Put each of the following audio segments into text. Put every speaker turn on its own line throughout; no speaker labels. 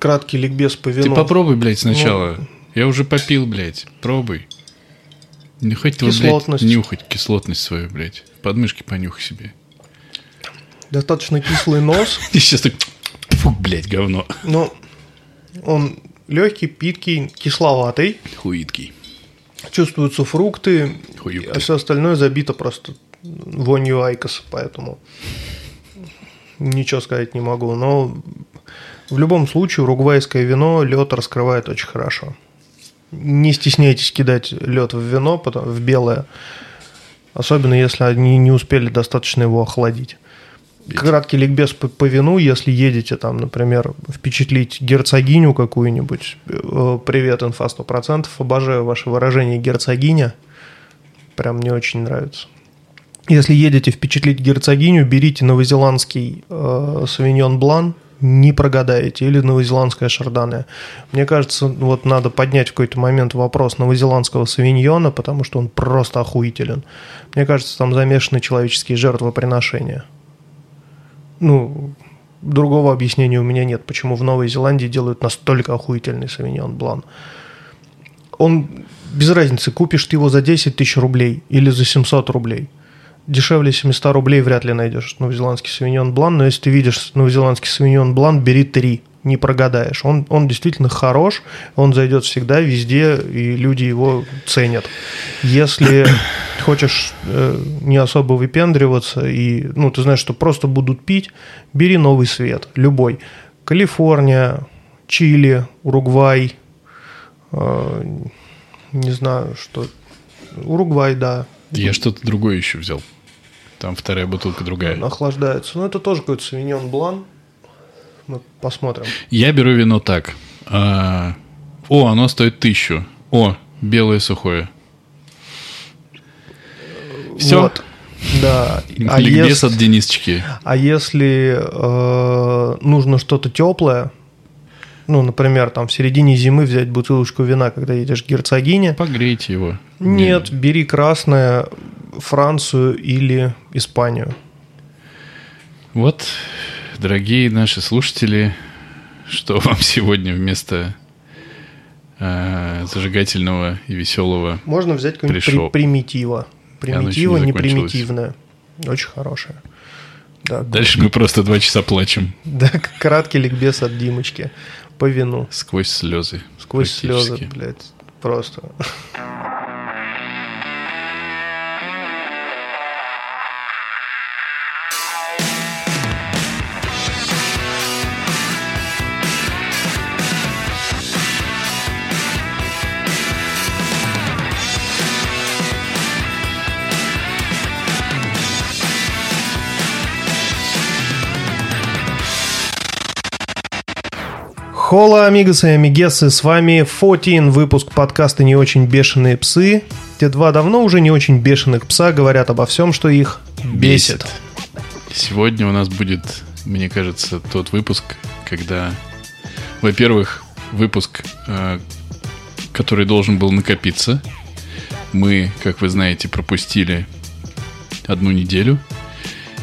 краткий ликбез по вину.
Ты попробуй, блядь, сначала. Я уже попил, блядь. Пробуй. Не хоть ты, блядь, нюхать кислотность свою, блядь. В подмышке понюхай себе.
Достаточно кислый нос,
И сейчас так... Фу, блядь, говно.
но он легкий, питкий, кисловатый.
Хуиткий.
Чувствуются фрукты,
Хуюкты.
а все остальное забито просто вонью айкоса, поэтому ничего сказать не могу. Но в любом случае уругвайское вино лед раскрывает очень хорошо. Не стесняйтесь кидать лед в вино, потом- в белое, особенно если они не успели достаточно его охладить. Краткий ликбез по, по вину, если едете там, например, впечатлить герцогиню какую-нибудь. Э, Привет, инфа 100%. Обожаю ваше выражение герцогиня. Прям мне очень нравится. Если едете впечатлить герцогиню, берите новозеландский э, савиньон блан, не прогадаете, или новозеландское шардоне. Мне кажется, вот надо поднять в какой-то момент вопрос новозеландского савиньона, потому что он просто охуителен. Мне кажется, там замешаны человеческие жертвоприношения. Ну, другого объяснения у меня нет, почему в Новой Зеландии делают настолько охуительный савиньон блан. Он без разницы, купишь ты его за 10 тысяч рублей или за 700 рублей. Дешевле 700 рублей вряд ли найдешь новозеландский савиньон блан, но если ты видишь новозеландский савиньон блан, бери три, не прогадаешь. Он, он действительно хорош, он зайдет всегда, везде, и люди его ценят. Если хочешь э, не особо выпендриваться, и, ну, ты знаешь, что просто будут пить, бери новый свет, любой. Калифорния, Чили, Уругвай, э, не знаю, что... Уругвай, да,
Я что-то другое еще взял. Там вторая бутылка другая.
охлаждается. Ну, это тоже какой-то савиньон блан. Мы посмотрим.
Я беру вино так. А, О, оно стоит тысячу. О, белое сухое. Все.
Вот. Да. А,
Ликбез
ес-
от Денисочки.
а если э, нужно что-то теплое, ну, например, там в середине зимы взять бутылочку вина, когда едешь к герцогине,
Погрейте его.
нет, бери красное, Францию или Испанию.
Вот, дорогие наши слушатели, что вам сегодня вместо э, зажигательного и веселого
Можно взять какой-нибудь при- примитива. Примитива,
не
не примитивное. Очень хорошее. Да,
Дальше мы просто два часа плачем
да, краткий ликбез от Димочки по вину.
сквозь слезы.
Сквозь слезы, блядь. Просто. Хола, амигосы и амигесы, с вами 14 выпуск подкаста «Не очень бешеные псы», где два давно уже не очень бешеных пса говорят обо всем, что их бесит.
Сегодня у нас будет, мне кажется, тот выпуск, когда, во-первых, выпуск, э, который должен был накопиться. Мы, как вы знаете, пропустили одну неделю,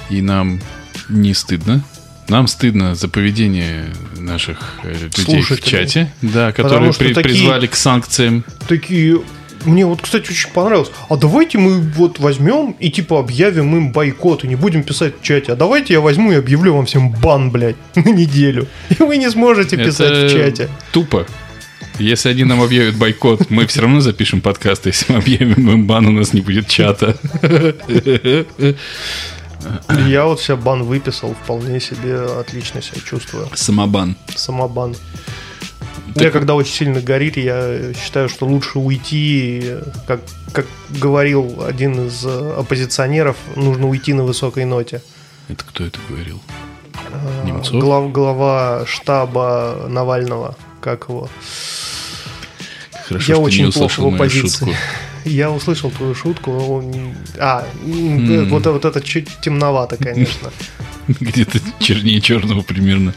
и нам не стыдно. Нам стыдно за поведение наших э, людей в
Слушателей.
чате, да, которые при-
такие-
призвали к санкциям.
Такие... Мне вот, кстати, очень понравилось. А давайте мы вот возьмем и типа объявим им бойкот и не будем писать в чате. А давайте я возьму и объявлю вам всем бан, блядь, на неделю. И вы не сможете писать
Это
в чате.
Тупо. Если они нам объявят бойкот, мы все равно запишем подкаст. Если мы объявим им бан, у нас не будет чата.
Я вот себя бан выписал, вполне себе отлично себя чувствую.
Самобан.
Самобан. Мне когда очень сильно горит, я считаю, что лучше уйти, как, как говорил один из оппозиционеров, нужно уйти на высокой ноте.
Это кто это говорил?
А,
Немцов?
Глав, глава штаба Навального, как его.
Хорошо,
Я
что
очень
не
плохо в оппозиции.
шутку.
Я услышал твою шутку. он- А, М. вот, вот это чуть темновато, конечно.
Где-то чернее черного примерно.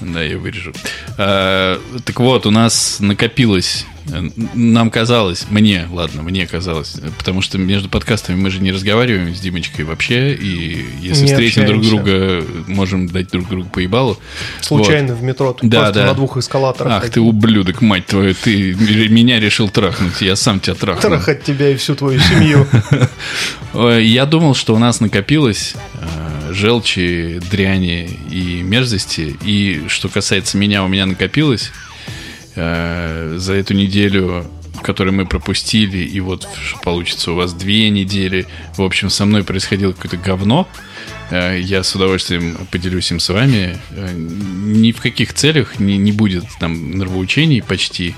Да, я вырежу. А, так вот, у нас накопилось нам казалось, мне, ладно, мне казалось, потому что между подкастами мы же не разговариваем с Димочкой вообще, и если
Не
встретим друг
общаемся.
друга, можем дать друг другу поебалу.
Случайно в метро. Ты
Да,
просто
да.
на двух эскалаторах.
Ах ты
таких.
ублюдок, мать твою, ты меня решил трахнуть, я сам тебя трахну.
Трахать тебя и всю твою семью.
Я думал, что у нас накопилось э, желчи, дряни и мерзости. И что касается меня, у меня накопилось э, за эту неделю, которую мы пропустили, и вот что получится у вас две недели. В общем, со мной происходило какое-то говно. Э, Я с удовольствием поделюсь им с вами. Э, Ни в каких целях не, не будет там нравоучений почти.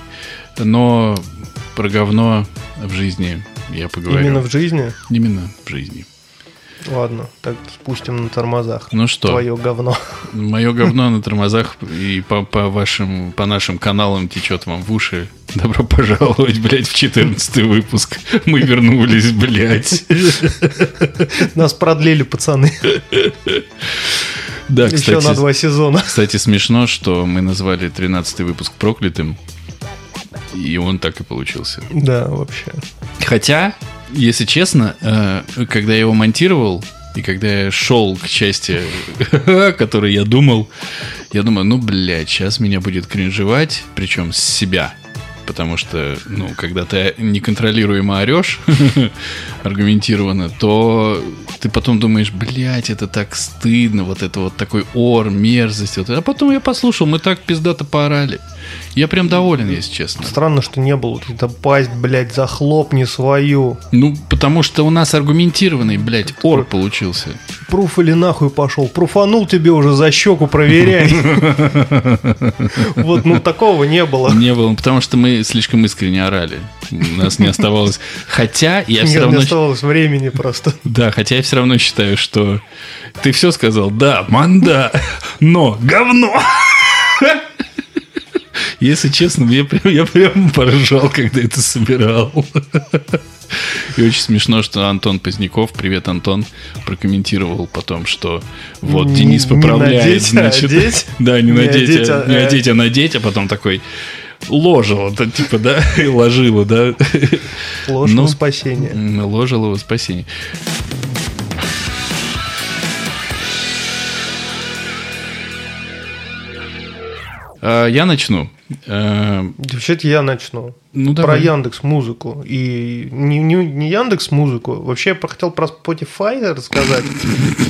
Но про говно в жизни я поговорю.
Именно в жизни?
Именно в жизни.
Ладно, так спустим на тормозах.
Ну что,
Твое говно.
мое говно на тормозах и по, по вашим, по нашим каналам течет вам в уши. Добро пожаловать, блядь, в 14 выпуск. Мы вернулись, блядь.
Нас продлили, пацаны.
Да,
Еще
кстати,
на два сезона.
кстати, смешно, что мы назвали 13 выпуск проклятым. И он так и получился.
Да, вообще.
Хотя, если честно, э, когда я его монтировал, и когда я шел к части, которой я думал, я думаю, ну, блядь, сейчас меня будет кринжевать, причем с себя. Потому что, ну, когда ты неконтролируемо орешь аргументированно, то ты потом думаешь, блядь, это так стыдно, вот это вот такой ор, мерзость. Вот. А потом я послушал, мы так пиздато поорали. Я прям доволен, если честно.
Странно, что не было. Вот это пасть, блядь, захлопни свою.
Ну, потому что у нас аргументированный, блядь, ор получился.
Пруф или нахуй пошел? Пруфанул тебе уже за щеку, проверяй. Вот, ну такого не было.
Не было, потому что мы слишком искренне орали. У нас не оставалось. Хотя я все
Не
равно...
оставалось времени просто.
Да, хотя я все равно считаю, что ты все сказал, да, манда, но говно. Если честно, я прям, я прям поржал, когда это собирал. И очень смешно, что Антон Поздняков, привет, Антон, прокомментировал потом, что вот
Не-
Денис
не
поправляет,
надеть, а
значит,
одеть?
да, не
Не
надеть,
одеть,
а,
а-
не одеть, а надеть, а потом такой ложил, это типа, да, и ложила, да,
Ложь
Ну.
спасение.
М, ложил его спасение. Я начну. Э,
Вообще-то я начну.
Ну,
Про
давай.
Яндекс Музыку. И не, не, не Яндекс Музыку. Вообще я хотел про Spotify рассказать,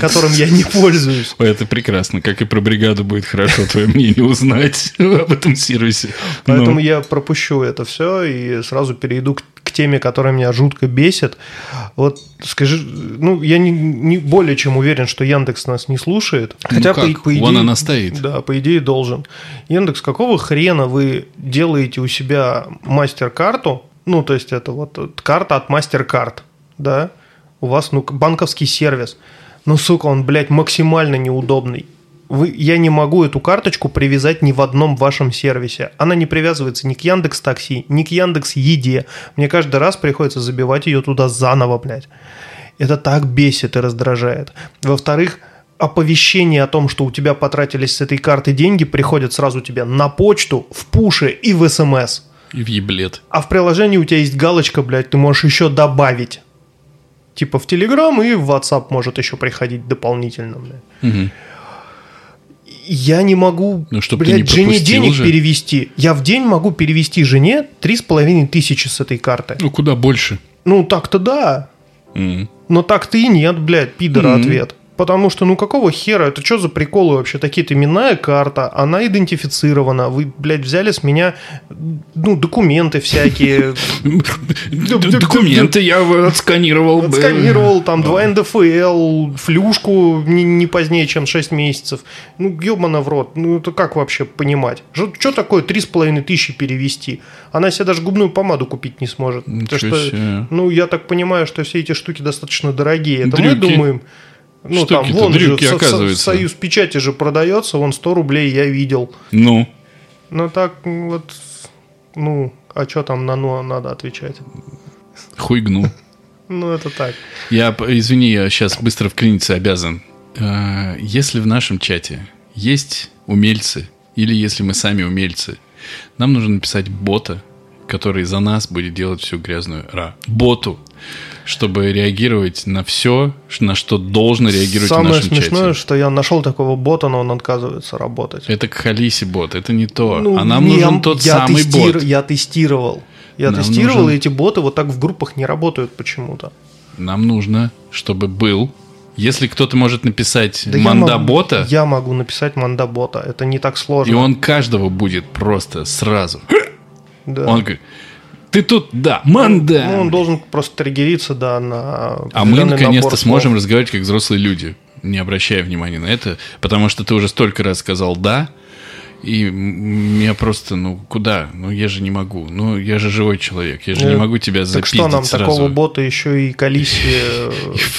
которым я не пользуюсь.
Ой, это прекрасно. Как и про бригаду будет хорошо твое мнение узнать об этом сервисе.
Поэтому
Ну,
я пропущу это все и сразу перейду к теме, которая меня жутко бесит. Вот скажи, ну, я не, не более чем уверен, что Яндекс нас не слушает.
Ну как? Вон она стоит.
Да, по идее должен. Яндекс, какого хрена вы делаете у себя мастер-карту? Ну, то есть это вот карта от мастер-карт, да? У вас, ну, банковский сервис. Ну, сука, он, блядь, максимально неудобный. Вы, я не могу эту карточку привязать ни в одном вашем сервисе. Она не привязывается ни к Яндекс Такси, ни к Яндекс Еде. Мне каждый раз приходится забивать ее туда заново, блядь. Это так бесит и раздражает. Во-вторых, оповещение о том, что у тебя потратились с этой карты деньги, приходят сразу тебе на почту, в пуше и в СМС.
И в еблет.
А в приложении у тебя есть галочка, блядь, ты можешь еще добавить. Типа в Телеграм и в WhatsApp может еще приходить дополнительно, блядь.
Мгм.
Я не могу,
Ну, чтоб ты
блядь,
не
жене денег
же.
перевести. Я в день могу перевести жене три с половиной тысячи с этой карты.
Ну, куда больше.
Ну, так-то да.
М.
Но так-то и нет, блядь, пидора
Мгм.
ответ. Потому что, ну какого хера, это что за приколы вообще? Такие-то именная карта, она идентифицирована. Вы, блядь, взяли с меня, ну, документы всякие.
Документы я отсканировал.
Отсканировал там 2 НДФЛ, флюшку не, не позднее, чем 6 месяцев. Ну, ебано в рот. Ну, это как вообще понимать? Что такое 3,5 тысячи перевести? Она себе даже губную помаду купить не сможет. Потому что, ну, я так понимаю, что все эти штуки достаточно дорогие. Это мы думаем... Ну, там,
Штуки-то,
вон же,
дрюки,
со-
оказывается.
Союз печати же продается, вон 100 рублей я видел.
Ну,
Ну, так вот, ну, а что там на «ну» надо отвечать?
хуйгну.
Ну, это так.
Я, извини, я сейчас быстро вклиниться обязан. Э, Если в нашем чате есть умельцы или если мы сами умельцы, нам нужно написать бота, который за нас будет делать всю грязную работу, чтобы реагировать на все, на что должно реагировать
Самое
в нашем
смешное,
чате.
что я нашел такого бота, но он отказывается работать.
Это Халиси бот, это не то.
Ну,
а нам
не,
нужен тот
я
самый
тестир-
бот.
Я тестировал. Я
Нам
тестировал,
нужен-
и эти боты вот так в группах не работают почему-то.
Нам нужно, чтобы был. Если кто-то может написать
Да я могу-
манда-бота,
Я могу написать мандабота. Это не так сложно.
и он каждого будет просто сразу.
Да.
Он говорит, ты тут, да, манда.
Ну, он должен просто триггериться, да, на
А мы наконец-то сможем разговаривать как взрослые люди, не обращая внимания на это, потому что ты уже столько раз сказал «да», и м- я просто, ну, куда? Ну, я же не могу. Ну, я же живой человек, я же не
Э,
могу тебя
Так
запиздить
что нам
сразу.
такого бота еще и Калиси э,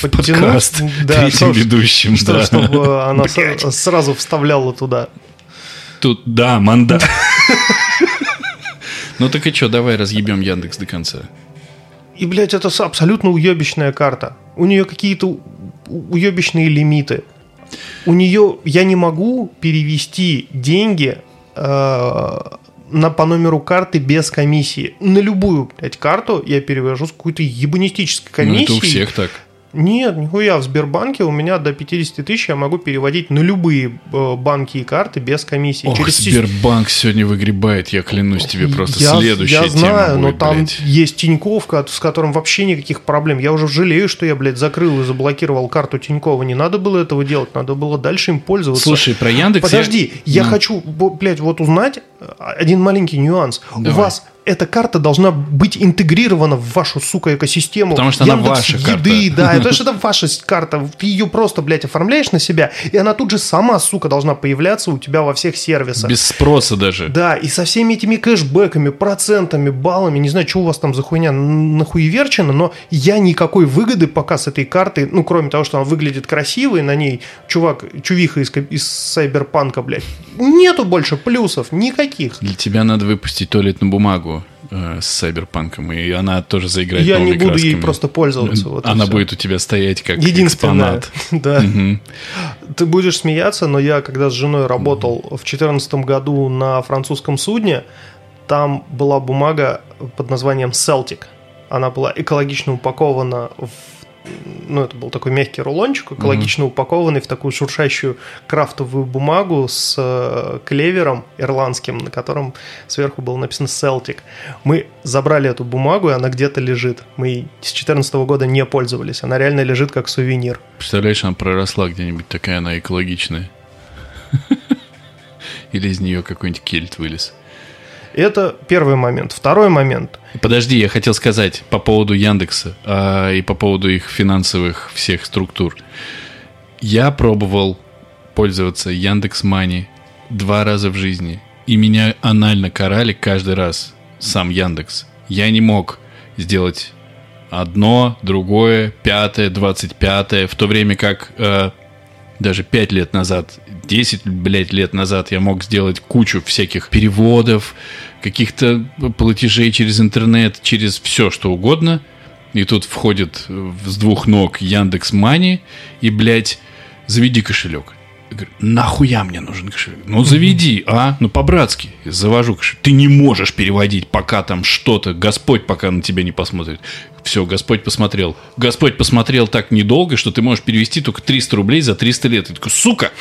подтянуть?
подкаст
Да,
третьим
что
ведущим,
что-
да.
чтобы она сразу вставляла туда.
Тут, да, манда. Ну так и что, давай разъебем Яндекс до конца.
И, блядь, это абсолютно уебищная карта. У нее какие-то уебищные лимиты. У нее я не могу перевести деньги э, на, по номеру карты без комиссии. На любую, блядь, карту я перевожу с какой-то ебанистической
Ну
комиссией.
это у всех так.
Нет, нихуя, в Сбербанке у меня до 50 тысяч я могу переводить на любые э, банки и карты без комиссии.
Ох,
Через
Сбербанк сегодня выгребает, я клянусь тебе, просто
я,
следующая
я знаю,
тема
но
будет,
там
блядь.
есть Тиньков, ко- с которым вообще никаких проблем. Я уже жалею, что я, блядь, закрыл и заблокировал карту Тинькова. Не надо было этого делать, надо было дальше им пользоваться.
Слушай, про Яндекс...
Подожди, я
Ну,
хочу, блядь, вот узнать э, один маленький нюанс.
Давай.
У вас эта карта должна быть интегрирована в вашу, сука, экосистему.
Потому что она
Яндекс
ваша
еды,
карта.
да, это же это ваша карта. Ты ее просто, блядь, оформляешь на себя, и она тут же сама, сука, должна появляться у тебя во всех сервисах.
Без спроса даже.
Да, и со всеми этими кэшбэками, процентами, баллами, не знаю, что у вас там за хуйня нахуеверчено, но я никакой выгоды пока с этой карты, ну, кроме того, что она выглядит красиво, и на ней чувак, чувиха из, из сайберпанка, блядь, нету больше плюсов, никаких.
Для тебя надо выпустить туалетную бумагу э, с Сайберпанком, и она тоже заиграет
я не буду ей
красками.
просто пользоваться. вот
она будет у тебя стоять как
Единственное,
экспонат.
да. Ты будешь смеяться, но я, когда с женой работал в 2014 году на французском судне, там была бумага под названием Celtic. Она была экологично упакована в ну, это был такой мягкий рулончик, экологично упакованный в такую шуршащую крафтовую бумагу с э, клевером ирландским, на котором сверху было написано Celtic. Мы забрали эту бумагу, и она где-то лежит. Мы с 2014 года не пользовались. Она реально лежит как сувенир.
Представляешь, она проросла где-нибудь, такая она экологичная. Или из нее какой-нибудь кельт вылез.
Это первый момент. Второй момент.
Подожди, я хотел сказать по поводу Яндекса а, и по поводу их финансовых всех структур. Я пробовал пользоваться Яндекс Мани два раза в жизни, и меня анально карали каждый раз сам Яндекс. Я не мог сделать одно, другое, пятое, двадцать пятое, в то время как э, даже 5 лет назад, 10, блядь, лет назад я мог сделать кучу всяких переводов, каких-то платежей через интернет, через все, что угодно. И тут входит с двух ног Яндекс Мани и, блядь, заведи кошелек. Я говорю, нахуя мне нужен кошелек? Ну, заведи, а? Ну, по-братски. Завожу кошелек. Ты не можешь переводить, пока там что-то. Господь пока на тебя не посмотрит. Все, Господь посмотрел. Господь посмотрел так недолго, что ты можешь перевести только 300 рублей за 300 лет. Я такой, сука!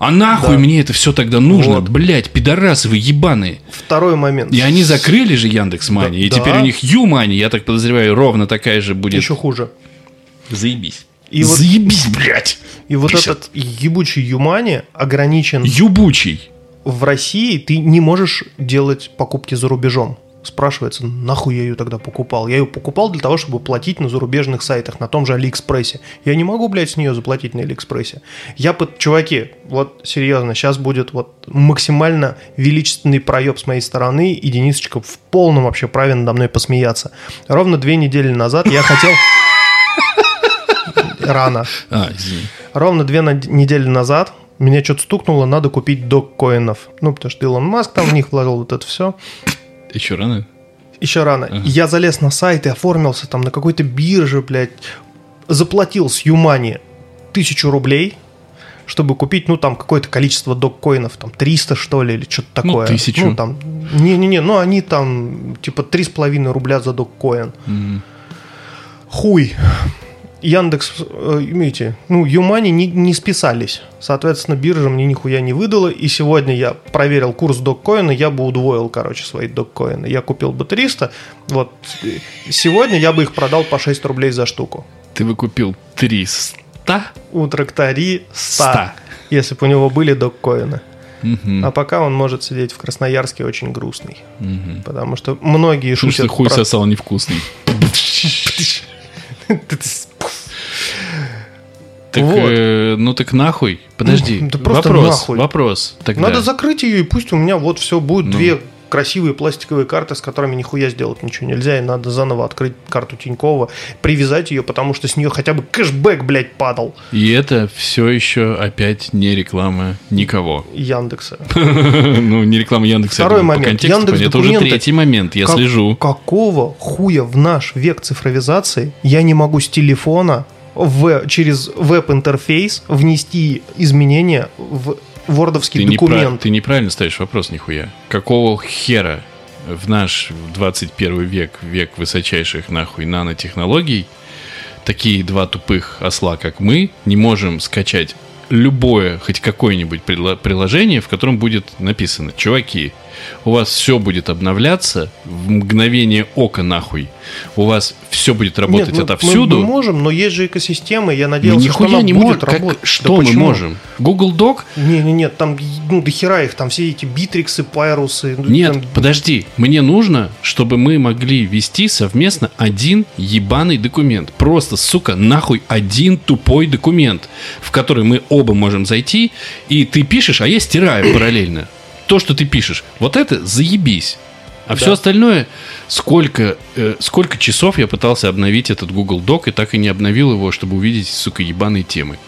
А нахуй
Да.
мне это все тогда нужно?
Вот.
Блять, пидорасы вы ебаные.
Второй момент.
И они закрыли же Яндекс Мани, и
Да.
теперь у них Юмани, я так подозреваю, ровно такая же будет.
Еще хуже.
Заебись.
И вот,
Заебись, блядь.
и вот
50.
этот ебучий Юмани ограничен
Юбучий.
в России. Ты не можешь делать покупки за рубежом. Спрашивается, нахуй я ее тогда покупал? Я ее покупал для того, чтобы платить на зарубежных сайтах, на том же Алиэкспрессе. Я не могу, блядь, с нее заплатить на Алиэкспрессе. Я под... Чуваки, вот серьезно, сейчас будет вот максимально величественный проеб с моей стороны, и Денисочка в полном вообще праве надо мной посмеяться. Ровно две недели назад я хотел... Рано.
А.
Ровно две недели назад меня что-то стукнуло, надо купить док-коинов. Ну, потому что Илон Маск там в них вложил вот это все.
Еще рано?
Еще рано. Я залез на сайт и оформился там на какой-то бирже, блядь. Заплатил с Юмани тысячу рублей, чтобы купить, ну, там, какое-то количество доккоинов, там, 300, что ли, или что-то
Ну,
такое.
тысячу.
Ну, там, не-не-не, ну, они там, типа, 3,5 рубля за доккоин.
Мгм.
Хуй. Яндекс, э, имейте, ну, Юмани не, не списались. Соответственно, биржа мне нихуя не выдала. И сегодня я проверил курс доккоина, я бы удвоил, короче, свои доккоины. Я купил бы 300. Вот. Сегодня я бы их продал по 6 рублей за штуку.
Ты бы купил 300?
У трактори 100,
100.
если бы у него были доккоины.
Мгм.
А пока он может сидеть в Красноярске очень грустный.
Мгм.
Потому что многие шутят...
хуй
про-
сосал невкусный. Так,
Вот.
э, ну так нахуй. Подожди.
Ну, да просто
вопрос.
нахуй.
Вопрос. Тогда.
Надо закрыть ее, и пусть у меня вот все будет
Ну.
две красивые пластиковые карты, с которыми нихуя сделать ничего нельзя, и надо заново открыть карту Тинькова, привязать ее, потому что с нее хотя бы кэшбэк, блядь, падал
И это все еще опять не реклама никого.
Яндекса.
Ну, не реклама Яндекса.
Второй момент. Яндекс
Это уже третий момент. Я слежу.
Какого хуя в наш век цифровизации я не могу с телефона в, через веб-интерфейс внести изменения в вордовский
Ты,
документ?
ты неправильно ставишь вопрос, нихуя. Какого хера в наш 21 век, век высочайших нахуй нанотехнологий, такие два тупых осла, как мы, не можем скачать любое, хоть какое-нибудь приложение, в котором будет написано, чуваки, у вас все будет обновляться в мгновение ока нахуй. У вас все будет работать
Нет, мы-
отовсюду.
Мы, мы можем, но есть же экосистемы, я
Мы
надеялся, что
нихуя
она
не
будет.
Как-
работать.
что
Да
мы
почему?
можем? Google Doc
Не, не, нет, там ну до хера их, там все эти битриксы, пайрусы. ну,
Нет,
там-
подожди. Мне нужно, чтобы мы могли вести совместно один ебаный документ. Просто, сука, нахуй один тупой документ, в который мы оба можем зайти, и ты пишешь, а я стираю параллельно. То, что ты пишешь, вот это заебись. А все остальное, сколько, э, сколько часов я пытался обновить этот Google Doc и так и не обновил его, чтобы увидеть, сука, ебаные темы.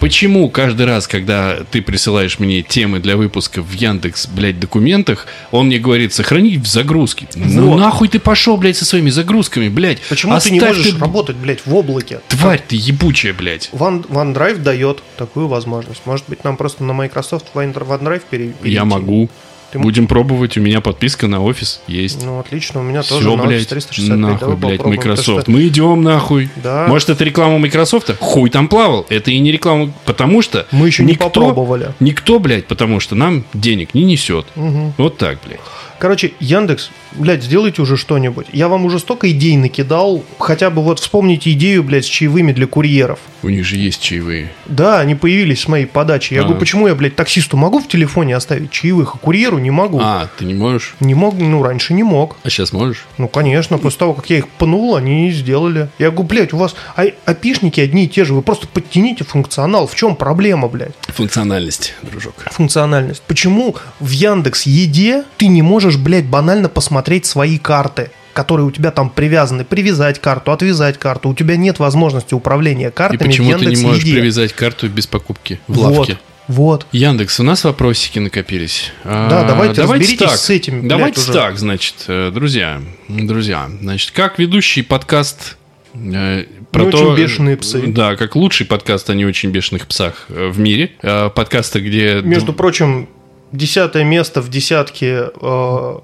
Почему каждый раз, когда ты присылаешь мне темы для выпуска в Яндекс, блядь, документах, он мне говорит, сохранить в загрузке. Ну
Вот.
нахуй ты пошел, блядь, со своими загрузками, блядь.
Почему ты не
Оставь
можешь работать, блядь, в облаке?
Тварь ты ебучая, блядь.
One, OneDrive дает такую возможность. Может быть, нам просто на Microsoft OneDrive пере- перейти?
Я могу.
Ты
Будем пробовать. У меня подписка на офис есть.
Ну, отлично, у меня
Все,
тоже на
блядь,
365.
нахуй,
Давай
блядь,
попробуем.
Microsoft.
что?
Мы идем нахуй.
Да.
Может, это реклама Microsoft? Хуй там плавал. Это и не реклама, потому что
Мы еще не
никто,
попробовали.
Никто, блядь, потому что нам денег не несет.
Мгм.
Вот так, блядь.
Короче, Яндекс, блядь, сделайте уже что-нибудь. Я вам уже столько идей накидал. Хотя бы вот вспомните идею, блядь, с чаевыми для курьеров.
У них же есть чаевые.
Да, они появились с моей подачи. Я
А.
говорю, почему я, блядь, таксисту могу в телефоне оставить чаевых, а курьеру не могу?
А, ты не можешь?
Не мог, ну, раньше не мог.
А сейчас можешь?
Ну, конечно, после того, как я их пнул, они сделали. Я говорю, блядь, у вас а- опишники одни и те же, вы просто подтяните функционал. В чем проблема, блядь?
Функциональность, дружок.
Функциональность. Почему в Яндекс Еде ты не можешь, блядь, банально посмотреть свои карты? которые у тебя там привязаны, привязать карту, отвязать карту. У тебя нет возможности управления
И
картами
почему
в
ты не можешь
Еде.
привязать карту без покупки в
вот,
лавке?
Вот.
Яндекс, у нас вопросики накопились.
Да,
А,
давайте разберитесь с этим, блядь,
Давайте
уже.
так, значит, э, друзья, друзья, значит, как ведущий подкаст э, про
Не
то,
очень бешеные псы.
Да, как лучший подкаст о не очень бешеных псах э, в мире. Подкаста, где...
Между прочим, десятое место в десятке э,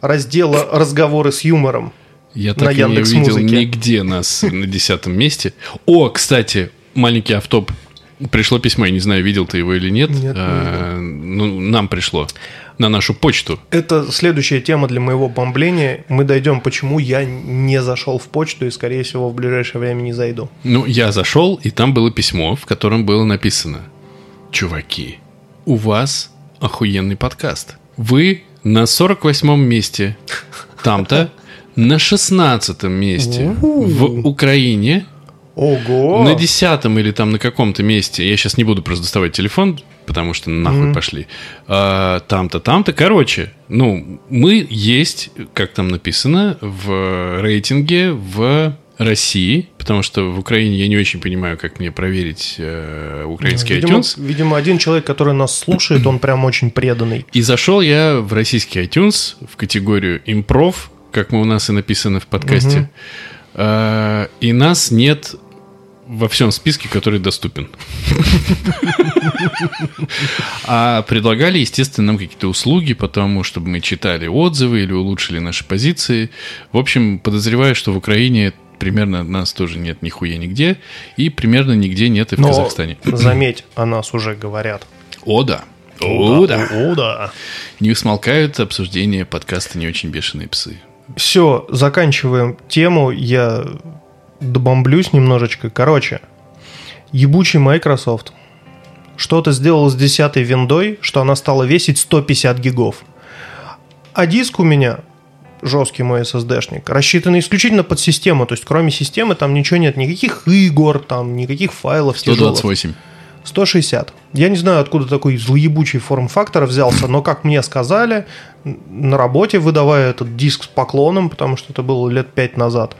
раздела «Разговоры с юмором».
Я
на
так и не увидел
Яндекс.Музыке.
нигде нас на десятом месте. О, кстати, маленький автоп. Пришло письмо, я не знаю, видел ты его или нет.
Нет, не
А, ну, нам пришло на нашу почту.
Это следующая тема для моего бомбления. Мы дойдем, почему я не зашел в почту и, скорее всего, в ближайшее время не зайду.
Ну, я зашел, и там было письмо, в котором было написано «Чуваки, у вас охуенный подкаст. Вы на 48-м месте, там-то, на 16-м месте в Украине,
Ого!
на 10-м или там на каком-то месте, я сейчас не буду просто доставать телефон, потому что нахуй пошли, А, там-то, там-то. Короче, ну, мы есть, как там написано, в рейтинге в России, потому что в Украине я не очень понимаю, как мне проверить э, украинский
видимо,
iTunes.
видимо, один человек, который нас слушает, он прям очень преданный.
И зашел я в российский iTunes в категорию импров, как мы у нас и написано в подкасте. Э, И нас нет во всем списке, который доступен. А предлагали, естественно, нам какие-то услуги, потому чтобы мы читали отзывы или улучшили наши позиции. В общем, подозреваю, что в Украине примерно нас тоже нет нихуя нигде, и примерно нигде нет и в
Но,
Казахстане.
заметь, о нас уже говорят.
О, да. О, да.
О, да.
Не смолкают обсуждение подкаста «Не очень бешеные псы».
Все, заканчиваем тему. Я добомблюсь немножечко. Короче, ебучий Microsoft что-то сделал с 10 виндой, что она стала весить 150 гигов. А диск у меня, жесткий мой SSD-шник, рассчитанный исключительно под систему. То есть, кроме системы, там ничего нет. Никаких игр, там, никаких файлов тяжелых.
128.
160. Я не знаю, откуда такой злоебучий форм-фактор взялся, но, как мне сказали, на работе, выдавая этот диск с поклоном, потому что это было лет пять назад,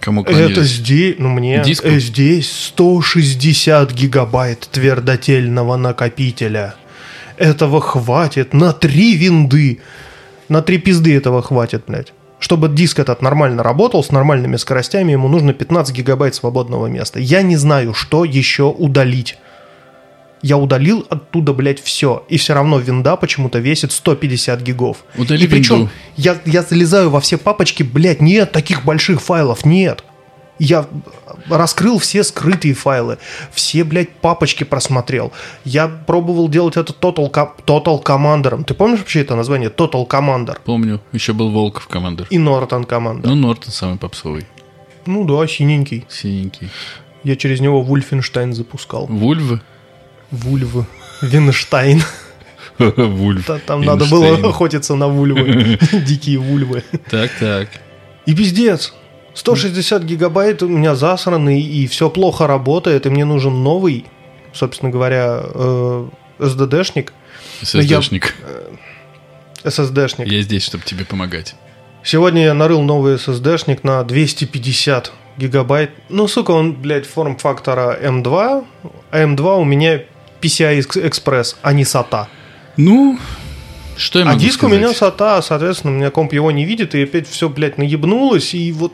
Кому
это здесь, ну мне,
Диску?
э, здесь 160 гигабайт твердотельного накопителя. Этого хватит на три винды. На три пизды этого хватит, блядь. Чтобы диск этот нормально работал, с нормальными скоростями, ему нужно 15 гигабайт свободного места. Я не знаю, что еще удалить. Я удалил оттуда, блядь, все. И все равно винда почему-то весит 150 гигов.
Удали
и причем
винду.
я, я залезаю во все папочки, блядь, нет таких больших файлов, нет. Я раскрыл все скрытые файлы, все, блядь, папочки просмотрел. Я пробовал делать это Total, Total Commander. Ты помнишь вообще это название? Total Commander.
Помню, еще был Волков командир.
И Norton Commander.
Ну, Нортон самый попсовый.
Ну да, синенький.
Синенький.
Я через него Вульфенштайн запускал.
Вульвы?
Вульвы. Винштайн.
Вульф.
Та- Там надо было
Винштейн.
охотиться на вульвы. Дикие вульвы.
Так, так.
И пиздец. 160 гигабайт у меня засранный, и все плохо работает, и мне нужен новый, собственно говоря, э, SSD-шник,
SSD-шник.
SSD-шник.
Я здесь, чтобы тебе помогать.
Сегодня я нарыл новый SSD-шник на 250 гигабайт. Ну, сука, он, блядь, форм-фактора M2, а M2 у меня PCI Express, а не SATA.
Ну, что я
А
могу
диск у
сказать?
меня SATA, соответственно, у меня комп его не видит, и опять все, блядь, наебнулось, и вот,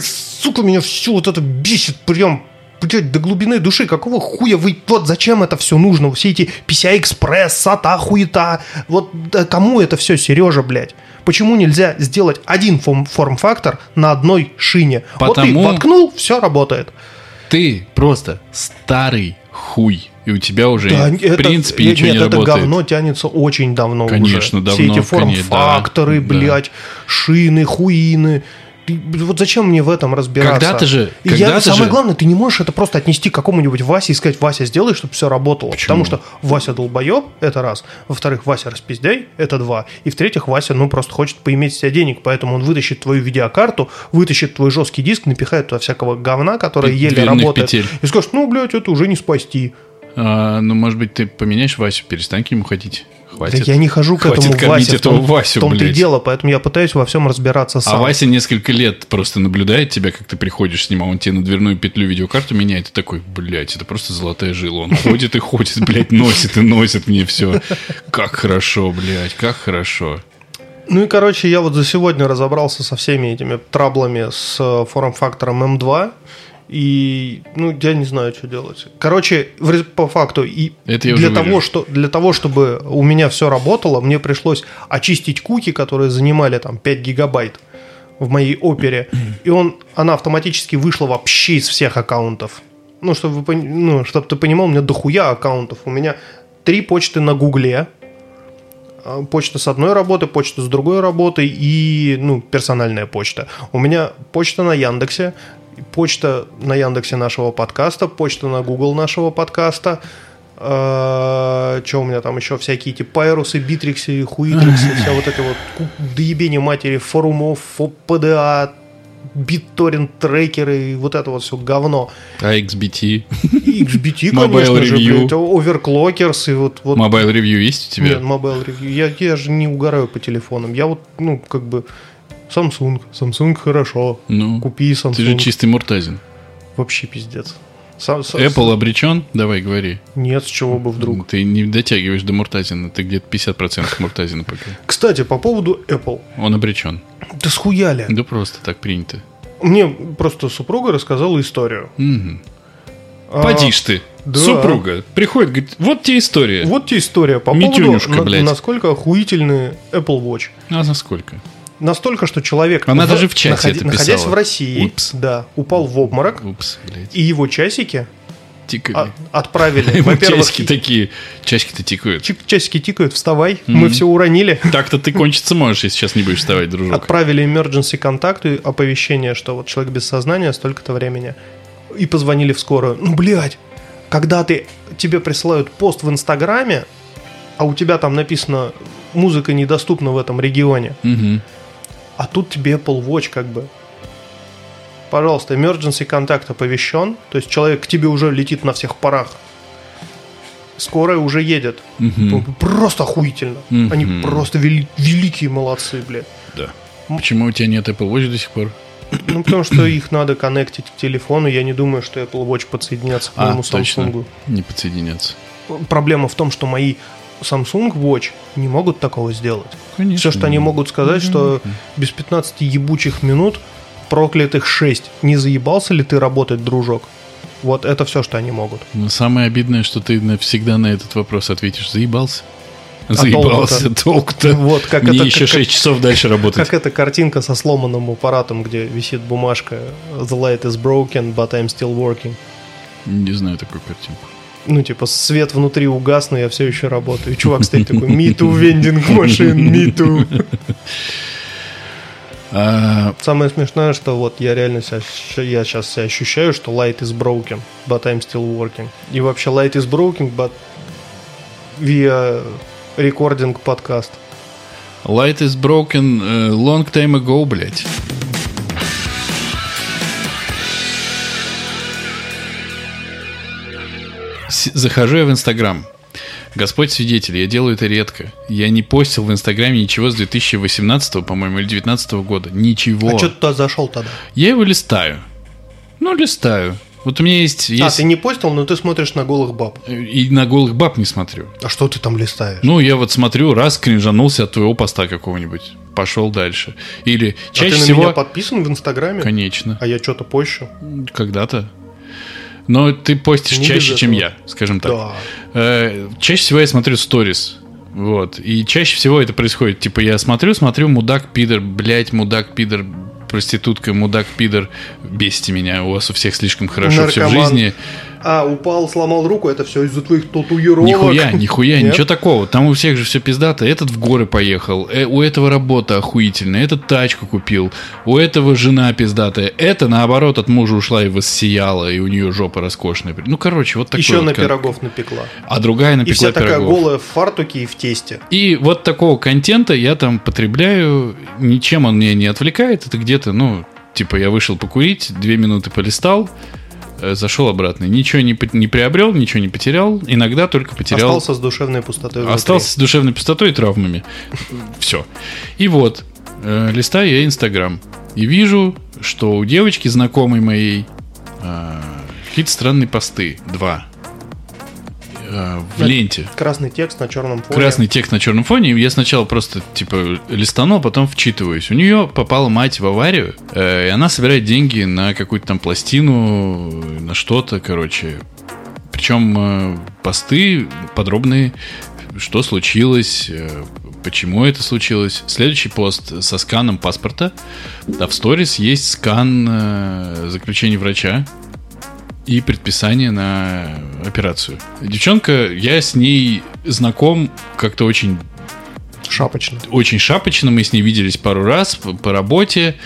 сука, меня все вот это бесит прям, блядь, до глубины души. Какого хуя вы, вот зачем это все нужно? Все эти PCI Express, SATA, хуета. Вот да кому это все, Сережа, блядь? Почему нельзя сделать один форм- форм-фактор на одной шине? Вот ты
Потому-
воткнул, все работает.
Ты просто старый хуй. И у тебя уже,
Да,
в
это-
принципе,
э,
ничего
нет,
не
это
работает.
говно тянется очень давно
Конечно,
уже. Все
давно,
эти
конечно,
форм-факторы,
да, да.
блядь, шины, хуины. Вот зачем мне в этом разбираться?
Когда-то же-
И я,
когда-то
самое
же-
главное, ты не можешь это просто отнести к какому-нибудь Васе и сказать, Вася, сделай, чтобы все работало.
Почему?
Потому что Вася долбоеб, это раз. Во-вторых, Вася распиздяй, это два. И в-третьих, Вася, ну, просто хочет поиметь себе денег, поэтому он вытащит твою видеокарту, вытащит твой жесткий диск, напихает туда всякого говна, которое еле работает.
петель.
И скажет, ну, блядь, это уже не спасти.
А, ну, может быть, ты поменяешь Васю, перестань к нему ходить. Хватит.
Да я не хожу к
Хватит
этому Васе. в том,
Васю,
в том-то и дело, поэтому я пытаюсь во всем разбираться
А
сам.
Вася несколько лет просто наблюдает тебя, как ты приходишь с ним, а он тебе на дверную петлю видеокарту меняет, и такой, блядь, это просто золотая жила. Он ходит и ходит, блядь, носит и носит мне все. Как хорошо, блядь, как хорошо.
Ну и, короче, я вот за сегодня разобрался со всеми этими траблами с э, форм-фактором М2. И, ну, я не знаю, что делать. Короче, в по факту, и
Это
для, того,
вырежу.
что, для того, чтобы у меня все работало, мне пришлось очистить куки, которые занимали там 5 гигабайт в моей опере. И он, она автоматически вышла вообще из всех аккаунтов. Ну, чтобы, вы, ну, чтобы ты понимал, у меня дохуя аккаунтов. У меня три почты на Гугле, а, почта с одной работы, почта с другой работы и ну, персональная почта. У меня почта на Яндексе, почта на Яндексе нашего подкаста, почта на Google нашего подкаста. что у меня там еще всякие эти пайрусы, битриксы, хуитриксы, вся вот это вот доебение матери форумов, 4PDA, BitTorrent трекеры, вот это вот все говно. iXBT,
iXBT,
конечно же, блядь, Overclockers и вот, вот
Mobile Review есть у тебя?
нет, Mobile Review. Я, я же не угораю по телефонам. Я вот, ну, как бы... Samsung. Samsung хорошо.
Ну,
Купи Samsung.
ты же чистый Муртазин.
Вообще пиздец. Сам-
Apple обречен? Давай, говори.
Нет, с чего бы вдруг.
Ты не дотягиваешь до Муртазина, ты где-то 50% Муртазина пока.
Кстати, по поводу Apple.
Он обречен.
Да схуяли.
Да просто так принято.
Мне просто супруга рассказала историю.
Мгм.
А,
Поди ж ты.
да.
Супруга приходит, говорит, вот тебе история.
Вот тебе история по поводу, на-
блядь.
насколько охуительный Apple Watch.
А за сколько?
Настолько, что человек,
Она даже в чате это
находясь
писала.
в России,
Упс.
да, упал в обморок,
Упс, блядь.
и его часики
Тикали.
а- отправили. Во-первых,
часики такие, часики-то тикают.
чик- часики тикают, вставай, мы все уронили.
Так-то ты кончиться можешь, если сейчас не будешь вставать, дружок.
Отправили emergency контакты, оповещение, что вот человек без сознания столько-то времени. И позвонили в скорую. Ну, блядь, когда ты, тебе присылают пост в Инстаграме, а у тебя там написано «музыка недоступна в этом регионе»,
Мгм.
А тут тебе Apple Watch как бы. Пожалуйста, emergency контакт оповещен, то есть человек к тебе уже летит на всех парах. Скорая уже едет.
Мгм.
Просто охуительно.
Мгм.
Они просто вели- великие молодцы, блядь.
Да. Почему у тебя нет Apple Watch до сих пор?
Ну, потому что их надо коннектить к телефону. Я не думаю, что Apple Watch подсоединятся к моему
А, точно.
Samsung.
Не подсоединяться.
Проблема в том, что мои Samsung Watch не могут такого сделать.
Конечно.
Все, что они могут сказать, что без 15 ебучих минут проклятых 6. Не заебался ли ты работать, дружок? Вот это все, что они могут.
Но самое обидное, что ты навсегда на этот вопрос ответишь. Заебался?
А
Заебался, толку-то.
Вот, как
Мне
это-
еще
как-
6 часов дальше работать.
Как эта картинка со сломанным аппаратом, где висит бумажка «The light is broken, but I'm still working».
Не знаю такую картинку.
Ну, типа, свет внутри угас, но я все еще работаю. И чувак стоит такой, me too, vending machine, me too.
А,
Самое смешное, что вот я реально себя, я сейчас себя ощущаю, что light is broken, but I'm still working. И вообще light is broken, but via recording подкаст.
Light is broken э, long time ago, блядь. Захожу я в Инстаграм. Господь свидетель, я делаю это редко. Я не постил в Инстаграме ничего с 2018, по-моему, или 2019 года. Ничего.
А что ты туда зашел тогда?
Я его листаю. Ну, листаю. Вот у меня есть...
А,
есть...
ты не постил, но ты смотришь на голых баб.
И на голых баб не смотрю.
А что ты там листаешь?
Ну, я вот смотрю, раз кринжанулся от твоего поста какого-нибудь. Пошел дальше. Или
а
чаще
ты на
всего...
меня подписан в Инстаграме?
Конечно.
А я что-то пощу?
Когда-то. Но ты постишь
Не
чаще, чем я, скажем так.
Да.
Э, чаще всего я смотрю сторис. Вот. И чаще всего это происходит. Типа я смотрю, смотрю, мудак, пидор, блядь, мудак, пидор, проститутка, мудак, пидор. Бесите меня, у вас у всех слишком хорошо все в
Наркоман.
жизни.
А, упал, сломал руку, это все из-за твоих татуировок.
Нихуя, нихуя,
Нет?
ничего такого. Там у всех же все пиздато. Этот в горы поехал, э, у этого работа охуительная, этот тачку купил, у этого жена пиздатая. Это, наоборот, от мужа ушла и воссияла, и у нее жопа роскошная. Ну, короче, вот такой
Еще
вот
на
кон-
пирогов напекла.
А другая
И
напекла
вся такая
пирогов.
голая в фартуке и в тесте.
И вот такого контента я там потребляю, ничем он меня не отвлекает. Это где-то, ну, типа я вышел покурить, две минуты полистал, зашел обратно. Ничего не, не приобрел, ничего не потерял. Иногда только потерял.
Остался с душевной пустотой внутри.
Остался с душевной пустотой и травмами. Все. И вот, э, листаю я Инстаграм. И вижу, что у девочки, знакомой моей, э, какие-то странные посты. Два. Э, в
Да.
ленте.
Красный текст на черном фоне.
Красный текст на черном фоне. Я сначала просто, типа, листанул, потом вчитываюсь. У нее попала мать в аварию, э, и она собирает деньги на какую-то там пластину, на что-то, короче. Причем э, посты подробные, что случилось, э, почему это случилось. Следующий пост со сканом паспорта. А в сторис есть скан э, заключения врача и предписание на операцию. Девчонка, я с ней знаком как-то очень
Шапочно.
очень шапочно, мы с ней виделись пару раз по, по работе,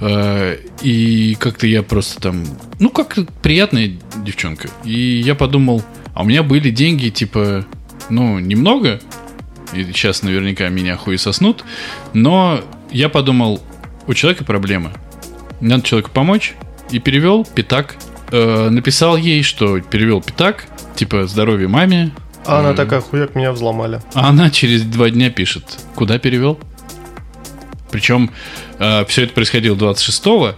э, и как-то я просто там, ну, как приятная девчонка. И я подумал, а у меня были деньги, типа, ну, немного, и сейчас наверняка меня хуй соснут, но я подумал, у человека проблемы, надо человеку помочь, и перевел пятак, Э, написал ей, что перевел пятак, типа, здоровье маме,
А она
М.
такая, хуяк, меня взломали.
а она через два дня пишет, куда перевел. Причем все это происходило 26-го.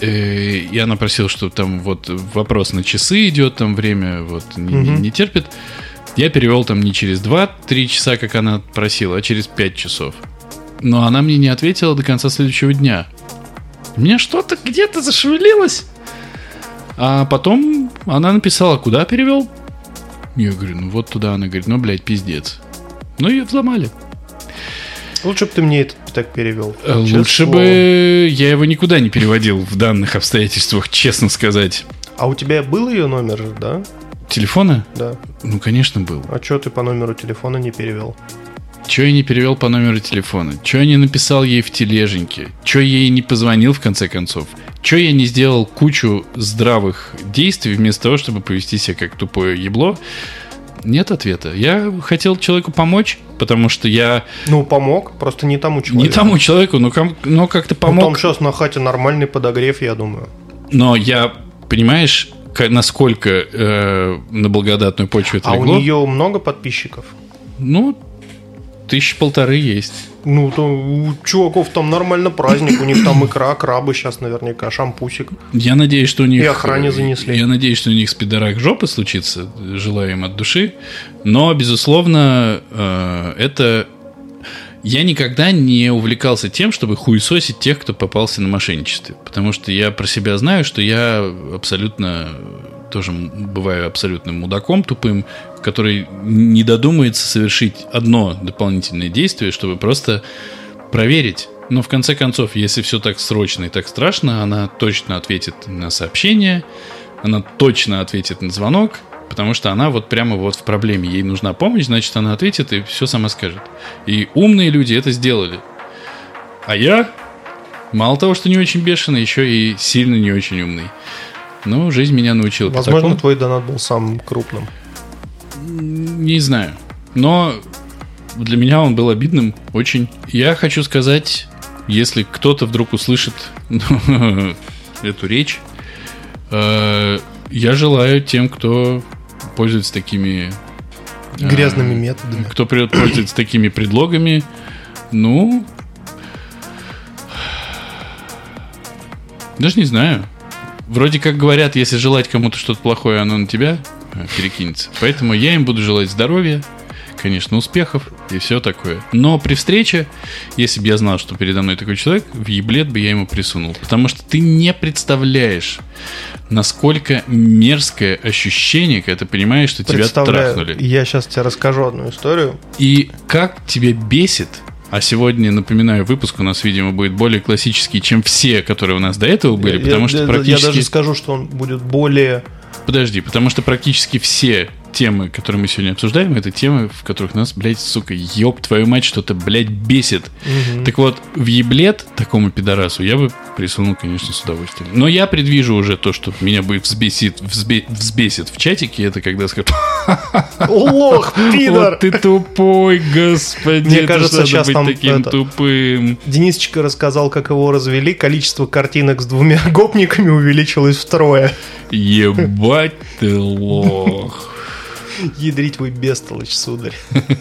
э, И она просила, что там вот вопрос на часы идет, там время вот не, не-
Мгм.
не терпит. Я перевел там не через 2-3 часа, как она просила, а через 5 часов. Но она мне не ответила до конца следующего дня. У меня что-то где-то зашевелилось. А потом она написала, куда перевел? Я говорю, ну вот туда. Она говорит, ну, блядь, пиздец. Ну, ее взломали.
Лучше бы ты мне это так перевел.
Э, Лучше бы я его никуда не переводил в данных обстоятельствах, честно сказать.
А у тебя был ее номер, да?
Телефона?
Да.
Ну, конечно, был.
А что ты по номеру телефона не перевел?
Че я не перевел по номеру телефона? Че я не написал ей в тележеньке? Че я ей не позвонил в конце концов? Че я не сделал кучу здравых действий вместо того, чтобы повести себя как тупое ебло? Нет ответа. Я хотел человеку помочь, потому что я...
Ну, помог, просто не тому человеку.
Не тому человеку, но, но как-то помог. Ну,
там сейчас на хате нормальный подогрев, я думаю.
Но я, понимаешь, насколько э, на благодатную почву это
А
легло?
у нее много подписчиков?
Ну, тысяч полторы есть.
Ну, то у чуваков там нормально праздник, у них там икра, крабы сейчас наверняка, шампусик.
Я надеюсь, что у них...
И охране занесли.
Я надеюсь, что у них с пидорак жопы случится, желаю им от души. Но, безусловно, э, это... Я никогда не увлекался тем, чтобы хуесосить тех, кто попался на мошенничестве. Потому что я про себя знаю, что я абсолютно тоже бываю абсолютным мудаком тупым, который не додумается совершить одно дополнительное действие, чтобы просто проверить. Но в конце концов, если все так срочно и так страшно, она точно ответит на сообщение, она точно ответит на звонок, потому что она вот прямо вот в проблеме. Ей нужна помощь, значит, она ответит и все сама скажет. И умные люди это сделали. А я, мало того, что не очень бешеный, еще и сильно не очень умный. Но жизнь меня научила.
Возможно, такому. твой донат был самым крупным.
Не знаю. Но для меня он был обидным очень. Я хочу сказать, если кто-то вдруг услышит эту речь, э, я желаю тем, кто пользуется такими
э, грязными методами,
кто пользуется такими предлогами, ну, даже не знаю. Вроде как говорят, если желать кому-то что-то плохое, оно на тебя перекинется. Поэтому я им буду желать здоровья, конечно, успехов и все такое. Но при встрече, если бы я знал, что передо мной такой человек, в еблет бы я ему присунул. Потому что ты не представляешь, насколько мерзкое ощущение, когда ты понимаешь, что тебя трахнули.
Я сейчас тебе расскажу одну историю.
И как тебя бесит а сегодня, напоминаю, выпуск у нас, видимо, будет более классический, чем все, которые у нас до этого были, я, потому
я,
что практически...
Я даже скажу, что он будет более...
Подожди, потому что практически все темы, которые мы сегодня обсуждаем, это темы, в которых нас, блядь, сука, ёб твою мать, что-то, блядь, бесит. Угу. Так вот, в еблет такому пидорасу я бы присунул, конечно, с удовольствием. Но я предвижу уже то, что меня будет взбесит, взбе, взбесит в чатике, это когда скажут...
Лох, пидор!
Вот ты тупой, господи.
Мне кажется, сейчас
быть
там
таким это... тупым.
Денисочка рассказал, как его развели, количество картинок с двумя гопниками увеличилось втрое.
Ебать ты лох.
Ядрить вы бестолочь, сударь.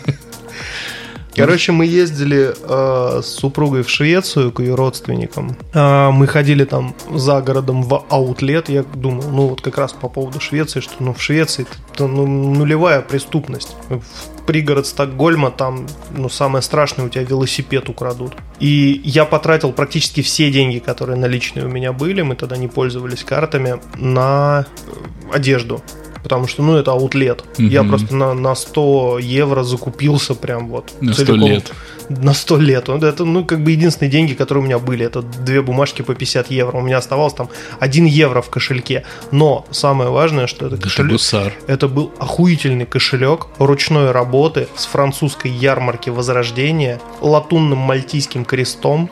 Короче, мы ездили э, с супругой в Швецию к ее родственникам. Э, мы ходили там за городом в аутлет. Я думал, ну вот как раз по поводу Швеции, что ну в Швеции это ну, нулевая преступность. В пригород Стокгольма там ну самое страшное у тебя велосипед украдут. И я потратил практически все деньги, которые наличные у меня были. Мы тогда не пользовались картами на одежду потому что, ну, это аутлет. Угу. Я просто на, на 100 евро закупился прям вот.
На целиком. 100 лет.
На 100 лет. Это, ну, как бы единственные деньги, которые у меня были. Это две бумажки по 50 евро. У меня оставалось там 1 евро в кошельке. Но самое важное, что это кошелек... Это был охуительный кошелек ручной работы с французской ярмарки Возрождения, латунным мальтийским крестом.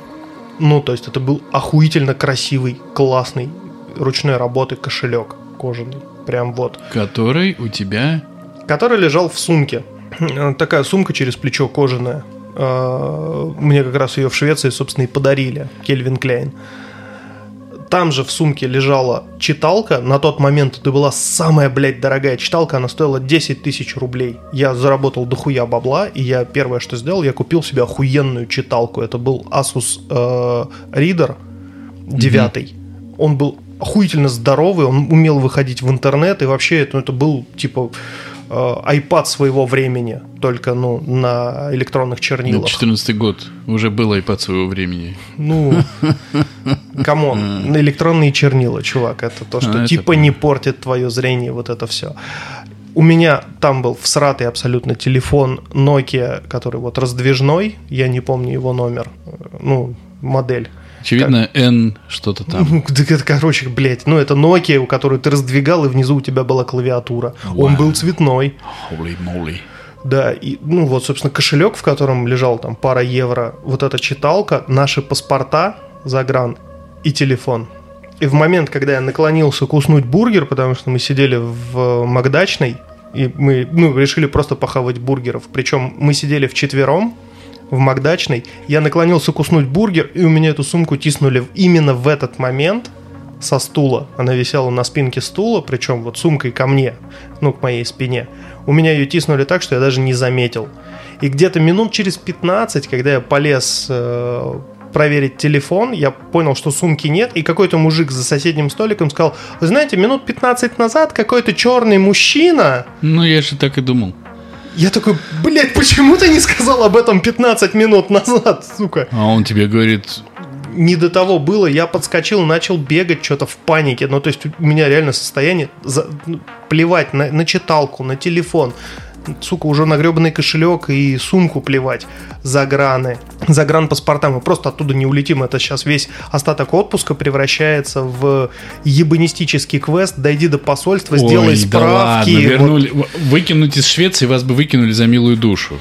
Ну, то есть это был охуительно красивый, классный ручной работы кошелек кожаный. Прям вот.
Который у тебя?
Который лежал в сумке. Такая сумка через плечо кожаная. А, мне как раз ее в Швеции, собственно, и подарили. Кельвин Кляйн. Там же в сумке лежала читалка. На тот момент это была самая, блядь, дорогая читалка. Она стоила 10 тысяч рублей. Я заработал дохуя бабла, и я первое, что сделал, я купил себе охуенную читалку. Это был Asus э, Reader 9. Mm-hmm. Он был охуительно здоровый, он умел выходить в интернет, и вообще это, это был, типа, э, iPad своего времени, только ну, на электронных чернилах.
14 год. Уже был iPad своего времени.
Ну, come on, на электронные чернила, чувак, это то, что
А, это
типа не портит твое зрение, вот это все. У меня там был всратый абсолютно телефон Nokia, который вот раздвижной, я не помню его номер, э, ну, модель.
Очевидно, N что-то там.
Ну, это, короче, блядь, ну это Nokia, у которой ты раздвигал, и внизу у тебя была клавиатура. Он
Вау.
был цветной.
Holy moly.
Да, и, ну вот, собственно, кошелек, в котором лежал там пара евро, вот эта читалка, наши паспорта, загран и телефон. И в момент, когда я наклонился куснуть бургер, потому что мы сидели в Макдачной, и мы ну, решили просто похавать бургеров. Причем мы сидели вчетвером в Макдачной, я наклонился куснуть бургер, и у меня эту сумку тиснули именно в этот момент со стула. Она висела на спинке стула, причем вот сумкой ко мне, ну, к моей спине. У меня ее тиснули так, что я даже не заметил. И где-то минут через 15, когда я полез э, проверить телефон, я понял, что сумки нет, и какой-то мужик за соседним столиком сказал, вы знаете, минут 15 назад какой-то черный мужчина...
Ну, я же так и думал.
Я такой, блядь, почему ты не сказал об этом 15 минут назад, сука?
А он тебе говорит,
не до того было, я подскочил, начал бегать что-то в панике. Ну, то есть у меня реально состояние за- ну, плевать на, на читалку, на телефон. Сука, уже на гребаный кошелек и сумку плевать. Заграны. Загранпаспорта. Мы просто оттуда не улетим. Это сейчас весь остаток отпуска превращается в ебанистический квест. Дойди до посольства, сделай
Ой, да
справки.
ладно,
Вот
вернули. Выкинуть из Швеции вас бы выкинули за милую душу.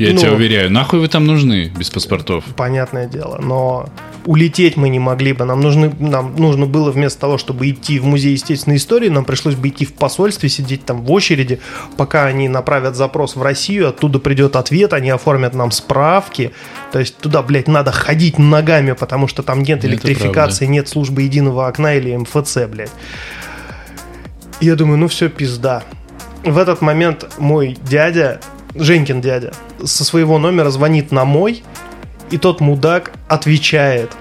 Я
Ну.
тебя уверяю. Нахуй вы там нужны без паспортов?
понятное дело, но улететь мы не могли бы. Нам, нужны, нам нужно было вместо того, чтобы идти в музей естественной истории, нам пришлось бы идти в посольстве, сидеть там в очереди, пока они направят запрос в Россию, оттуда придет ответ, они оформят нам справки. То есть туда, блядь, надо ходить ногами, потому что там нет электрификации, нет службы единого окна или МФЦ, блядь. Я думаю, ну все, пизда. В этот момент мой дядя, Женькин дядя, со своего номера звонит на мой, и тот мудак отвечает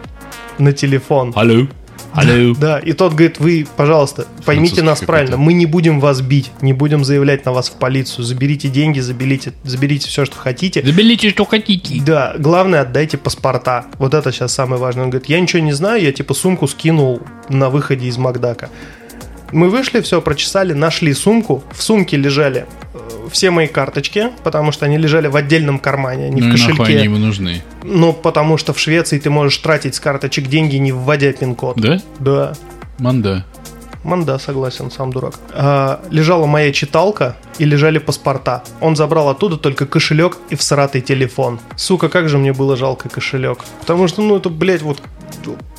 на телефон.
Алло? Алло?
Да, и тот говорит, вы, пожалуйста, поймите нас правильно, мы не будем вас бить, не будем заявлять на вас в полицию, заберите деньги, заберите, заберите все, что хотите.
Заберите, что хотите.
Да, главное, отдайте паспорта. Вот это сейчас самое важное. Он говорит, я ничего не знаю, я типа сумку скинул на выходе из Макдака. Мы вышли, все прочесали, нашли сумку. В сумке лежали э, все мои карточки, потому что они лежали в отдельном кармане, а не
Ну
в
и нахуй
кошельке.
они ему нужны?
Ну, потому что в Швеции ты можешь тратить с карточек деньги, не вводя пин-код.
Да?
Да.
Манда.
Манда, согласен, сам дурак. А, лежала моя читалка и лежали паспорта. Он забрал оттуда только кошелек и всратый телефон. Сука, как же мне было жалко кошелек. Потому что, ну, это, блядь, вот...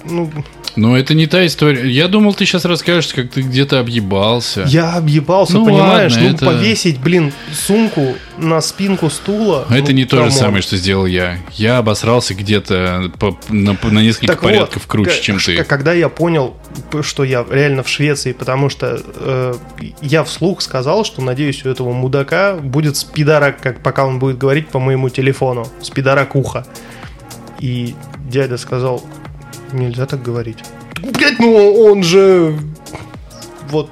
Ну,
Но это не та история. Я думал, ты сейчас расскажешь, как ты где-то объебался.
я объебался,
Ну
понимаешь?
ладно,
ну,
это-
повесить, блин, сумку на спинку стула.
Это
ну,
не то же самое, что сделал я. Я обосрался где-то по- на, на несколько
Так вот,
порядков круче,
к-
чем ты.
Когда я понял, что я реально в Швеции, потому что э, я вслух сказал, что надеюсь, у этого мудака будет спидорак, как пока он будет говорить по моему телефону, спидорак уха. И дядя сказал, нельзя так говорить. Блять, ну он же... Вот.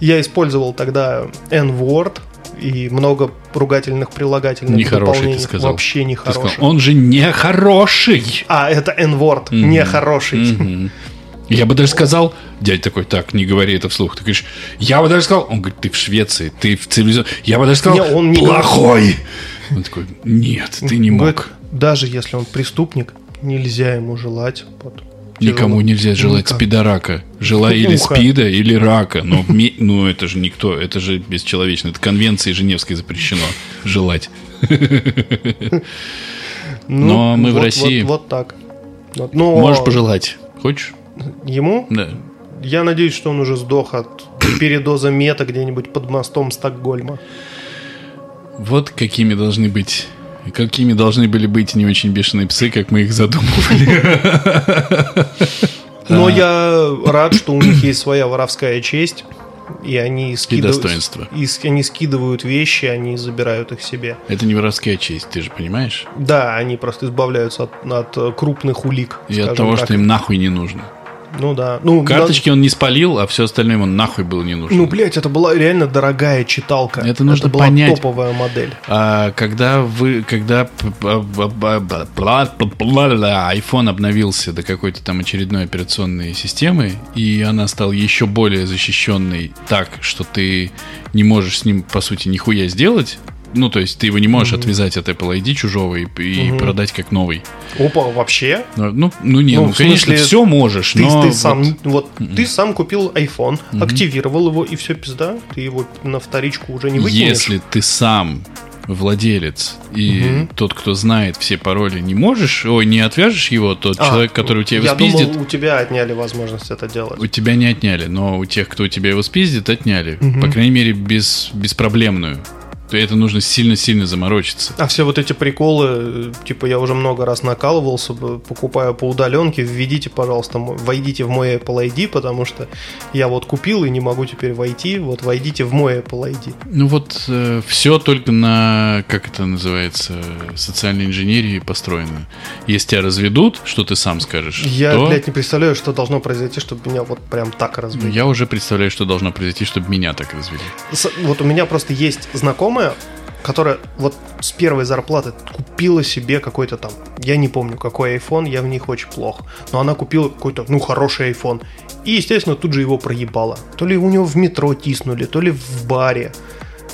Я использовал тогда N-word и много ругательных прилагательных
Нехороший, ты сказал.
Вообще
Ты
нехороший.
сказал, он же не хороший.
А, это N-word,
Мгм.
нехороший.
Мгм. Я бы даже сказал, дядя такой, так, не говори это вслух. Ты говоришь, я бы даже сказал, он говорит, ты в Швеции, ты в цивилизованном... Я бы даже сказал,
Не, он не
плохой. Он такой, нет, ты не
Говорит,
мог.
даже если он преступник, нельзя ему желать. Вот,
Никому нельзя желать
Никак.
спидорака. Желай или спида, или рака. Но ну, это же никто, это же бесчеловечно. Это конвенцией Женевской запрещено желать.
Ну,
Но мы в России.
Вот, так. Но
Можешь пожелать. Хочешь?
Ему?
Да.
Я надеюсь, что он уже сдох от передоза мета где-нибудь под мостом Стокгольма.
Вот какими должны быть Какими должны были быть не очень бешеные псы, как мы их задумывали.
Но я рад, что у них есть своя воровская честь. И они скидывают,
достоинство.
и с- они скидывают вещи, они забирают их себе.
Это не воровская честь, ты же понимаешь?
Да, они просто избавляются от, от, крупных улик.
И от того,
так.
что им нахуй не нужно.
Ну да. Ну,
Карточки он не спалил, а все остальное ему нахуй было не нужно.
Ну, блядь, это была реально дорогая читалка.
Это нужно
была
понять.
топовая модель.
А когда вы, когда iPhone обновился до какой-то там очередной операционной системы, и она стала еще более защищенной так, что ты не можешь с ним, по сути, нихуя сделать, ну, то есть ты его не можешь отвязать от Apple ID чужого и, и продать как новый.
Опа, вообще?
Ну, ну, ну, не,
Ну,
ну, конечно,
смысле,
все можешь,
Ты,
но...
ты
вот-
сам, вот, ты сам купил iPhone, активировал его, и все, пизда. Ты его на вторичку уже не выкинешь.
Если ты сам владелец и тот, кто знает все пароли, не можешь, ой, не отвяжешь его, тот
А,
человек, который у тебя его
Я
спиздит,
думал, у тебя отняли возможность это делать.
у тебя не отняли, но у тех, кто у тебя его спиздит, отняли. По крайней мере, без, беспроблемную. То это нужно сильно-сильно заморочиться.
А все вот эти приколы, э, типа я уже много раз накалывался, покупаю по удаленке, введите, пожалуйста, войдите в мой Apple ID, потому что я вот купил и не могу теперь войти, вот войдите в мой Apple ID.
Ну вот все только на, как это называется, социальной инженерии построено. Если тебя разведут, что ты сам скажешь,
Я,
то
блядь, не представляю, что должно произойти, чтобы меня вот прям так развели.
я уже представляю, что должно произойти, чтобы меня так развели.
С- Вот у меня просто есть знакомая, которая вот с первой зарплаты купила себе какой-то там, я не помню, какой iPhone, я в них очень плох, но она купила какой-то, ну, хороший iPhone. И, естественно, тут же его проебала. То ли у него в метро тиснули, то ли в баре.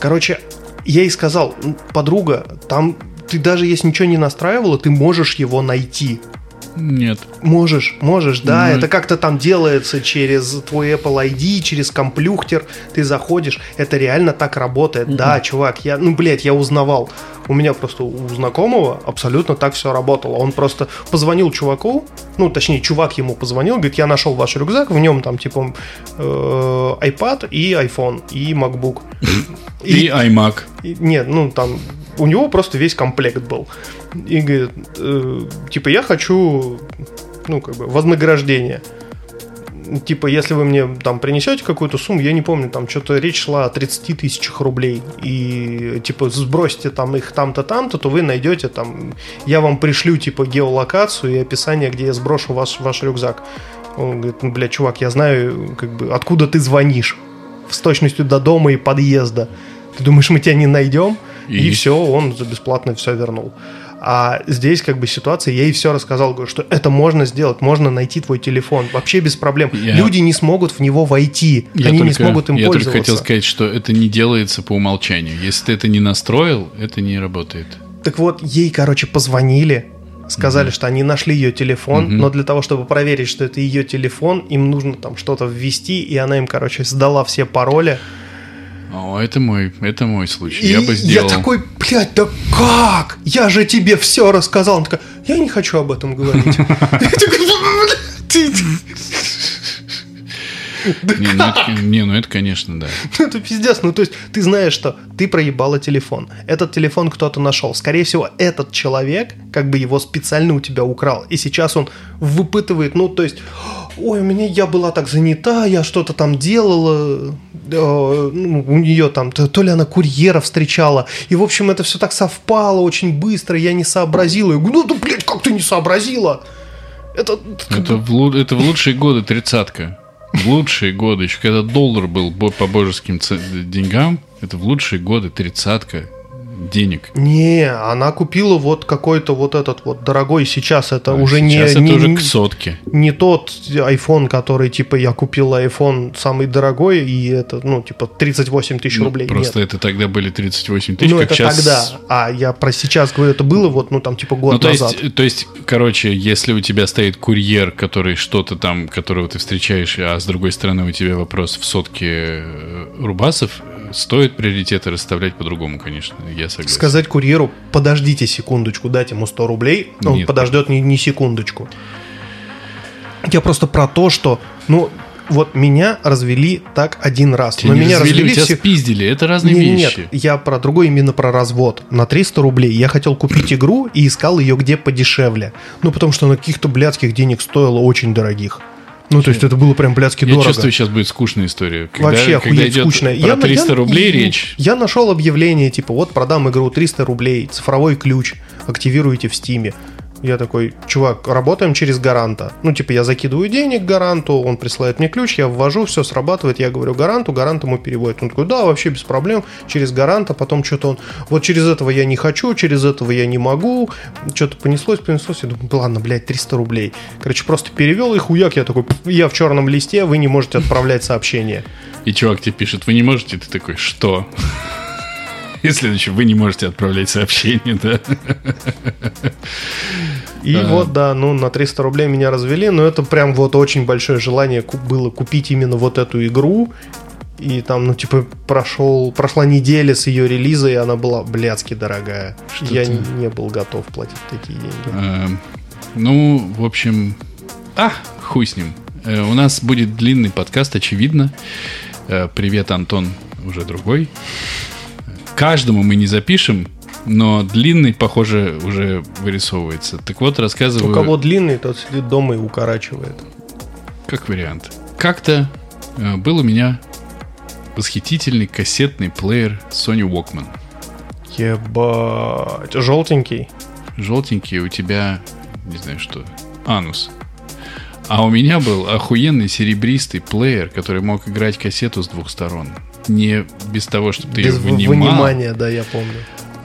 Короче, я ей сказал, «М, подруга, там ты даже если ничего не настраивала, ты можешь его найти.
Нет.
Можешь, можешь, да.
Ну,
это как-то там делается через твой Apple ID, через комплюхтер. Ты заходишь, это реально так работает. Да, чувак, я, ну, блядь, я узнавал. У меня просто у знакомого абсолютно так все работало. Он просто позвонил чуваку, ну, точнее, чувак ему позвонил, говорит, я нашел ваш рюкзак, в нем там, типа, э, iPad и iPhone, и MacBook.
И iMac.
И- Нет, ну там у него просто весь комплект был. И говорит, э, типа, я хочу, ну, как бы, вознаграждение. Типа, если вы мне там принесете какую-то сумму, я не помню, там что-то речь шла о 30 тысячах рублей, и типа сбросите там их там-то, там-то, то вы найдете там, я вам пришлю типа геолокацию и описание, где я сброшу ваш, ваш рюкзак. Он говорит, ну, бля, чувак, я знаю, как бы, откуда ты звонишь, с точностью до дома и подъезда. Ты думаешь, мы тебя не найдем? И,
И?
все, он за бесплатно все вернул. А здесь как бы ситуация, я ей все рассказал, говорю, что это можно сделать, можно найти твой телефон, вообще без проблем.
Я-
Люди не смогут в него войти,
Я
они не
только-
смогут им
я
пользоваться.
только хотел сказать, что это не делается по умолчанию. Если ты это не настроил, это не работает.
Так вот, ей, короче, позвонили, сказали, что они нашли ее телефон,
Мгм.
но для того, чтобы проверить, что это ее телефон, им нужно там что-то ввести, и она им, короче, сдала все пароли.
О, это мой, это мой случай.
И
я бы сделал.
такой, блядь, да как? Я же тебе все рассказал. Она такая, я не хочу об этом говорить. Я такой, «Блядь, ты-
Не, ну это, не, ну это, конечно, да.
Ну, это пиздец. Ну, то есть, ты знаешь, что ты проебала телефон. Этот телефон кто-то нашел. Скорее всего, этот человек, как бы его специально у тебя украл. И сейчас он выпытывает, ну, то есть, ой, у меня я была так занята, я что-то там делала, э, ну, у нее там, то, то ли она курьера встречала. И, в общем, это все так совпало очень быстро, я не сообразила. Я говорю, ну, да, блядь, как ты не сообразила? Это,
Это в, это в лучшие годы тридцатка. В лучшие годы, еще когда доллар был по божеским деньгам, это в лучшие годы тридцатка денег.
Не, она купила вот какой-то вот этот вот дорогой. Сейчас это уже
А Сейчас
не,
это
не,
уже к сотке.
не тот iPhone, который типа я купил iPhone самый дорогой и это ну типа 38 тысяч
Ну,
рублей.
Просто
Нет.
это тогда были 38 тысяч,
ну
как
это
сейчас...
тогда. А я про сейчас говорю, это было вот ну там типа год
Ну, то
назад.
есть, то есть, короче, если у тебя стоит курьер, который что-то там, которого ты встречаешь, а с другой стороны у тебя вопрос в сотке э, рубасов, стоит приоритеты расставлять по-другому, конечно, я согласен.
Сказать курьеру, подождите секундочку, дать ему 100 рублей, он
Нет.
подождет ни, ни секундочку. Я просто про то, что, ну, вот меня развели так один раз.
Тебя
но
не
меня
развели,
развели
тебя
все-
спиздили, это разные
Не, не,
вещи.
Нет, я про другой именно про развод. На 300 рублей я хотел купить игру и искал ее где подешевле. Ну, потому что на каких-то блядских денег стоило очень дорогих. Ну, то есть это было прям блядски
Я
дорого.
чувствую, сейчас будет скучная история. Когда,
Вообще
когда
охуеть
идет
скучно.
про 300 рублей
я-
речь,
Я нашел объявление, типа, вот продам игру 300 рублей, цифровой ключ, активируете в стиме. Я такой, чувак, работаем через гаранта. Ну, типа, я закидываю денег гаранту, он присылает мне ключ, я ввожу, все срабатывает, я говорю гаранту, гарант ему переводит. Он такой, да, вообще без проблем, через гаранта, потом что-то он, вот через этого я не хочу, через этого я не могу, что-то понеслось, понеслось, я думаю, ладно, блядь, 300 рублей. Короче, просто перевел и хуяк, я такой, я в черном листе, вы не можете отправлять сообщение.
И чувак тебе пишет, вы не можете, ты такой, что? И следующее, вы не можете отправлять сообщение, да?
И а. вот, да, ну, на 300 рублей меня развели, но это прям вот очень большое желание было купить именно вот эту игру. И там, ну, типа, прошел, прошла неделя с ее релиза, и она была блядски дорогая. Что Я не, не был готов платить такие деньги. А,
ну, в общем, а, хуй с ним. Э, у нас будет длинный подкаст, очевидно. Э, привет, Антон, уже другой. Каждому мы не запишем, но длинный, похоже, уже вырисовывается. Так вот, рассказываю...
У кого длинный, тот сидит дома и укорачивает.
Как вариант. Как-то э, был у меня восхитительный кассетный плеер Sony Walkman.
Ебать. Желтенький?
Желтенький у тебя, не знаю что, анус. А у меня был охуенный серебристый плеер, который мог играть кассету с двух сторон. Не без того, чтобы ты
без
ее вынимал.
вынимания, да, я помню.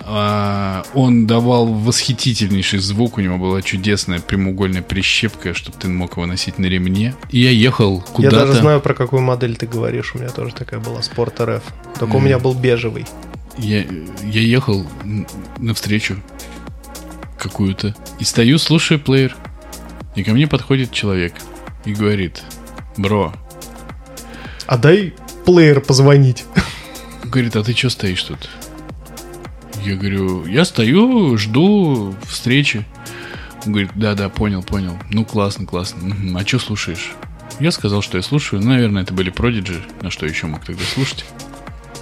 А, он давал восхитительнейший звук, у него была чудесная прямоугольная прищепка, чтобы ты мог его носить на ремне. И я ехал куда-то.
Я даже знаю, про какую модель ты говоришь. У меня тоже такая была, Sport RF. Только mm. у меня был бежевый.
Я, я ехал навстречу какую-то и стою, слушаю плеер. И ко мне подходит человек и говорит, бро.
А дай плеер позвонить.
Говорит, а ты что стоишь тут? Я говорю, я стою, жду встречи. Он говорит, да-да, понял, понял. Ну, классно, классно. А что слушаешь? Я сказал, что я слушаю. Ну, наверное, это были Prodigy. На что еще мог тогда слушать?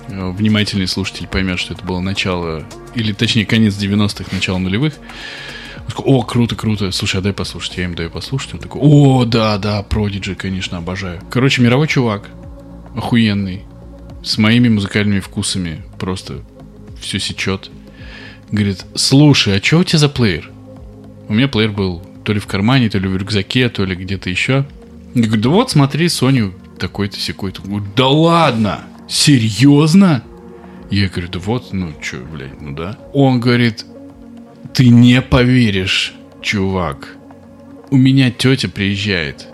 Э, внимательный слушатель поймет, что это было начало, или точнее конец 90-х, начало нулевых. Он такой, о, круто, круто. Слушай, а дай послушать. Я им даю послушать. Он такой, о, да, да, Prodigy, конечно, обожаю. Короче, мировой чувак. Охуенный. С моими музыкальными вкусами. Просто все сечет. Говорит, слушай, а что у тебя за плеер? У меня плеер был то ли в кармане, то ли в рюкзаке, то ли где-то еще. Я говорю, да вот смотри, Соню такой-то секой-то. Да ладно? Серьезно? Я говорю, да вот, ну что, блядь, ну да. Он говорит, ты не поверишь, чувак. У меня тетя приезжает.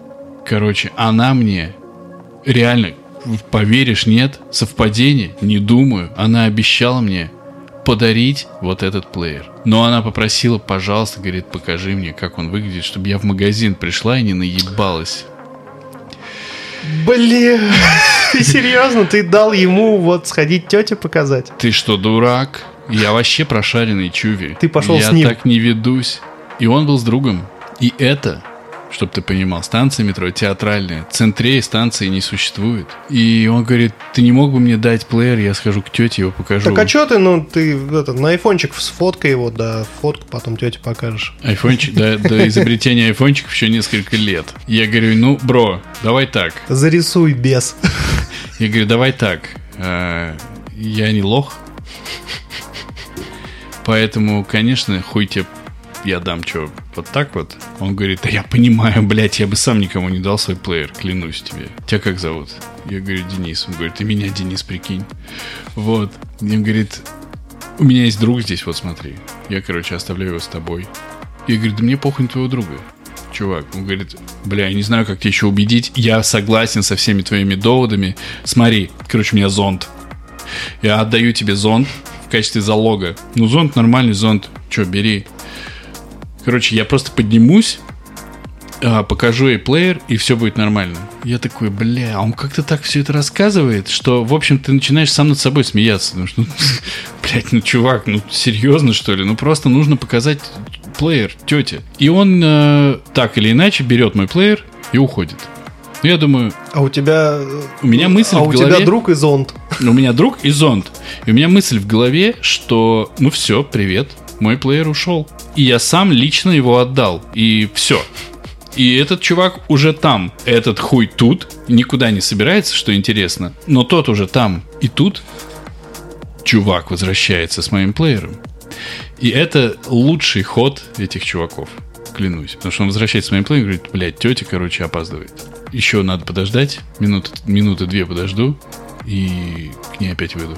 Короче, она мне реально, поверишь, нет, совпадение, не думаю. Она обещала мне подарить вот этот плеер. Но она попросила, пожалуйста, говорит, покажи мне, как он выглядит, чтобы я в магазин пришла и не наебалась.
Блин, ты серьезно? Ты дал ему вот сходить тете показать?
Ты что, дурак? Я вообще прошаренный чуви.
Ты пошел
я
с ним.
Я так не ведусь. И он был с другом. И это чтобы ты понимал, станция метро театральная, центрей станции не существует. И он говорит, ты не мог бы мне дать плеер, я схожу к тете, его покажу.
Так а что ты, ну, ты это, на айфончик сфоткай его, да, фотку потом тете покажешь.
Айфончик, да, до изобретения айфончиков еще несколько лет. Я говорю, ну, бро, давай так.
Зарисуй без.
Я говорю, давай так, э, я не лох, Поэтому, конечно, хуй тебе я дам что, вот так вот? Он говорит, да я понимаю, блядь, я бы сам никому не дал свой плеер, клянусь тебе. Тебя как зовут? Я говорю, Денис. Он говорит, ты меня, Денис, прикинь. Вот. И он говорит, у меня есть друг здесь, вот смотри. Я, короче, оставляю его с тобой. Я говорю, да мне похуй на твоего друга. Чувак, он говорит, бля, я не знаю, как тебя еще убедить. Я согласен со всеми твоими доводами. Смотри, короче, у меня зонт. Я отдаю тебе зонт в качестве залога. Ну, зонт нормальный зонт. Че, бери. Короче, я просто поднимусь, а, покажу ей плеер, и все будет нормально. Я такой, бля, а он как-то так все это рассказывает, что, в общем, ты начинаешь сам над собой смеяться. Ну, что, блядь, ну, чувак, ну, серьезно, что ли? Ну, просто нужно показать плеер тете. И он э, так или иначе берет мой плеер и уходит. Ну, я думаю...
А у тебя...
У меня мысль а в голове...
у тебя друг и зонт.
У меня друг и зонт. И у меня мысль в голове, что, ну все, привет, мой плеер ушел. И я сам лично его отдал. И все. И этот чувак уже там. Этот хуй тут. Никуда не собирается, что интересно. Но тот уже там. И тут чувак возвращается с моим плеером. И это лучший ход этих чуваков. клянусь. Потому что он возвращается с моим плейн и говорит, блядь, тетя, короче, опаздывает. Еще надо подождать, минуты, минуты две подожду, и к ней опять выйду.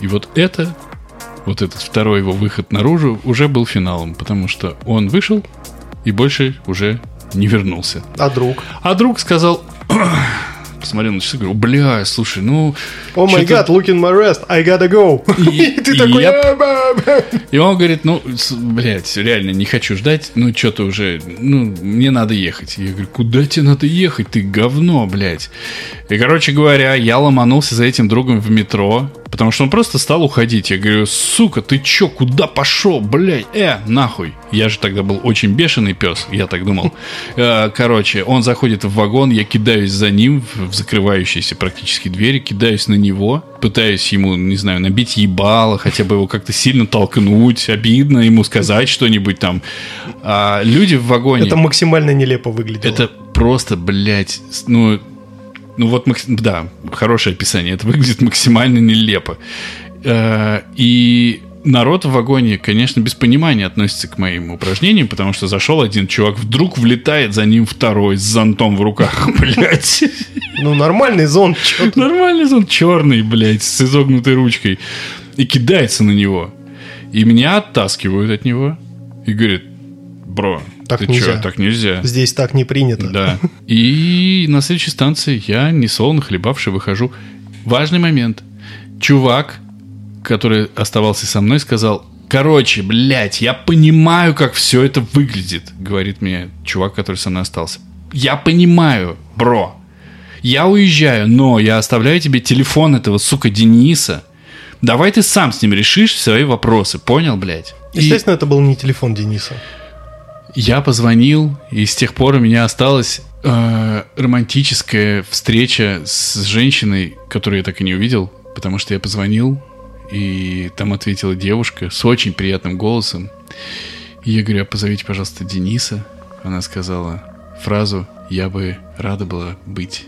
И вот это, вот этот второй его выход наружу уже был финалом, потому что он вышел и больше уже не вернулся.
А друг?
А друг сказал, посмотрел на часы, говорю, бля, слушай, ну...
О май гад, look in my rest, I gotta go.
И-
И ты такой...
я-
«А, ба, ба».
И он говорит, ну, блядь, реально, не хочу ждать, ну, что-то уже, ну, мне надо ехать. Я говорю, куда тебе надо ехать, ты говно, блядь. И, короче говоря, я ломанулся за этим другом в метро, потому что он просто стал уходить. Я говорю, сука, ты чё, куда пошел, блядь, э, нахуй. Я же тогда был очень бешеный пес, я так думал. Э, Короче, он заходит в вагон, я кидаюсь за ним в закрывающиеся практически двери, кидаюсь на него, пытаюсь ему, не знаю, набить ебало, хотя бы его как-то сильно толкнуть, обидно ему сказать что-нибудь там. А люди в вагоне...
Это максимально нелепо выглядело.
Это просто, блядь, ну, ну вот, да, хорошее описание. Это выглядит максимально нелепо. Э, И народ в вагоне, конечно, без понимания относится к моим упражнениям, потому что зашел один чувак, вдруг влетает за ним второй с зонтом в руках, блядь.
Ну, нормальный зон. чё ты.
Нормальный зонт черный, блядь, с изогнутой ручкой. И кидается на него. И меня оттаскивают от него. И говорит, бро,
Так
ты
нельзя.
чё, так нельзя.
Здесь так не принято.
Да. И на следующей станции я, несолоно хлебавший, выхожу. Важный момент. Чувак, который оставался со мной, сказал, короче, блядь, я понимаю, как все это выглядит, говорит мне чувак, который со мной остался. Я понимаю, бро. Я уезжаю, но я оставляю тебе телефон этого, сука, Дениса. Давай ты сам с ним решишь свои вопросы, понял, блядь? И-
Естественно, это был не телефон Дениса.
я позвонил, и с тех пор у меня осталась э, романтическая встреча с женщиной, которую я так и не увидел, потому что я позвонил, и там ответила девушка с очень приятным голосом. И я говорю, а позовите, пожалуйста, Дениса. Она сказала фразу «Я бы рада была быть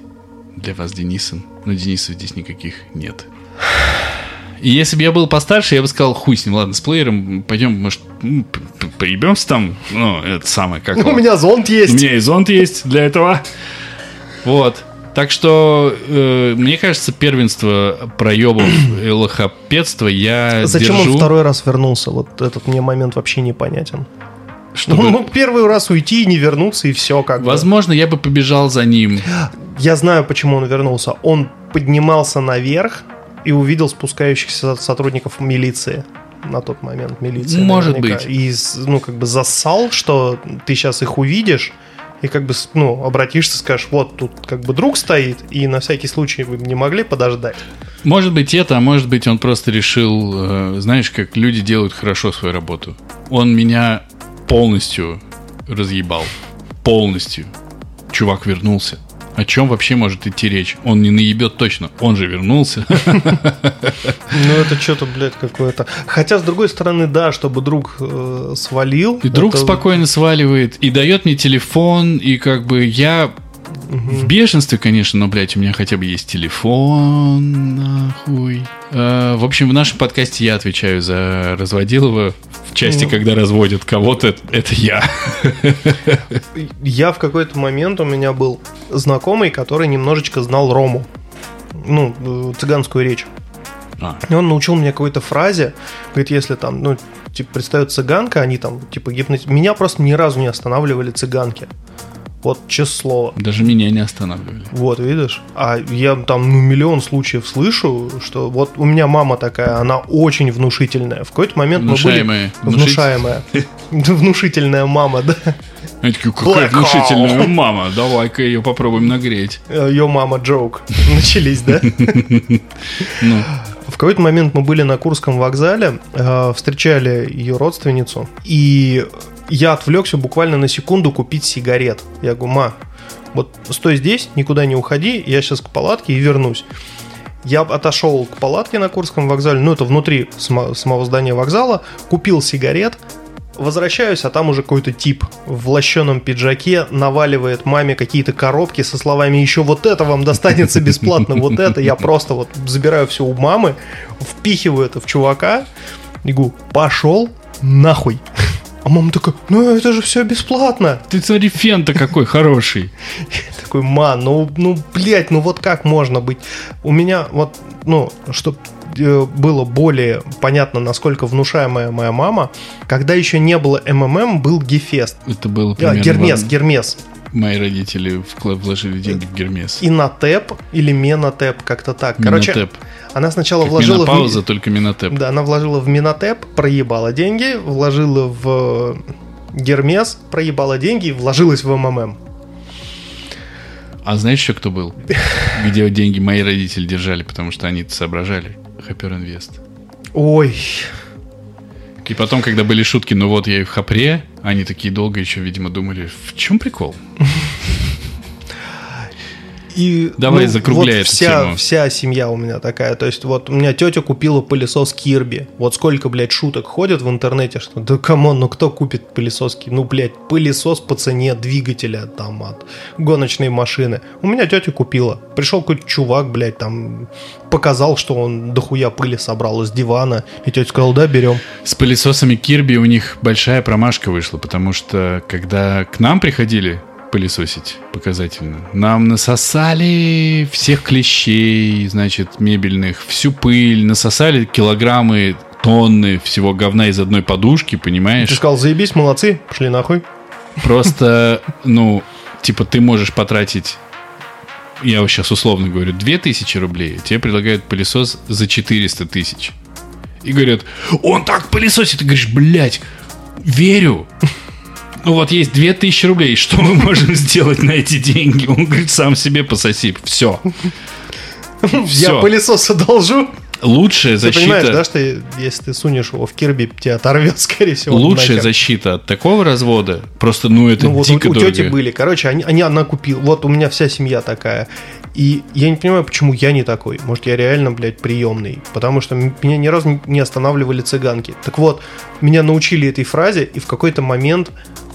для вас Денисом, но Денисов здесь никаких нет». И если бы я был постарше, я бы сказал, хуй с ним, ладно, с плеером, пойдем, может, п- поебемся там, ну, это самое, как
У
его?
меня зонт
У
есть.
меня и зонт есть для этого. Вот. Так что, э, мне кажется, первенство проебов и лохопедства я
Зачем
держу,
он второй раз вернулся? Вот этот мне момент вообще непонятен.
чтобы-
Он мог первый раз уйти и не вернуться, и все как бы.
Возможно, я бы побежал за ним.
Я знаю, почему он вернулся. Он поднимался наверх и увидел спускающихся сотрудников милиции на тот момент милиции.
Может
наверняка.
быть.
И, ну, как бы зассал, что ты сейчас их увидишь, и как бы, ну, обратишься, скажешь, вот тут как бы друг стоит, и на всякий случай вы не могли подождать.
Может быть это, а может быть он просто решил, э, знаешь, как люди делают хорошо свою работу. Он меня полностью разъебал. Полностью. Чувак вернулся. О чем вообще может идти речь? Он не наебет точно. Он же вернулся.
Ну, это что-то, блядь, какое-то. Хотя, с другой стороны, да, чтобы друг э, свалил.
И друг спокойно сваливает и дает мне телефон, и как бы я в бешенстве, конечно, но, блядь, у меня хотя бы есть телефон, нахуй. Э, в общем, в нашем подкасте я отвечаю за разводилова. В части,
Ну.
когда разводят кого-то, это- это я.
Я в какой-то момент у меня был знакомый, который немножечко знал Рому. Ну, э, цыганскую речь.
А,
И он научил меня какой-то фразе. Говорит, если там, ну, типа, представят цыганка, они там, типа, гипноти... Меня просто ни разу не останавливали цыганки. Вот, честное слово.
даже меня не останавливали.
Вот, видишь? А я там ну, миллион случаев слышу, что вот у меня мама такая, она очень внушительная. В какой-то момент
Внушаемая.
мы были... Внушаемая. Внушительная мама, да.
Они такие, какая внушительная мама, давай-ка ее попробуем нагреть.
Ее мама джоук. Начались, да?
Ну,
В какой-то момент мы были на Курском вокзале, э, встречали ее родственницу, и я отвлекся буквально на секунду купить сигарет. Я говорю, ма, вот стой здесь, никуда не уходи, я сейчас к палатке и вернусь. Я отошел к палатке на Курском вокзале, ну это внутри само- самого здания вокзала, купил сигарет, возвращаюсь, а там уже какой-то тип в лощеном пиджаке наваливает маме какие-то коробки со словами «Еще вот это вам достанется бесплатно, вот это». Я просто вот забираю все у мамы, впихиваю это в чувака и говорю «Пошел нахуй». А мама такая, ну это же все бесплатно.
Ты смотри, фен-то какой хороший.
Я такой, ма, ну, ну, блядь, ну вот как можно быть? У меня вот, ну, чтобы было более понятно, насколько внушаемая моя мама, когда еще не было МММ, был Гефест.
Это было
А,
примерно...
Гермес, Гермес.
Мои родители вложили деньги в Гермес.
Инотеп или Менотеп, как-то так. Короче,
Минотеп.
Она сначала
Как
вложила
менопауза,
в...
только Минотеп.
Да, она вложила в Минотеп, проебала деньги, вложила в Гермес, проебала деньги и вложилась в МММ.
А знаешь еще кто был? Где деньги мои родители держали, потому что они соображали. Хапер Инвест.
Ой,
И потом, когда были шутки, ну вот я и в Хапре, они такие долго еще, видимо, думали, в чем прикол?
И,
Давай,
ну,
закругляй
вот
эту
вся,
тему.
вся семья у меня такая. То есть, вот у меня тетя купила пылесос Кирби. Вот сколько, блядь, шуток ходят в интернете, что да come on, ну кто купит пылесос Кирби? Ну, блядь, пылесос по цене двигателя там от гоночной машины. У меня тетя купила. Пришел какой-то чувак, блядь, там показал, что он дохуя пыли собрал из дивана. И тетя сказала, да, берем.
С пылесосами Кирби у них большая промашка вышла, потому что когда к нам приходили пылесосить показательно, нам насосали всех клещей, значит, мебельных, всю пыль, насосали килограммы, тонны всего говна из одной подушки,
Ты
понимаешь?
сказал, заебись, молодцы, пошли нахуй.
Просто, ну, типа ты можешь потратить, я сейчас условно говорю, 2000 рублей, а тебе предлагают пылесос за 400 тысяч. И говорят, он так пылесосит. Ты говоришь, блядь, верю. Ну вот есть 2000 рублей, что мы можем сделать на эти деньги? Он говорит, сам себе пососи. Все.
Я
Все.
пылесос одолжу.
Лучшая
Ты понимаешь, да,
защита,
что если ты сунешь его в Кирби, тебя оторвет, скорее всего.
лучшая
нахер.
защита от такого развода, просто, ну, это
Ну вот у,
дико
у тети были, короче, они, они она купила. Вот у меня вся семья такая. И я не понимаю, почему я не такой. Может, я реально, блядь, приемный. Потому что меня ни разу не останавливали цыганки. Так вот, меня научили этой фразе, и в какой-то момент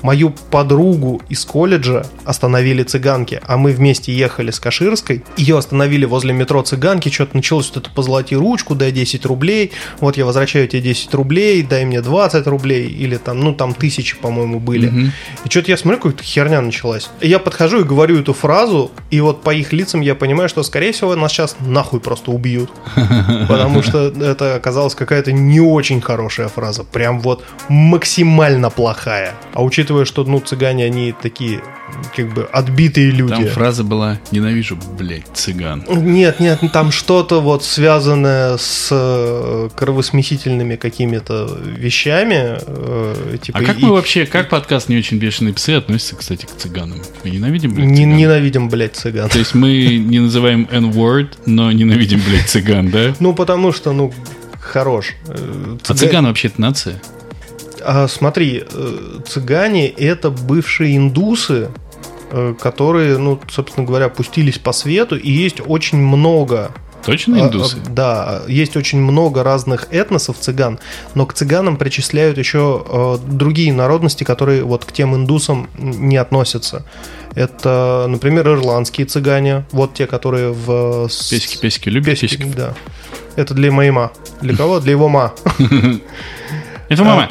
мою подругу из колледжа остановили цыганки, а мы вместе ехали с Каширской, ее остановили возле метро цыганки, что-то началось вот это позолоти ручку, дай 10 рублей, вот я возвращаю тебе 10 рублей, дай мне 20 рублей, или там, ну там тысячи, по-моему, были.
Мгм.
И что-то я смотрю, какая-то херня началась. И я подхожу и говорю эту фразу, и вот по их лицам я понимаю, что, скорее всего, нас сейчас нахуй просто убьют. Потому что это оказалась какая-то не очень хорошая фраза. Прям вот максимально плохая. А учитывая, что, ну, цыгане, они такие, как бы, отбитые люди.
Там фраза была «Ненавижу, блядь, цыган».
Нет, нет, там что-то вот связанное с э, кровосмесительными какими-то вещами. э, типа,
А как
и-
мы вообще, как подкаст «Не очень бешеные псы» относится, кстати, к цыганам? Мы ненавидим, блядь,
не-
цыган?
ненавидим, блядь, цыган.
То есть мы не называем N-word, но ненавидим, блядь, цыган, да?
Ну, потому что, ну, хорош. Э,
А
цыга-
цыган вообще-то нация?
А, смотри, э, цыгане это бывшие индусы, э, которые, ну, собственно говоря, пустились по свету, и есть очень много
Точно
А,
индусы?
а, Да, есть очень много разных этносов цыган, но к цыганам причисляют еще э, другие народности, которые вот к тем индусам не относятся. Это, например, ирландские цыгане, вот те, которые в...
Песики, песики, любят
Песики,
песиков?
да. Это для моей ма. Для кого? Для его ма.
Это мама.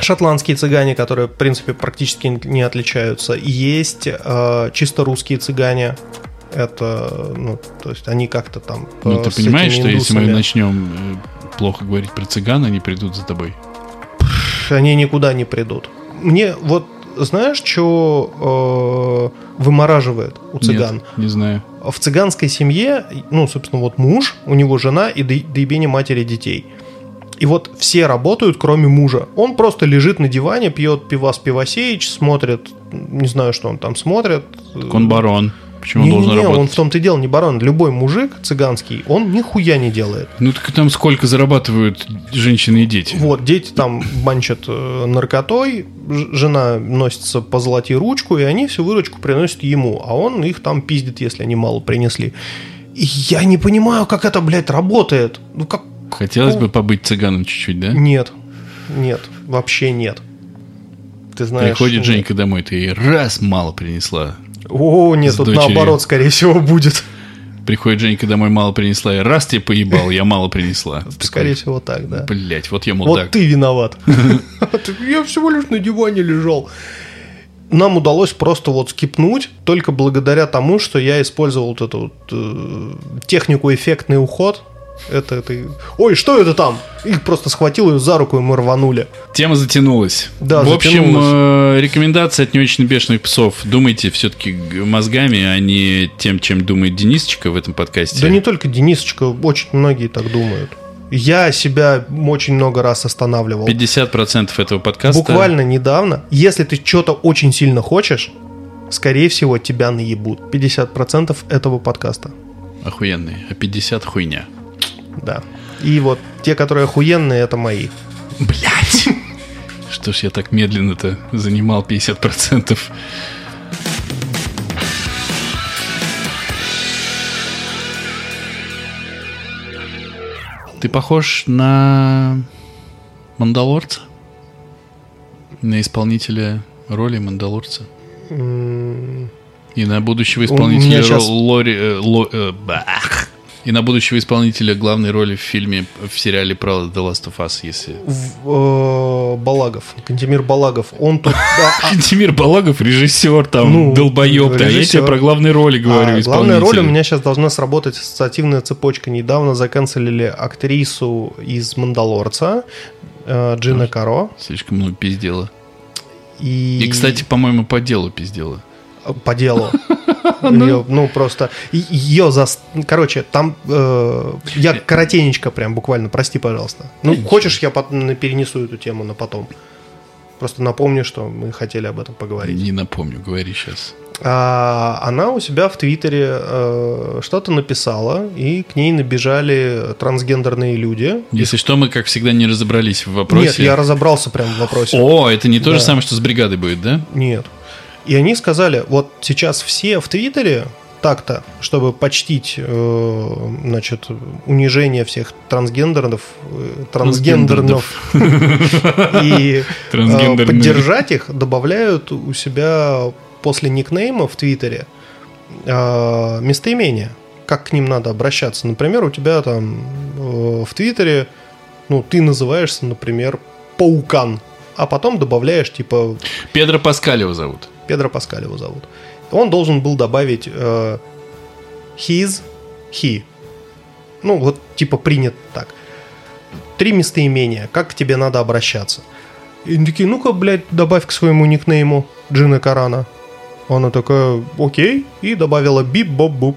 Шотландские цыгане, которые, в принципе, практически не отличаются. Есть э, чисто русские цыгане. Это, ну, то есть они как-то там...
Ну,
э,
ты понимаешь, что если мы начнем э, плохо говорить про цыган, они придут за тобой?
они никуда не придут. Мне вот знаешь, что вымораживает у цыган?
Нет, не знаю.
В цыганской семье, ну, собственно, вот муж, у него жена и до- доебение матери детей. И вот все работают, кроме мужа. Он просто лежит на диване, пьет пивас Пивасеич, смотрит, не знаю, что он там смотрит.
Так он барон. Почему он
Не,
должен
не, он
работать?
в том-то и дело не барон. Любой мужик цыганский, он нихуя не делает.
Ну так там сколько зарабатывают женщины и дети?
Вот, дети там банчат э, наркотой, жена носится по золоти ручку, и они всю выручку приносят ему, а он их там пиздит, если они мало принесли. И я не понимаю, как это, блядь, работает. Ну как...
Хотелось бы побыть цыганом чуть-чуть, да?
Нет, нет, вообще нет. Ты знаешь...
Приходит
нет.
Женька домой, ты ей раз мало принесла.
О, нет, тут
дочерью.
наоборот, скорее всего, будет.
приходит Женька домой, мало принесла, и раз тебе поебал, я мало принесла.
Скорее всего так, да.
Блять, вот я
Вот
мудак.
ты виноват. Я всего лишь на диване лежал. Нам удалось просто вот скипнуть только благодаря тому, что я использовал вот эту вот, э, технику эффектный уход. Это, это... Ой, что это там? Их просто схватил ее за руку, и мы рванули.
Тема затянулась.
Да,
В общем,
затянулась.
э, рекомендация от не очень бешеных псов. Думайте все-таки мозгами, а не тем, чем думает Денисочка в этом подкасте.
Да не только Денисочка, очень многие так думают. Я себя очень много раз останавливал.
50% этого подкаста...
Буквально недавно, если ты что-то очень сильно хочешь, скорее всего, тебя наебут. 50% этого подкаста.
Охуенные, а 50 хуйня.
Да. И вот те, которые охуенные, это мои.
Блять! Что ж я так медленно-то занимал 50%? Ты похож на Мандалорца? На исполнителя роли Мандалорца? И на будущего исполнителя ро- Лори... э, Ло- э, бах. И на будущего исполнителя главной роли в фильме, в сериале про The Last of Us, если...
в- э, Балагов, Кантемир Балагов, он тут... а-
Антимир Балагов, режиссер, там,
Ну,
долбоеб, да, я тебе про главные роли говорю,
а, главная роль у меня сейчас должна сработать ассоциативная цепочка. Недавно заканцелили актрису из «Мандалорца», э, Джина Каро.
Слишком много пиздела.
И,
И, кстати, по-моему, по делу пиздела.
по делу. Её, ну, просто ее за... Короче, там э, я коротенечко прям буквально, прости, пожалуйста. Ну, хочешь, я пот- перенесу эту тему на потом. Просто напомню, что мы хотели об этом поговорить.
Не напомню, говори сейчас.
А, она у себя в Твиттере э, что-то написала, и к ней набежали трансгендерные люди.
Если что, мы, как всегда, не разобрались в вопросе.
Нет, я разобрался прям в вопросе.
О, это не то же
Да.
самое, что с бригадой будет, да?
Нет. И они сказали, вот сейчас все в Твиттере так-то, чтобы почтить, э, значит, унижение всех трансгендеров, э, трансгендернов и э, поддержать их, добавляют у себя после никнейма в Твиттере местоимения, как к ним надо обращаться. Например, у тебя там в Твиттере, ну, ты называешься, например, Паукан, а потом добавляешь, типа,
Педро Паскаль его зовут.
Педро Паскаль его зовут. Он должен был добавить э, his, he. Ну, вот типа принят так. Три местоимения. Как к тебе надо обращаться? И такие, ну-ка, блядь, добавь к своему никнейму Джина Карана. Она такая, окей, и добавила бип-боп-буп.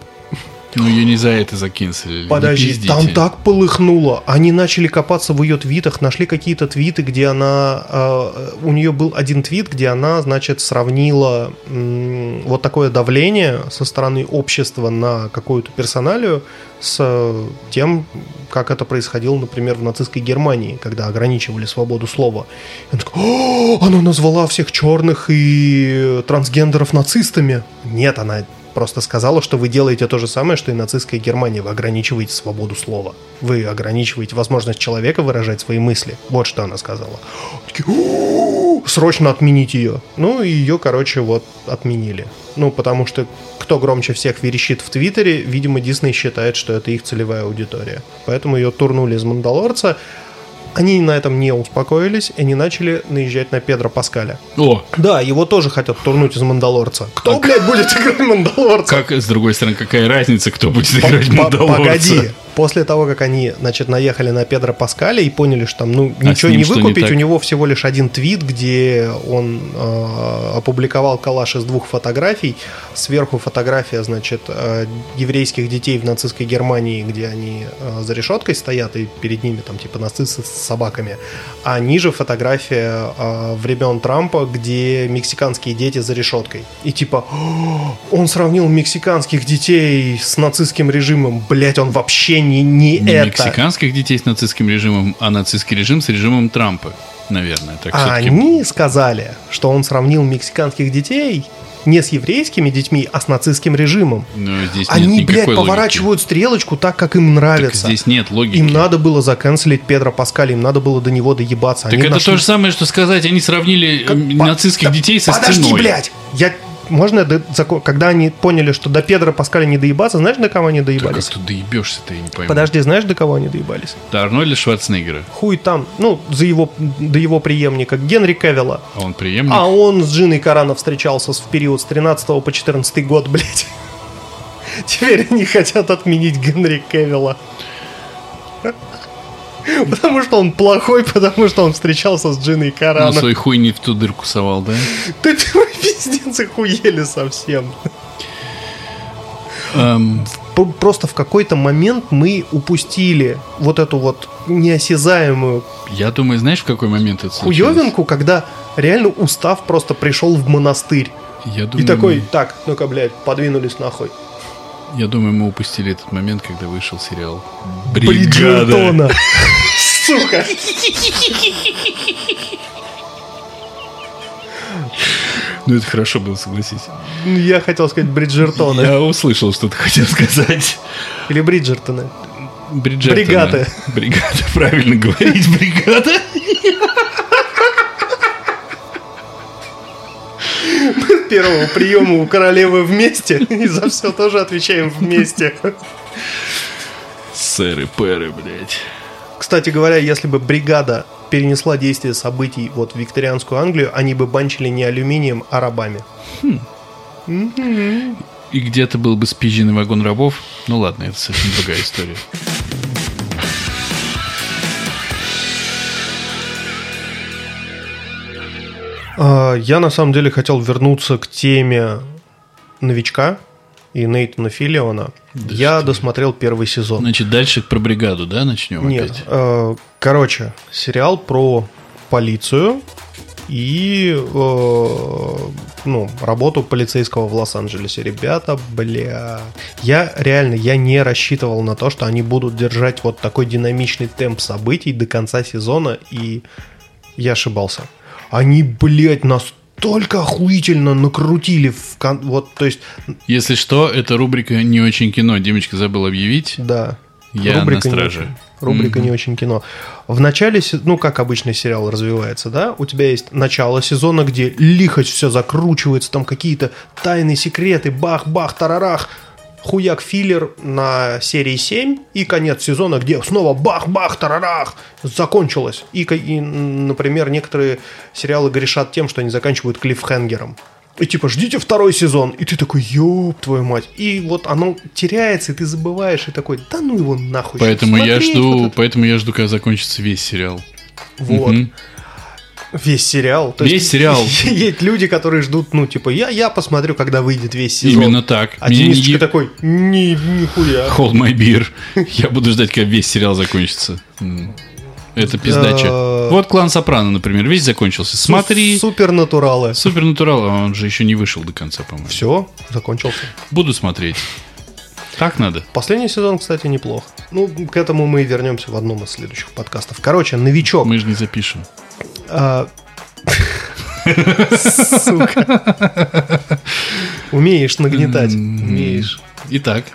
Ну, ее не за это закинцелили. не
Подожди, там так полыхнуло. Они начали копаться в ее твитах, нашли какие-то твиты, где она... э, у нее был один твит, где она, значит, сравнила м, вот такое давление со стороны общества на какую-то персоналию с э, тем, как это происходило, например, в нацистской Германии, когда ограничивали свободу слова. И она такая, «О, она назвала всех черных и трансгендеров нацистами. Нет, она просто сказала, что вы делаете то же самое, что и нацистская Германия. Вы ограничиваете свободу слова. Вы ограничиваете возможность человека выражать свои мысли. Вот что она сказала. Такие, «О, Срочно отменить ее. Ну, и ее, короче, вот отменили. Ну, потому что кто громче всех верещит в Твиттере, видимо, Дисней считает, что это их целевая аудитория. Поэтому ее турнули из Мандалорца. Они на этом не успокоились, и они начали наезжать на Педро Паскаля.
О,
Да, его тоже хотят турнуть из Мандалорца. Кто, блядь, будет играть Мандалорца?
как, с другой стороны, какая разница, кто будет играть Мандалорца?
Погоди. После того, как они, значит, наехали на Педро Паскаля и поняли, что там, ну,
А
ничего не
не
выкупить,
так?
у него всего лишь один твит, где он э, опубликовал коллаж из двух фотографий. Сверху фотография, значит, э, еврейских детей в нацистской Германии, где они э, за решеткой стоят, и перед ними там, типа, нацисты с собаками. А ниже фотография э, времен Трампа, где мексиканские дети за решеткой. И типа, «О, он сравнил мексиканских детей с нацистским режимом. Блять, он вообще не, не,
Не
это.
мексиканских детей с нацистским режимом, а нацистский режим с режимом Трампа, наверное. Так
А они сказали, что он сравнил мексиканских детей не с еврейскими детьми, а с нацистским режимом.
Ну, здесь
Они, блядь,
логики.
поворачивают стрелочку так, как им
Так
нравится.
здесь нет логики.
Им надо было заканцелить Педро Паскаля, им надо было до него доебаться.
Так
Они
это
нашли-
то же самое, что сказать, они сравнили э,
Как- по-
нацистских
Да
детей со
Подожди,
стеной.
блядь! Я... можно, до- когда они поняли, что до Педро Паскаля не доебаться, знаешь, до кого они
Ты как
доебались?
тут доебешься-то, я не пойму.
Подожди, знаешь, до кого они доебались?
До Арнольда Шварценеггера.
Хуй там, ну, за его, до его преемника, Генри Кевилла.
А он преемник.
А он с Джиной Карана встречался в период с 13 по 14 год, блядь. Теперь они хотят отменить Генри Кевилла. Потому что он плохой, потому что он встречался с Джиной
Ну,
Караном.
свой хуй не в ту дырку совал, да?
Да ты вы пиздец охуели совсем. П- Просто в какой-то момент мы упустили вот эту вот неосязаемую
я думаю, знаешь, в какой момент это случилось?
хуевинку, когда реально устав просто пришел в монастырь.
Я
И
думаю,
такой, так, ну-ка, блядь, подвинулись нахуй.
Я думаю, мы упустили этот момент, когда вышел сериал
Бриджертона. Сука.
Ну, это хорошо было, согласись.
Я хотел сказать Бриджертона.
Я услышал, что ты хотел сказать.
Или Бриджертона.
Бриджертона.
Бригады.
Бригада, правильно говорить, бригада.
Первого приема у королевы вместе. И за все тоже отвечаем вместе.
Сэры-пэры, блядь.
Кстати говоря, если бы бригада перенесла действие событий вот в викторианскую Англию, они бы банчили не алюминием, а рабами.
И где-то был бы спизженный вагон рабов. Ну ладно, это совсем другая история.
Я на самом деле хотел вернуться к теме новичка и Нейтана Филлиона. Я досмотрел первый сезон.
Значит, дальше про бригаду, да, начнем
Нет,
опять?
э, короче, сериал про полицию и э, ну, работу полицейского в Лос-Анджелесе. Ребята, бля, я реально, я не рассчитывал на то, что они будут держать вот такой динамичный темп событий до конца сезона, и я ошибался. Они, блядь, настолько охуительно накрутили в кон- вот, то есть,
Если что, это рубрика «Не очень кино». Димочка забыл объявить.
да.
Я на
не
страже.
очень- рубрика не очень кино. В начале, ну, как обычно сериал развивается, да, у тебя есть начало сезона, где лихость все закручивается, там какие-то тайные секреты, бах-бах, тарарах, филлер на серии 7 и конец сезона, где снова бах-бах, тарарах, закончилось. И, и, например, некоторые сериалы грешат тем, что они заканчивают клиффхенгером. И типа, ждите второй сезон. И ты такой, ёб твою мать. И вот оно теряется, и ты забываешь, и такой, да ну его нахуй.
Поэтому я жду,
вот это.
поэтому я жду, когда закончится весь сериал.
Вот.
Мгм.
Весь сериал. То
Весь
есть,
сериал.
Есть люди, которые ждут, ну, типа, я, я посмотрю, когда выйдет весь сезон.
Именно так.
А
Мне
Денисочка
не-
такой, ни, нихуя.
Hold my beer. Я буду ждать, когда весь сериал закончится. Это пиздача.
Да.
Вот клан Сопрано, например, весь закончился. Смотри.
Супер натуралы.
Супер натурал, а он же еще не вышел до конца, по-моему.
Все, закончился.
Буду смотреть. Так надо.
Последний сезон, кстати, неплох. Ну, к этому мы вернемся в одном из следующих подкастов. Короче, новичок.
Мы же не запишем.
А, Сука. Умеешь нагнетать. Умеешь.
Итак,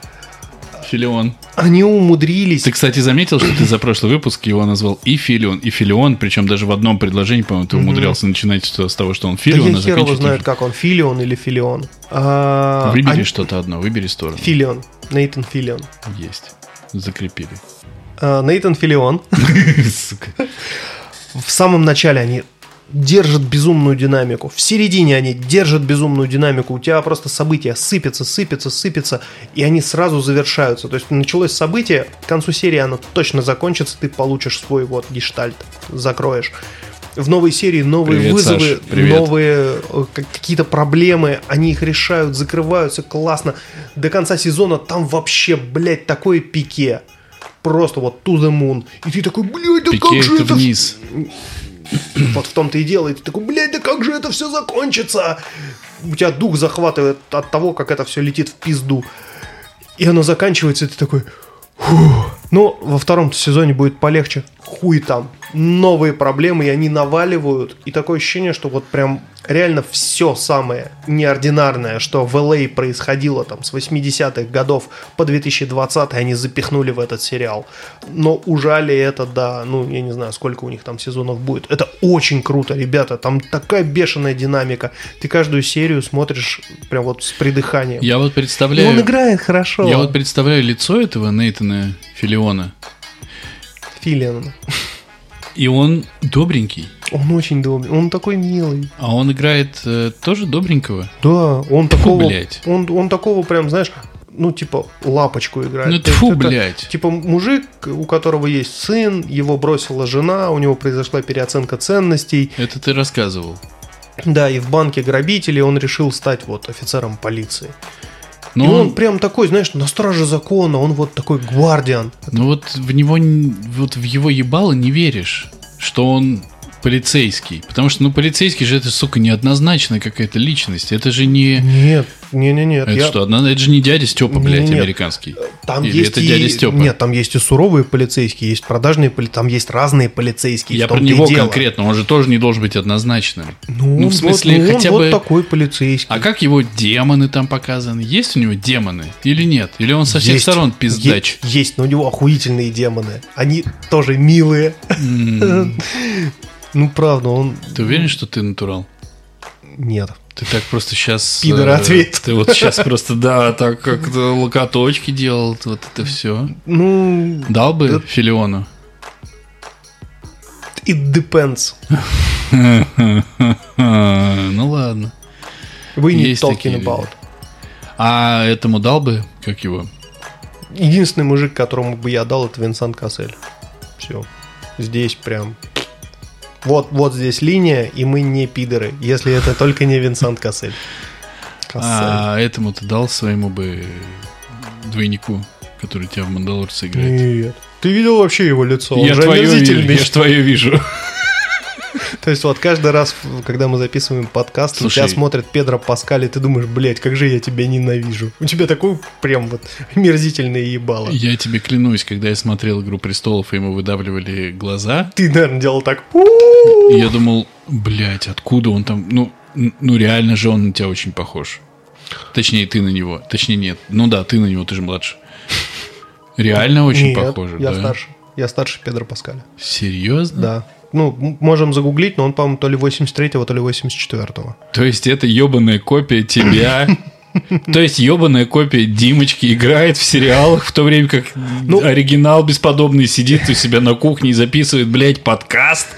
Филион.
Они умудрились.
Ты, кстати, заметил, что ты за прошлый выпуск его назвал и Филион, и Филион, причем даже в одном предложении, по-моему, ты умудрялся начинать что- с того, что он
Да
Филион,
я
а
хер его
закончить
знает, как он, Филион или Филион. А,
Выбери
они-
что-то одно, выбери сторону.
Филион. Нейтан Филион.
Есть. Закрепили.
А, Нейтан Филион.
Сука.
В самом начале они держат безумную динамику. В середине они держат безумную динамику. У тебя просто события сыпятся, сыпятся, сыпятся, и они сразу завершаются. То есть началось событие, к концу серии оно точно закончится, ты получишь свой вот гештальт, закроешь. В новой серии новые
Привет,
вызовы,
Саш,
новые э, как- какие-то проблемы, они их решают, закрываются классно. До конца сезона там вообще, блядь, такое пике. Просто вот to the moon. И ты такой, блядь, да
Пике
как же
это вниз.
вот в том-то и дело. И ты такой, блядь, да как же это все закончится? У тебя дух захватывает от того, как это все летит в пизду. И оно заканчивается, и ты такой, «Фу». Ну, во втором сезоне будет полегче. Хуй там. Новые проблемы, и они наваливают. И такое ощущение, что вот прям реально все самое неординарное, что в LA происходило там с 80-х годов по 2020 они запихнули в этот сериал. Но ужали это, да, ну, я не знаю, сколько у них там сезонов будет. Это очень круто, ребята, там такая бешеная динамика. Ты каждую серию смотришь прям вот с придыханием.
Я вот
И
представляю...
он играет хорошо.
Я вот представляю лицо этого Нейтана Филиона.
Филин.
И он добренький.
Он очень добрый, он такой милый.
А он играет э, тоже добренького.
Да, он такого,
блядь.
он, он такого прям, знаешь, ну типа лапочку играет.
Ну тьфу,
это
блядь.
Типа мужик, у которого есть сын, его бросила жена, у него произошла переоценка ценностей.
Это ты рассказывал.
Да, и в банке грабителей он решил стать вот офицером полиции.
Но
и он,
он-
прям такой, знаешь, на страже закона, он вот такой гвардиан.
Ну вот в него, вот в его ебало не веришь, что он полицейский. Потому что, ну, полицейский же это, сука, неоднозначная какая-то личность. Это же не...
Нет, не, не, нет.
Это что, одна- это же не дядя Степа, блядь,
Нет.
американский.
Там
Или
есть
это
и...
дядя Степа?
Нет, там есть и суровые полицейские, есть продажные там есть разные полицейские.
Я про него
дело.
конкретно, он же тоже не должен быть однозначным.
Ну,
Ну, в смысле,
вот, ну,
хотя
он
бы-
вот такой полицейский.
А как его демоны там показаны? Есть у него демоны или нет? Или он со всех
Есть.
сторон пиздач?
Е- Есть, но у него охуительные демоны. Они тоже милые.
М,
Ну, правда, он...
Ты уверен, что ты натурал?
Нет.
Ты так просто сейчас...
Пидор ответ.
Ты вот сейчас просто, да, так как-то локоточки делал, вот это все.
Ну,
Дал бы
Да.
Филиону?
it depends.
Ну ладно.
Need
Есть
talking about.
А этому дал бы, как его?
Единственный мужик, которому бы я дал, это Винсент Кассель. Все. Здесь прям... Вот, вот здесь линия, и мы не пидоры, если это только не Винсент Кассель.
А этому ты дал своему бы двойнику, который тебя в Мандалорце играет?
Нет. Ты видел вообще его лицо? Он
Я
же
твое вижу, я ж твое вижу.
То есть вот каждый раз, когда мы записываем подкаст,
Слушай.
тебя смотрит Педро Паскаль, и ты думаешь, блядь, как же я тебя ненавижу. У тебя такой прям вот омерзительное ебало.
Я тебе клянусь, когда я смотрел «Игру престолов», и ему выдавливали глаза,
Ты, наверное, делал так.
я думал, блядь, откуда он там... Ну, ну реально же он на тебя очень похож. Точнее, ты на него. Точнее, нет. Ну да, ты на него, ты же младше. Реально очень
Нет,
похоже,
я
да?
старше. Я старше Педро Паскаля.
Серьезно?
Да. Ну, можем загуглить, но он, по-моему, то ли 83-го, то ли 84-го.
То есть это ебаная копия тебя. То есть ебаная копия Димочки играет в сериалах, в то время как
Ну-
оригинал бесподобный сидит у себя на кухне и записывает, блядь, подкаст.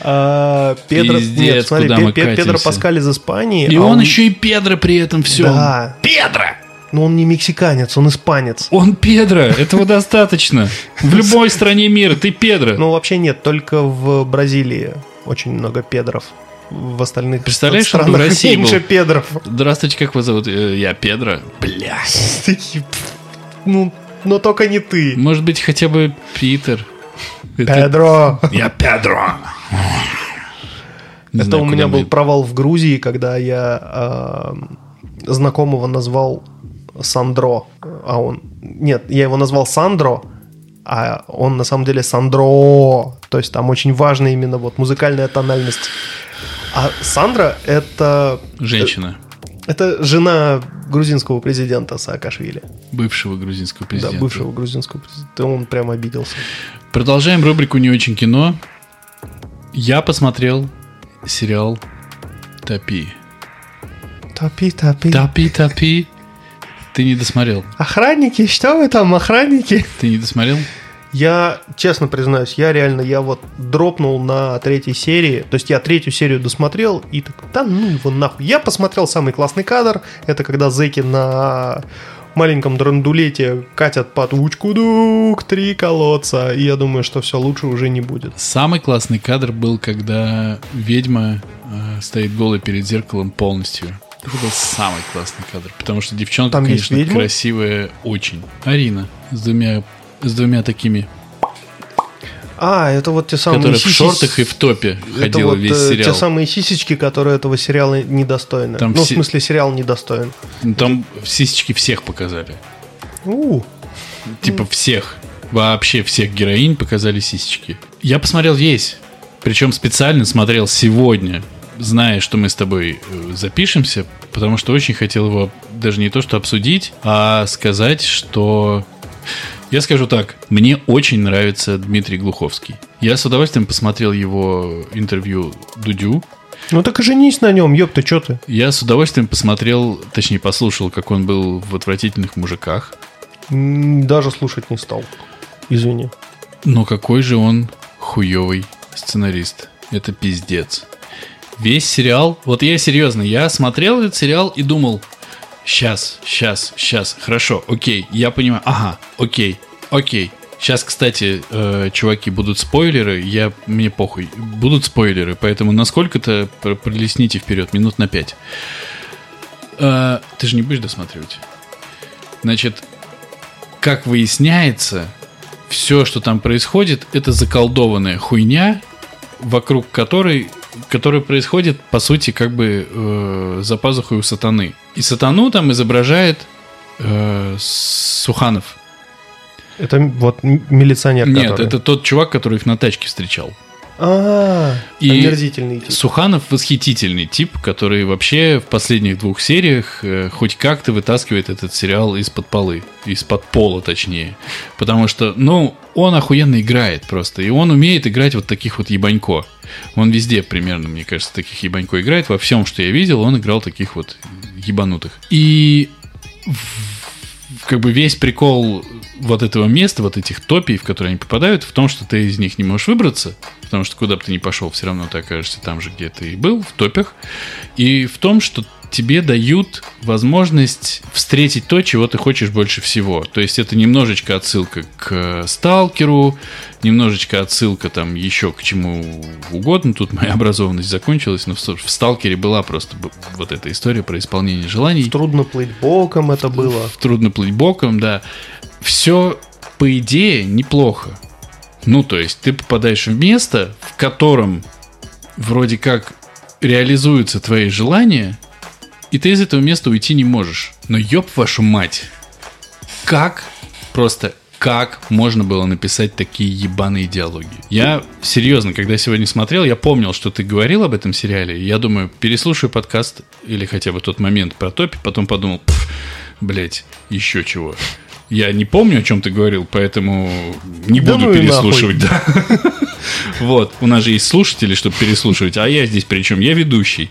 А, Педро,
Пиздец,
нет, смотри,
куда
Пе-
мы
Пе- Педро. Паскаль из Испании.
И
а
он еще и Педро при этом все.
Да.
Педро!
Но он не мексиканец, он испанец.
Он Педро, этого достаточно. В любой стране мира ты Педро.
Ну, вообще нет, только в Бразилии очень много педров. В остальных
Представляешь, бы в
странах
России
меньше
был.
педров.
Здравствуйте, как вас зовут? Э, Я Педро. Бля.
Ну, но только не ты.
Может быть, хотя бы Питер.
Педро.
Я Педро. Не
Это
знаю,
у меня был
мы-
провал в Грузии, когда я а, знакомого назвал Сандро, а он... Нет, я его назвал Сандро, а он на самом деле Сандро. То есть там очень важна именно вот музыкальная тональность. А Сандра — это...
Женщина,
Это жена грузинского президента Саакашвили.
бывшего грузинского президента.
Да, бывшего грузинского президента. Он прям обиделся.
Продолжаем рубрику «Не очень кино». Я посмотрел сериал «Топи».
Топи, топи.
«Топи, топи». Ты не досмотрел?
Охранники, что вы там, охранники?
Ты не досмотрел?
Я, честно признаюсь, я реально, я вот дропнул на третьей серии, то есть я третью серию досмотрел и так, да ну его нахуй. Я посмотрел самый классный кадр, это когда зэки на маленьком драндулете катят под учку-дук, три колодца, и я думаю, что все лучше уже не будет.
Самый классный кадр был, когда ведьма э, стоит голой перед зеркалом полностью. Это был самый классный кадр, потому что девчонка,
Там есть
конечно,
ведьма?
красивая очень. Арина с двумя, с двумя такими,
А, это вот те самые
которая в
сиси-
шортах и в топе
это
ходила
вот,
весь
э,
сериал.
те самые сисечки, которые этого сериала недостойны.
Там
ну, в смысле, сериал недостоин.
Ну, Там сисечки всех показали.
У,
Типа всех. Вообще всех героинь показали сисечки. Я посмотрел весь. Причем специально смотрел сегодня, зная, что мы с тобой э, запишемся, потому что очень хотел его даже не то что обсудить, а сказать, что... Я скажу так, мне очень нравится Дмитрий Глуховский. Я с удовольствием посмотрел его интервью Дудю,
Ну так и женись на нем, ёпта, чё ты?
я с удовольствием посмотрел, точнее послушал, как он был в «Отвратительных мужиках».
Даже слушать не стал. Извини.
Но какой же он хуёвый сценарист. Это пиздец. Весь сериал, вот я серьезно, я смотрел этот сериал и думал, сейчас, сейчас, сейчас, хорошо, окей, я понимаю, ага, окей, окей. Сейчас, кстати, э, чуваки, будут спойлеры, я, мне похуй, будут спойлеры, поэтому насколько-то пр- пролесните вперед, минут на пять. Э, ты же не будешь досматривать? Значит, как выясняется, все, что там происходит, это заколдованная хуйня, вокруг которой, которая происходит, по сути, как бы э, за пазухой у сатаны. И сатану там изображает э, Суханов.
Это вот милиционер,
Нет,
который-
это тот чувак, который их на тачке встречал.
А,
И
омерзительный тип.
Суханов восхитительный тип, который вообще в последних двух сериях э, хоть как-то вытаскивает этот сериал из-под полы, из-под пола точнее. Потому что, ну, он охуенно играет просто. И он умеет играть вот таких вот ебанько. Он везде примерно, мне кажется, таких ебанько играет. Во всем, что я видел, он играл таких вот ебанутых. И как бы весь прикол вот этого места, вот этих топий, в которые они попадают, в том, что ты из них не можешь выбраться, потому что куда бы ты ни пошел, все равно ты окажешься там же, где ты и был, в топях, и в том, что тебе дают возможность встретить то, чего ты хочешь больше всего. То есть это немножечко отсылка к э, Сталкеру, немножечко отсылка там еще к чему угодно. Тут моя образованность закончилась, но в, в Сталкере была просто вот эта история про исполнение желаний.
Трудно плыть боком это было.
Трудно плыть боком, да. Все, по идее, неплохо. Ну, то есть, ты попадаешь в место, в котором вроде как реализуются твои желания, и ты из этого места уйти не можешь. Но ёб вашу мать. Как, просто как можно было написать такие ебаные диалоги? Я серьезно, когда сегодня смотрел, я помнил, что ты говорил об этом сериале. Я думаю, переслушаю подкаст или хотя бы тот момент про топи, потом подумал, «Пф, блять, еще чего. Я не помню, о чем ты говорил, поэтому не
Да
буду
ну
переслушивать. Да. Вот, у нас же есть слушатели, чтобы переслушивать, а я здесь причем, я ведущий.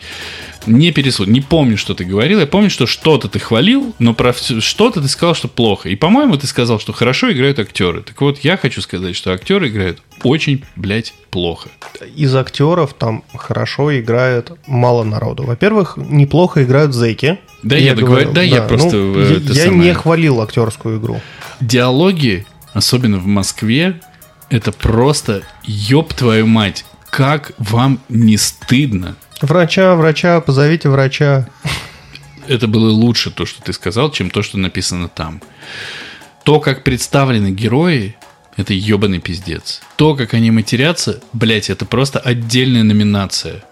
Не переслушал, не помню, что ты говорил. Я помню, что что-то ты хвалил, но про что-то ты сказал, что плохо. И, по-моему, ты сказал, что хорошо играют актеры. Так вот, я хочу сказать, что актеры играют очень, блядь, плохо.
Из актеров там хорошо играет мало народу. Во-первых, неплохо играют зэки.
Да, я договорю- да, я просто,
ну, я я не хвалил актерскую игру.
Диалоги, особенно в Москве, это просто ёб твою мать. Как вам не стыдно?
Врача, врача, позовите врача.
это было лучше то, что ты сказал, чем то, что написано там. То, как представлены герои, это ебаный пиздец. То, как они матерятся, блять, это просто отдельная номинация.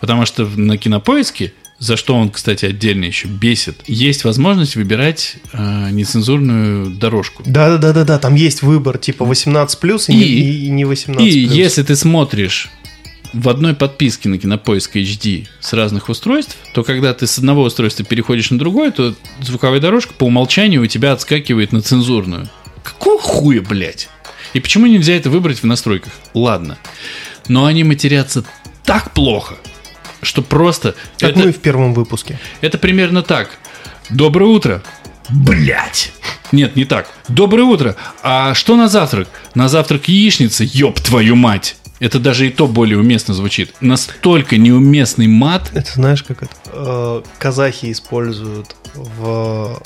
Потому что на кинопоиске, за что он, кстати, отдельно еще бесит, есть возможность выбирать э, нецензурную дорожку.
Да, да, да, да, да. Там есть выбор типа 18 плюс и, не-
И-
и- и не 18
И если ты смотришь в одной подписке на Кинопоиск HD с разных устройств, то когда ты с одного устройства переходишь на другое, то звуковая дорожка по умолчанию у тебя отскакивает на цензурную. Какого хуя, блядь? И почему нельзя это выбрать в настройках? Ладно. Но они матерятся так плохо, что просто...
Как
это,
мы в первом выпуске.
это примерно так. Доброе утро. Блять. Нет, не так. Доброе утро. А что на завтрак? На завтрак яичница, ёб твою мать. Это даже и то более уместно звучит. Настолько неуместный мат.
Это знаешь, как это? э, казахи используют в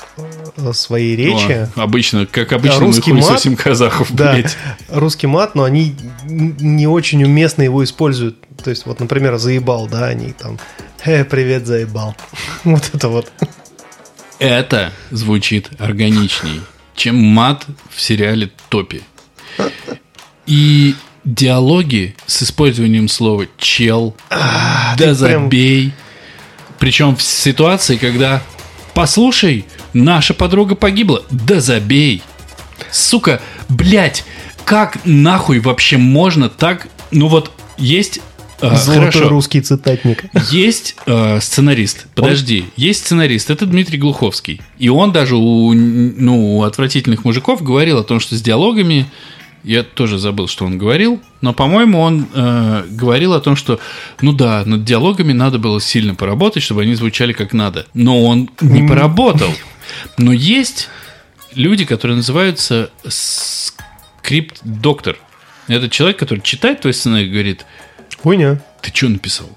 э, своей речи.
О, обычно, как обычно, мы
русский
хуй
мат?
казахов,
Да,
блядь.
русский мат, но они не очень уместно его используют. То есть, вот, например, заебал, да, они там, э, привет, заебал. Вот это вот.
Это звучит органичней, чем мат в сериале Топи. И диалоги с использованием слова чел, да
ты прям-
забей. Причем в ситуации, когда послушай, наша подруга погибла, да забей. Сука, блядь, как нахуй вообще можно так, ну вот, Есть а,
Золотой
хорошо.
русский цитатник.
Есть э, сценарист. Подожди, есть сценарист. Это Дмитрий Глуховский. И он даже у, ну, у отвратительных мужиков говорил о том, что с диалогами я тоже забыл, что он говорил, но, по-моему, он э, говорил о том, что, ну да, над диалогами надо было сильно поработать, чтобы они звучали как надо. Но он не поработал. Но есть люди, которые называются скрипт-доктор. Это человек, который читает твой сценарий и говорит,
Хуйня.
ты что написал?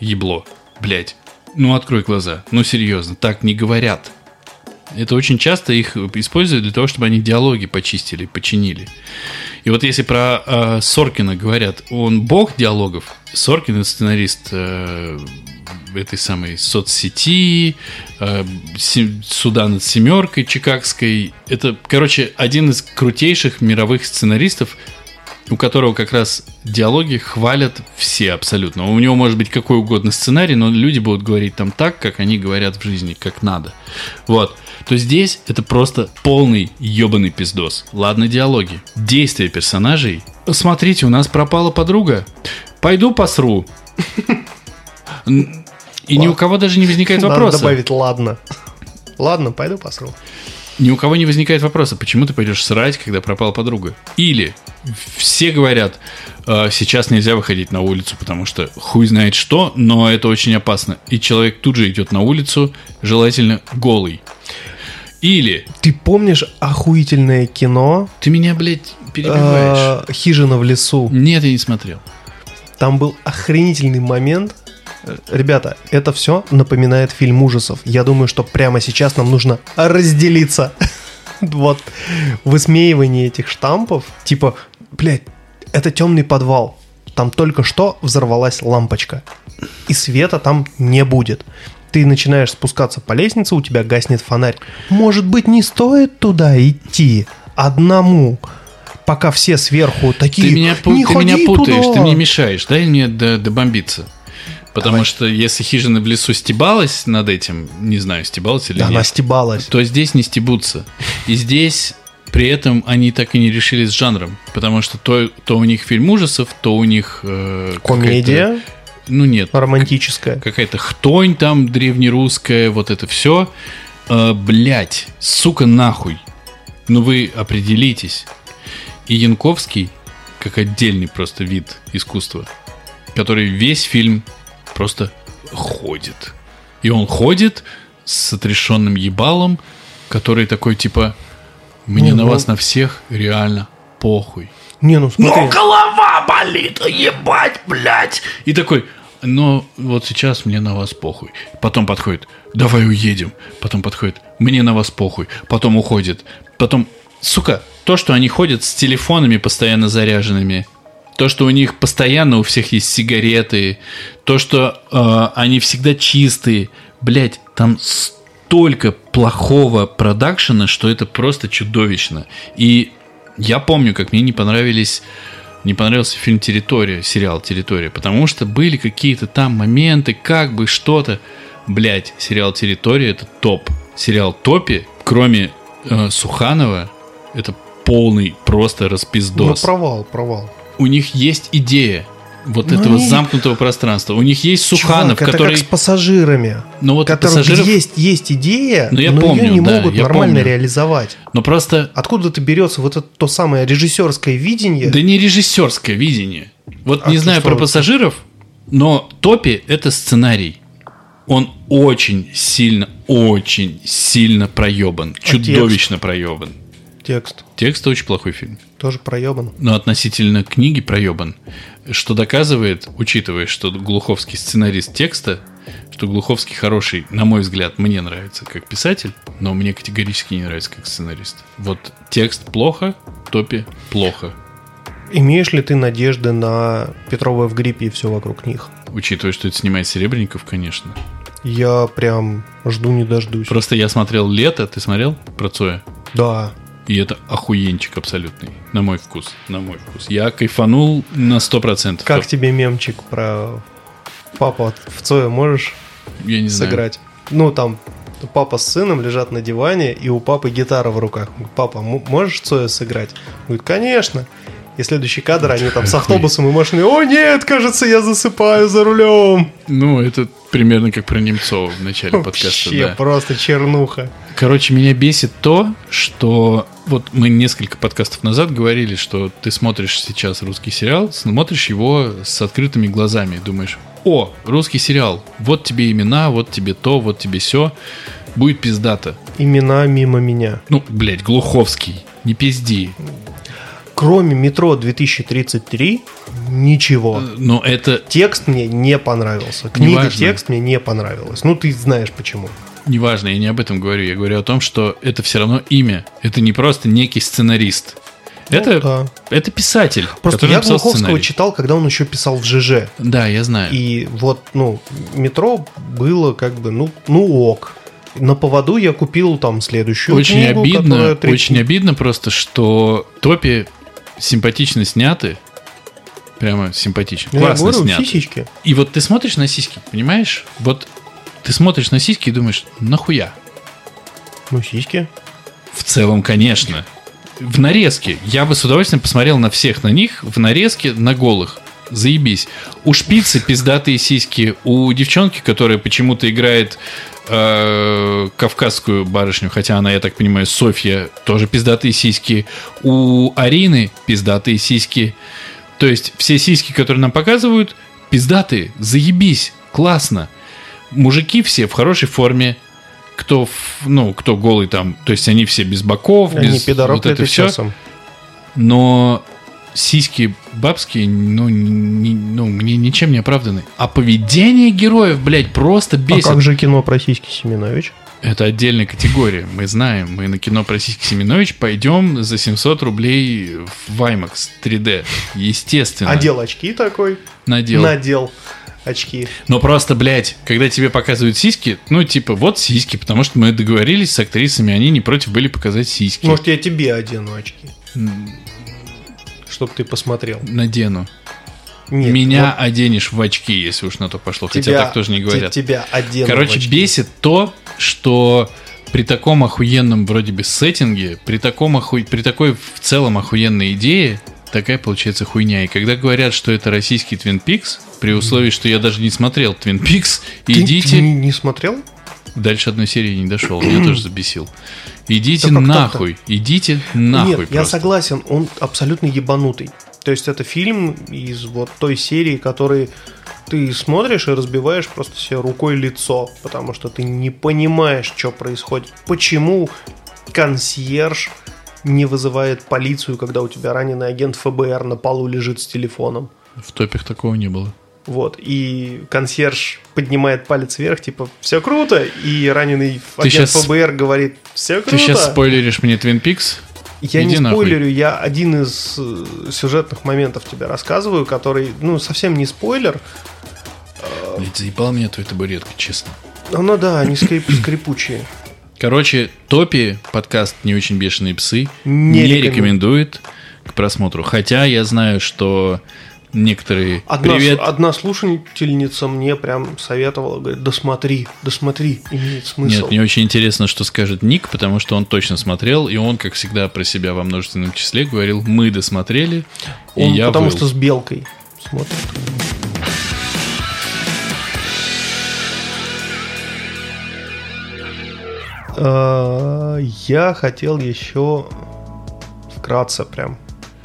Ебло. Блять. Ну, открой глаза. Ну, серьезно, так не говорят. Это очень часто их используют для того, чтобы они диалоги почистили, починили. И вот если про э, Соркина говорят, он бог диалогов, Соркин это сценарист э, этой самой соцсети, э, суда над семеркой чикагской. Это, короче, один из крутейших мировых сценаристов, у которого как раз диалоги хвалят все абсолютно. У него может быть какой угодно сценарий, но люди будут говорить там так, как они говорят в жизни, как надо. Вот. То здесь это просто полный ебаный пиздос. Ладно, диалоги. Действия персонажей. Смотрите, у нас пропала подруга. Пойду посру. И ни у кого даже не возникает
Надо
вопроса.
добавить «ладно». Ладно, пойду посру.
Ни у кого не возникает вопроса, почему ты пойдешь срать, когда пропала подруга. Или все говорят, «Э, сейчас нельзя выходить на улицу, потому что хуй знает что, но это очень опасно. И человек тут же идет на улицу, желательно голый. Или
Ты помнишь охуительное кино
ты меня, блядь, перебиваешь.
э, «Хижина в лесу»?
Нет, я не смотрел.
Там был охренительный момент. Ребята, это все напоминает фильм ужасов. Я думаю, что прямо сейчас нам нужно разделиться. Вот высмеивание этих штампов. Типа, блядь, это темный подвал. Там только что взорвалась лампочка. И света там не будет. Ты начинаешь спускаться по лестнице, у тебя гаснет фонарь. Может быть, не стоит туда идти одному, пока все сверху такие.
Ты меня,
не
ты меня
ходи
путаешь,
туда!»
ты мне мешаешь. Дай мне до- добомбиться. Потому что если хижина в лесу стебалась над этим, не знаю, стебалась или
Да,
нет.
она стебалась.
то здесь не стебутся. И здесь при этом они так и не решили с жанром. Потому что то, то у них фильм ужасов, то у них... э,
Комедия
Ну нет,
романтическая.
какая-то хтонь там древнерусская, вот это все. Э, блять, сука, нахуй. Ну вы определитесь. И Янковский, как отдельный просто вид искусства, который весь фильм просто ходит. И он ходит с отрешенным ебалом, который такой типа, мне
Не,
на
ну-
вас на всех реально похуй.
Не, ну смотри.
голова болит, ебать, блядь. И такой, но вот сейчас мне на вас похуй. Потом подходит, давай уедем. Потом подходит, мне на вас похуй. Потом уходит. Потом, сука, то, что они ходят с телефонами постоянно заряженными, то, что у них постоянно у всех есть сигареты, то, что э, они всегда чистые, блядь, там столько плохого продакшена, что это просто чудовищно. И я помню, как мне не понравились не понравился фильм «Территория», сериал «Территория», потому что были какие-то там моменты, как бы что-то. Блять, сериал «Территория» — это топ. Сериал «Топи», кроме э, Суханова, это полный просто
Ну,
распиздос.
провал, провал.
У них есть идея вот
Ну,
этого
они-
замкнутого пространства. У них есть Суханов,
Чувак, это
который...
как с пассажирами.
Ну вот пассажиров...
есть, есть идея,
Ну, я
но
помню,
ее не
да,
могут нормально
помню.
реализовать.
Но просто...
Откуда ты берется вот это то самое режиссерское видение?
Да не режиссерское видение. Вот
А
не знаю про
это?
пассажиров, но Топи это сценарий. Он очень сильно, очень сильно проебан.
А
чудовищно проебан.
Текст
Текст очень плохой фильм.
тоже проебан.
Но относительно книги проебан. Что доказывает, учитывая, что Глуховский сценарист текста, что Глуховский хороший, на мой взгляд, мне нравится как писатель, но мне категорически не нравится как сценарист. Вот текст плохо, Топи плохо.
Имеешь ли ты надежды на Петрова в гриппе и все вокруг них?
Учитывая, что это снимает Серебренников, конечно.
Я прям жду не дождусь.
Просто я смотрел «Лето», ты смотрел про Цоя?
Да.
И это охуенчик абсолютный, на мой вкус, на мой вкус. Я кайфанул на 100%.
Как тебе мемчик про папа в Цоя можешь
Я не знаю.
сыграть? Ну, там папа с сыном лежат на диване, и у папы гитара в руках. Папа, можешь Цоя сыграть? Он говорит, конечно. И следующий кадр, они там с автобусом и машиной. О нет, кажется, я засыпаю за рулем.
Ну, это примерно как про Немцова в начале подкаста.
Вообще
Да.
просто чернуха.
Короче, меня бесит то, что вот мы несколько подкастов назад говорили, что ты смотришь сейчас русский сериал, смотришь его с открытыми глазами, и думаешь, о, русский сериал, вот тебе имена, вот тебе то, вот тебе все, будет пиздато.
Имена мимо меня.
Ну, блядь, Глуховский, не пизди.
Кроме метро 2033, ничего.
Но это
Текст мне не понравился. Книга
Неважно.
текст мне не понравилась. Ну, ты знаешь почему.
неважно, я не об этом говорю, я говорю о том, что это все равно имя, это не просто некий сценарист. Это,
Ну, да.
это писатель,
Просто я Глуховского
сценарий.
читал, когда он еще писал в ЖЖ.
Да, я знаю.
И вот, ну, метро было как бы, ну, ну ок. На поводу я купил там следующую
Очень
книгу,
обидно,
которая
очень обидно просто, что Топи симпатично сняты. Прямо симпатично.
Я
Классно
говорю,
сняты.
сисечки.
И вот ты смотришь на сиськи, понимаешь? Вот ты смотришь на сиськи и думаешь, нахуя?
Ну, сиськи.
В целом, конечно. В нарезке. Я бы с удовольствием посмотрел на всех на них в нарезке на голых. Заебись. У шпицы пиздатые сиськи. У девчонки, которая почему-то играет э, кавказскую барышню, хотя она, я так понимаю, Софья, тоже пиздатые сиськи. У Арины пиздатые сиськи. То есть все сиськи, которые нам показывают, пиздатые. Заебись. Классно. Мужики все в хорошей форме. Кто, в- ну, кто голый там, то есть они все без боков,
Они
без вот это все.
часом.
Но сиськи бабские, ну, не- ну, мне ничем не оправданы. А поведение героев, блядь, просто
А
бесит.
как же кино про сиськи Семенович?
Это отдельная категория. Мы знаем, мы на кино про сиськи Семенович пойдем за 700 рублей в IMAX 3D. Естественно.
Одел очки такой.
Надел.
Надел очки.
Но просто, блядь, когда тебе показывают сиськи, ну, типа, вот сиськи, потому что мы договорились с актрисами, они не против были показать сиськи.
Может, я тебе одену очки? Чтоб ты посмотрел.
Надену.
Нет,
Меня оденешь в очки, если уж на то пошло.
вот
Хотя
тебя-
так тоже не говорят.
Тебя одену в
Короче,
очки.
бесит то, что при таком охуенном вроде бы сеттинге, при, таком оху... при такой в целом охуенной идее, такая получается хуйня. И когда говорят, что это российский Twin Peaks, при условии, что я даже не смотрел Twin Peaks,
Ты- ты
идите...
не, не смотрел?
Дальше одной серии не дошел, меня тоже забесил. Идите
как
нахуй, идите нахуй
Нет, я
просто.
согласен, он абсолютно ебанутый. То есть это фильм из вот той серии, который ты смотришь и разбиваешь просто себе рукой лицо, потому что ты не понимаешь, что происходит. Почему консьерж не вызывает полицию, когда у тебя раненый агент ФБР на полу лежит с телефоном?
В топях такого не было.
Вот, и консьерж поднимает палец вверх, типа, все круто, и раненый агент
щас-
ФБР говорит, все круто.
Ты сейчас спойлеришь мне Twin Peaks?
Я
Иди
не
нахуй.
спойлерю, я один из э, сюжетных моментов тебе рассказываю, который, ну, совсем не спойлер.
Блядь, заебал меня твоя табуретка, честно.
Ну да, они скрип- скрипучие.
Короче, Топи, подкаст «Не очень бешеные псы»,
Не
не, рекомендует к просмотру. Хотя я знаю, что некоторые...
Одна,
Привет.
одна слушательница мне прям советовала, говорит, досмотри, досмотри, имеет смысл.
Нет, мне очень интересно, что скажет Ник, потому что он точно смотрел, и он, как всегда, про себя во множественном числе говорил, мы досмотрели, и
Он
я
потому
выл».
что с белкой смотрит. Э, Я хотел еще вкратце прям,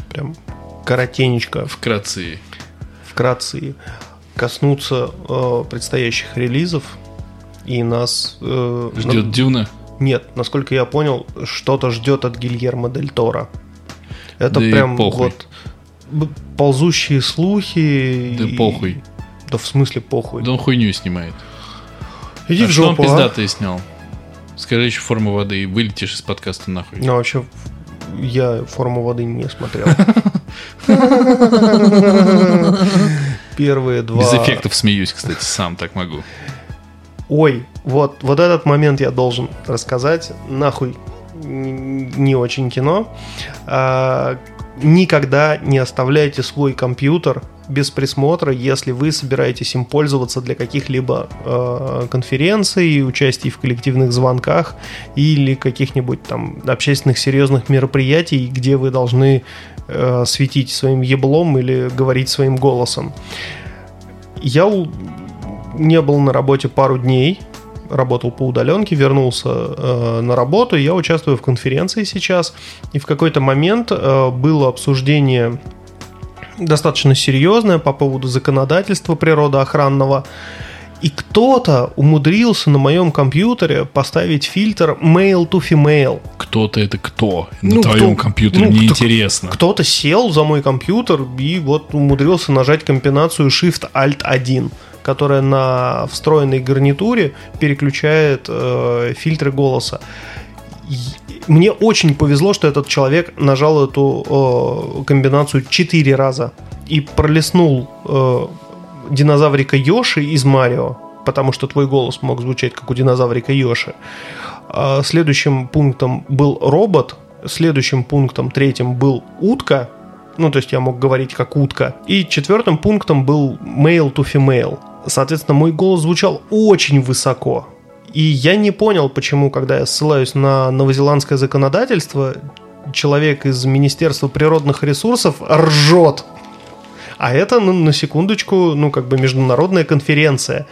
прям коротенечко,
Вкратце.
вкратце коснуться э, предстоящих релизов. И нас... э,
Ждет
на-
Дюна.
Нет, насколько я понял, что-то ждет от Гильермо Дель Торо. Это
Да
прям вот ползущие слухи.
Да
и-
похуй.
Да в смысле похуй.
Да он хуйню снимает.
Иди
а
в
что он
жопу, а?
пиздатый снял? Скажи еще форму воды и вылетишь из подкаста нахуй.
Ну, вообще, я форму воды не смотрел. Первые два...
Без эффектов смеюсь, кстати, сам так могу.
Ой, вот, вот этот момент я должен рассказать. Нахуй не очень кино. А, никогда не оставляйте свой компьютер без присмотра, если вы собираетесь им пользоваться для каких-либо э, конференций, участий в коллективных звонках или каких-нибудь там общественных серьезных мероприятий, где вы должны э, светить своим еблом или говорить своим голосом. Я не был на работе пару дней, работал по удаленке, вернулся э, на работу, я участвую в конференции сейчас, и в какой-то момент э, было обсуждение достаточно серьезное по поводу законодательства природоохранного, и кто-то умудрился на моем компьютере поставить фильтр male to female.
Кто-то это кто? На ну, твоем кто, компьютере ну, неинтересно.
Кто, кто-то сел за мой компьютер и вот умудрился нажать комбинацию Shift-Alt-1 которая на встроенной гарнитуре переключает э, фильтры голоса. Мне очень повезло, что этот человек нажал эту э, комбинацию 4 раза и пролистнул э, динозаврика Йоши из Марио, потому что твой голос мог звучать как у динозаврика Йоши. А следующим пунктом был робот, следующим пунктом третьим был утка, ну, то есть я мог говорить как утка. И четвертым пунктом был male to female. Соответственно, мой голос звучал очень высоко. И я не понял, почему, когда я ссылаюсь на новозеландское законодательство, человек из Министерства природных ресурсов ржет. А это, ну, на секундочку, ну, как бы международная конференция.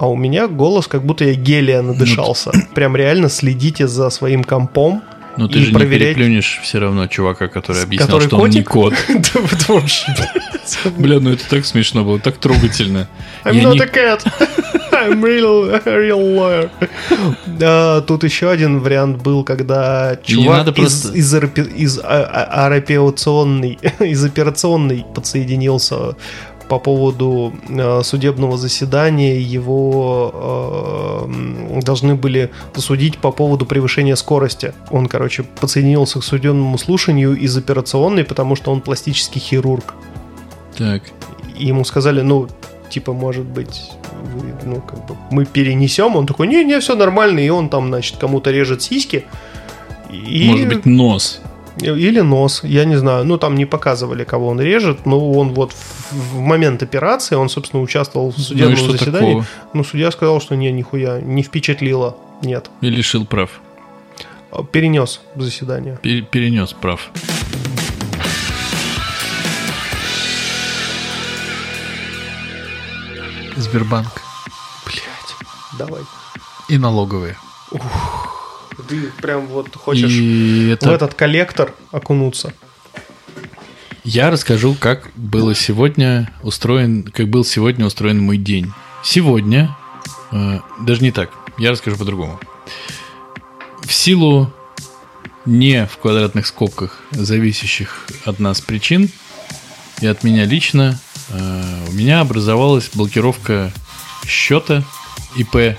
А у меня голос, как будто я гелия надышался. Ну, Прям реально следите за своим компом
но ты же проверять... не переплюнешь все равно чувака, который объяснял, который что котик? он не кот. Бля, ну это так смешно было, так трогательно.
I'm not a cat. I'm real, real lawyer. Да, тут еще один вариант был, когда чувак из, из, из, а, а, операционной, из операционной подсоединился по поводу э, судебного заседания его э, должны были посудить по поводу превышения скорости. Он, короче, подсоединился к судебному слушанию из операционной, потому что он пластический хирург.
Так.
И ему сказали, ну, типа, может быть, вы, ну, как бы, мы перенесем. Он такой, не-не, все нормально. И он там, значит, кому-то режет сиськи.
И... Может быть, нос.
Или нос, я не знаю. Ну, там не показывали, кого он режет, но он вот в, в момент операции, он, собственно, участвовал в судебном ну, заседании. Такого? Ну, судья сказал, что не, нихуя, не впечатлило. Нет.
И лишил прав.
Перенес заседание.
Пер, перенес прав. Сбербанк.
Блять, давай.
И налоговые.
Ух. Ты прям вот хочешь и это... в этот коллектор окунуться.
Я расскажу, как было сегодня устроен, как был сегодня устроен мой день. Сегодня, э, даже не так, я расскажу по-другому. В силу не в квадратных скобках зависящих от нас причин и от меня лично, у меня образовалась блокировка счета ИП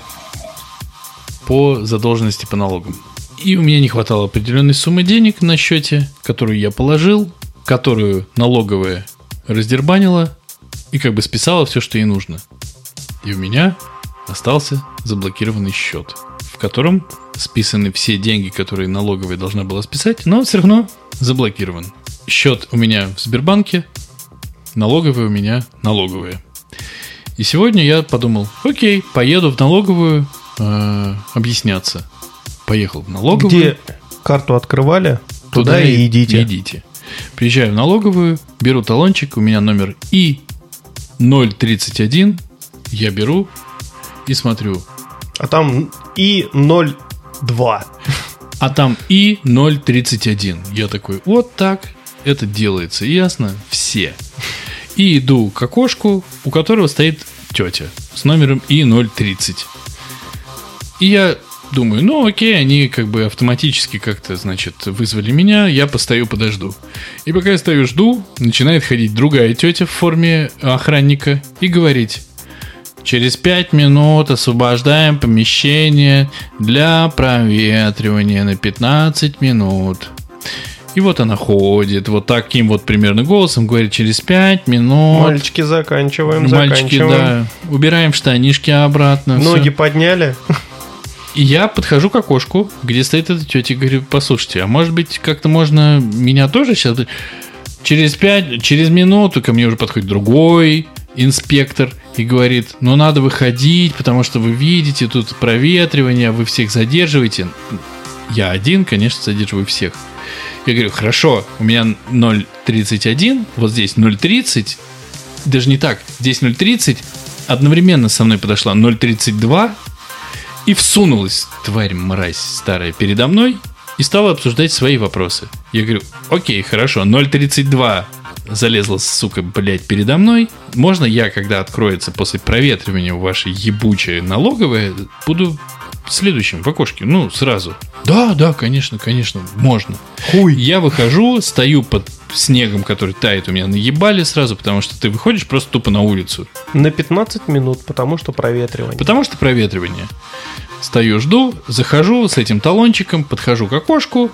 по задолженности по налогам. И у меня не хватало определенной суммы денег на счете, которую я положил, которую налоговая раздербанила и как бы списала все, что ей нужно. И у меня остался заблокированный счет, в котором списаны все деньги, которые налоговая должна была списать, но все равно заблокирован. Счет у меня в Сбербанке, налоговая у меня налоговая. И сегодня я подумал, окей, поеду в налоговую, э, объясняться. Поехал в налоговую.
Где карту открывали, туда, туда и идите.
идите. Приезжаю в налоговую, беру талончик, у меня номер И031, я беру и смотрю.
А там И02.
А там И031. Я такой, вот так это делается, ясно? Все. И иду к окошку, у которого стоит тетя с номером И030. И я думаю, ну окей, они как бы автоматически как-то, значит, вызвали меня, я постою, подожду. И пока я стою, жду, начинает ходить другая тетя в форме охранника и говорить, через пять минут освобождаем помещение для проветривания на 15 минут. И вот она ходит, вот таким вот примерно голосом говорит, через пять минут.
Мальчики, заканчиваем,
Мальчики, заканчиваем. да. Убираем штанишки обратно.
Ноги все. подняли.
И я подхожу к окошку, где стоит эта тетя, и говорю, послушайте, а может быть, как-то можно меня тоже сейчас... Через пять, через минуту ко мне уже подходит другой инспектор и говорит, ну надо выходить, потому что вы видите, тут проветривание, вы всех задерживаете. Я один, конечно, задерживаю всех. Я говорю, хорошо, у меня 0.31, вот здесь 0.30, даже не так, здесь 0.30, одновременно со мной подошла 0.32 и всунулась, тварь мразь старая, передо мной и стала обсуждать свои вопросы. Я говорю, окей, хорошо, 0.32 залезла, сука, блядь, передо мной. Можно я, когда откроется после проветривания вашей ебучее налоговое, буду следующим в окошке, ну, сразу. Да, да, конечно, конечно, можно. Хуй. Я выхожу, стою под снегом, который тает у меня наебали сразу, потому что ты выходишь просто тупо на улицу.
На 15 минут, потому что проветривание.
Потому что проветривание. Стою, жду, захожу с этим талончиком, подхожу к окошку,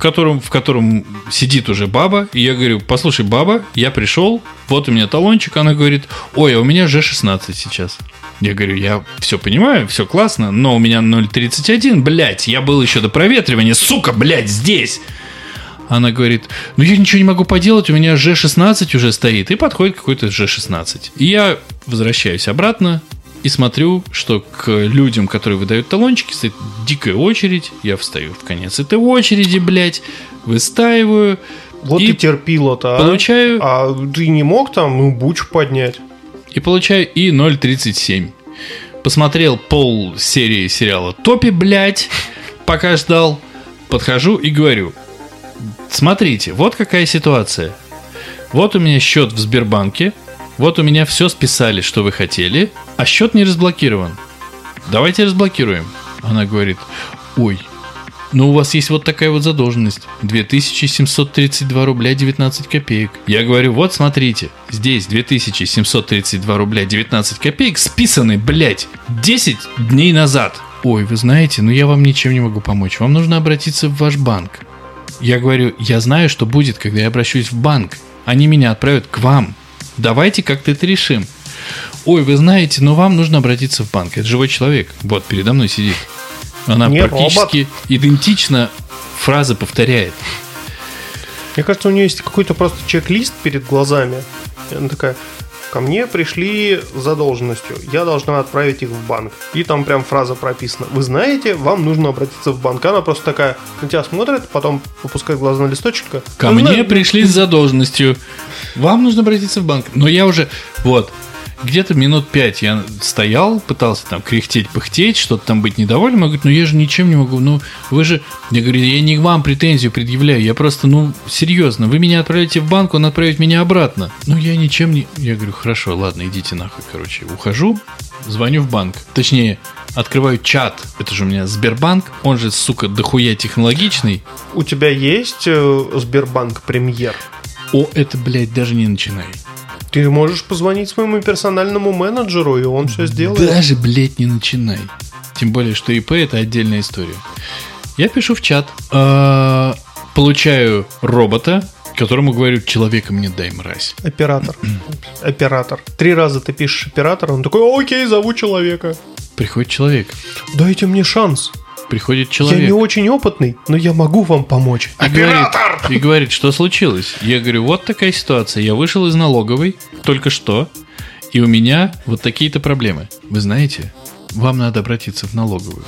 котором, в котором сидит уже баба, и я говорю, послушай, баба, я пришел, вот у меня талончик, она говорит, ой, а у меня же 16 сейчас. Я говорю, я все понимаю, все классно, но у меня 0.31, блядь, я был еще до проветривания, сука, блядь, здесь. Она говорит, ну я ничего не могу поделать, у меня G16 уже стоит. И подходит какой-то G16. И я возвращаюсь обратно, и смотрю, что к людям, которые выдают талончики, стоит дикая очередь. Я встаю в конец этой очереди, блядь, выстаиваю.
Вот и, терпила-то,
а. Получаю...
А ты не мог там, ну, бучу поднять?
И получаю и 0.37. Посмотрел пол серии сериала Топи, блядь, пока ждал. Подхожу и говорю, смотрите, вот какая ситуация. Вот у меня счет в Сбербанке, вот у меня все списали, что вы хотели, а счет не разблокирован. Давайте разблокируем. Она говорит, ой, ну у вас есть вот такая вот задолженность. 2732 рубля 19 копеек. Я говорю, вот смотрите, здесь 2732 рубля 19 копеек списаны, блядь, 10 дней назад. Ой, вы знаете, ну я вам ничем не могу помочь. Вам нужно обратиться в ваш банк. Я говорю, я знаю, что будет, когда я обращусь в банк. Они меня отправят к вам. Давайте как-то это решим. Ой, вы знаете, но вам нужно обратиться в банк. Это живой человек. Вот, передо мной сидит. Она Не практически робот. идентично фразы повторяет.
Мне кажется, у нее есть какой-то просто чек-лист перед глазами. И она такая, ко мне пришли с задолженностью, я должна отправить их в банк. И там прям фраза прописана. Вы знаете, вам нужно обратиться в банк. Она просто такая на тебя смотрит, потом выпускает глаза на листочек.
Ко мне знаете, пришли с задолженностью. Вам нужно обратиться в банк. Но я уже, вот, где-то минут пять я стоял, пытался там кряхтеть, пыхтеть, что-то там быть недовольным. Я говорю, ну я же ничем не могу, ну вы же... Я говорю, я не к вам претензию предъявляю, я просто, ну, серьезно, вы меня отправите в банк, он отправит меня обратно. Ну я ничем не... Я говорю, хорошо, ладно, идите нахуй, короче. Ухожу, звоню в банк. Точнее, открываю чат. Это же у меня Сбербанк, он же, сука, дохуя технологичный.
У тебя есть э, Сбербанк премьер?
О, это, блядь, даже не начинай.
Ты можешь позвонить своему персональному менеджеру, и он все сделает.
Даже, блядь, не начинай. Тем более, что ИП это отдельная история. Я пишу в чат. Э, получаю робота, которому говорю, человека мне дай, мразь.
Оператор. оператор. Три раза ты пишешь оператор, он такой, окей, зову человека.
Приходит человек.
Дайте мне шанс
приходит человек.
Я не очень опытный, но я могу вам помочь.
И Оператор! Говорит, и говорит, что случилось? Я говорю, вот такая ситуация. Я вышел из налоговой только что, и у меня вот такие-то проблемы. Вы знаете, вам надо обратиться в налоговую.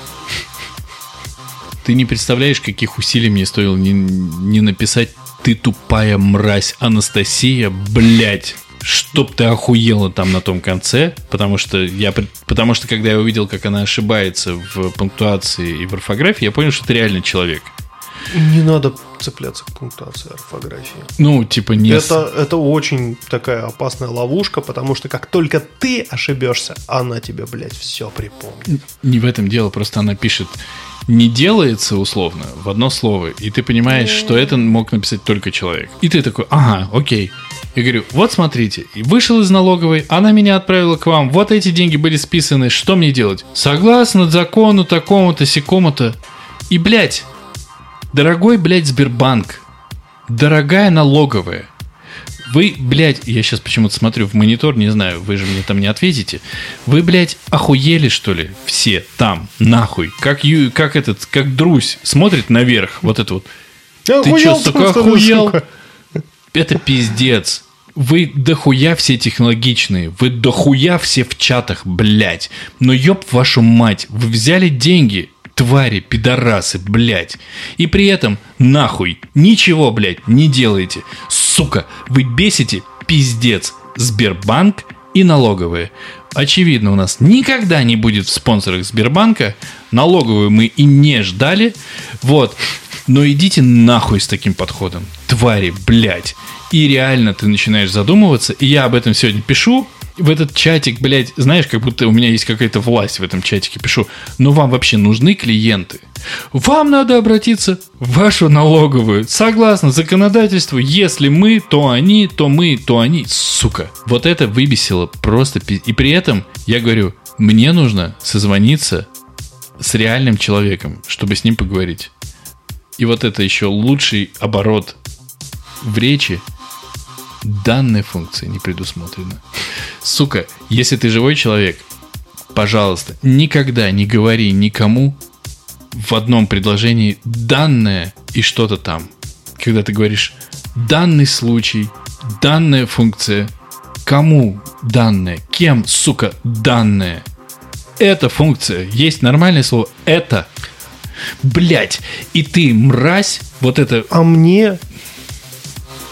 Ты не представляешь, каких усилий мне стоило не, не написать «Ты тупая мразь, Анастасия, блядь» чтоб ты охуела там на том конце, потому что я, потому что когда я увидел, как она ошибается в пунктуации и в орфографии, я понял, что это реально человек.
Не надо цепляться к пунктуации орфографии.
Ну, типа не...
Это, это очень такая опасная ловушка, потому что как только ты ошибешься, она тебе, блядь, все припомнит.
Не в этом дело, просто она пишет не делается условно в одно слово, и ты понимаешь, что это мог написать только человек. И ты такой, ага, окей. Я говорю, вот смотрите, и вышел из налоговой, она меня отправила к вам, вот эти деньги были списаны, что мне делать? Согласно закону такому-то, секому-то. И, блядь, дорогой, блядь, Сбербанк, дорогая налоговая, Вы, блядь, я сейчас почему-то смотрю в монитор, не знаю, вы же мне там не ответите. Вы, блядь, охуели, что ли? Все там, нахуй. Как, ю, как этот, как Друзь смотрит наверх, вот это вот.
Я
Ты что, сука,
ли,
охуел?
сука?
Это пиздец. Вы дохуя все технологичные. Вы дохуя все в чатах, блядь. Но ёб вашу мать, вы взяли деньги, твари, пидорасы, блядь. И при этом нахуй ничего, блядь, не делаете. Сука, вы бесите пиздец. Сбербанк и налоговые. Очевидно, у нас никогда не будет в спонсорах Сбербанка. Налоговую мы и не ждали. Вот. Но идите нахуй с таким подходом. Твари, блядь. И реально ты начинаешь задумываться. И я об этом сегодня пишу. В этот чатик, блядь, знаешь, как будто у меня есть какая-то власть в этом чатике. Пишу, ну вам вообще нужны клиенты? Вам надо обратиться в вашу налоговую. Согласно законодательству, если мы, то они, то мы, то они. Сука. Вот это выбесило просто. И при этом я говорю, мне нужно созвониться с реальным человеком, чтобы с ним поговорить. И вот это еще лучший оборот в речи. Данной функции не предусмотрено. Сука, если ты живой человек, пожалуйста, никогда не говори никому в одном предложении данное и что-то там. Когда ты говоришь данный случай, данная функция, кому данное, кем, сука, данное. Эта функция, есть нормальное слово, это. Блять, и ты, мразь, вот это
А мне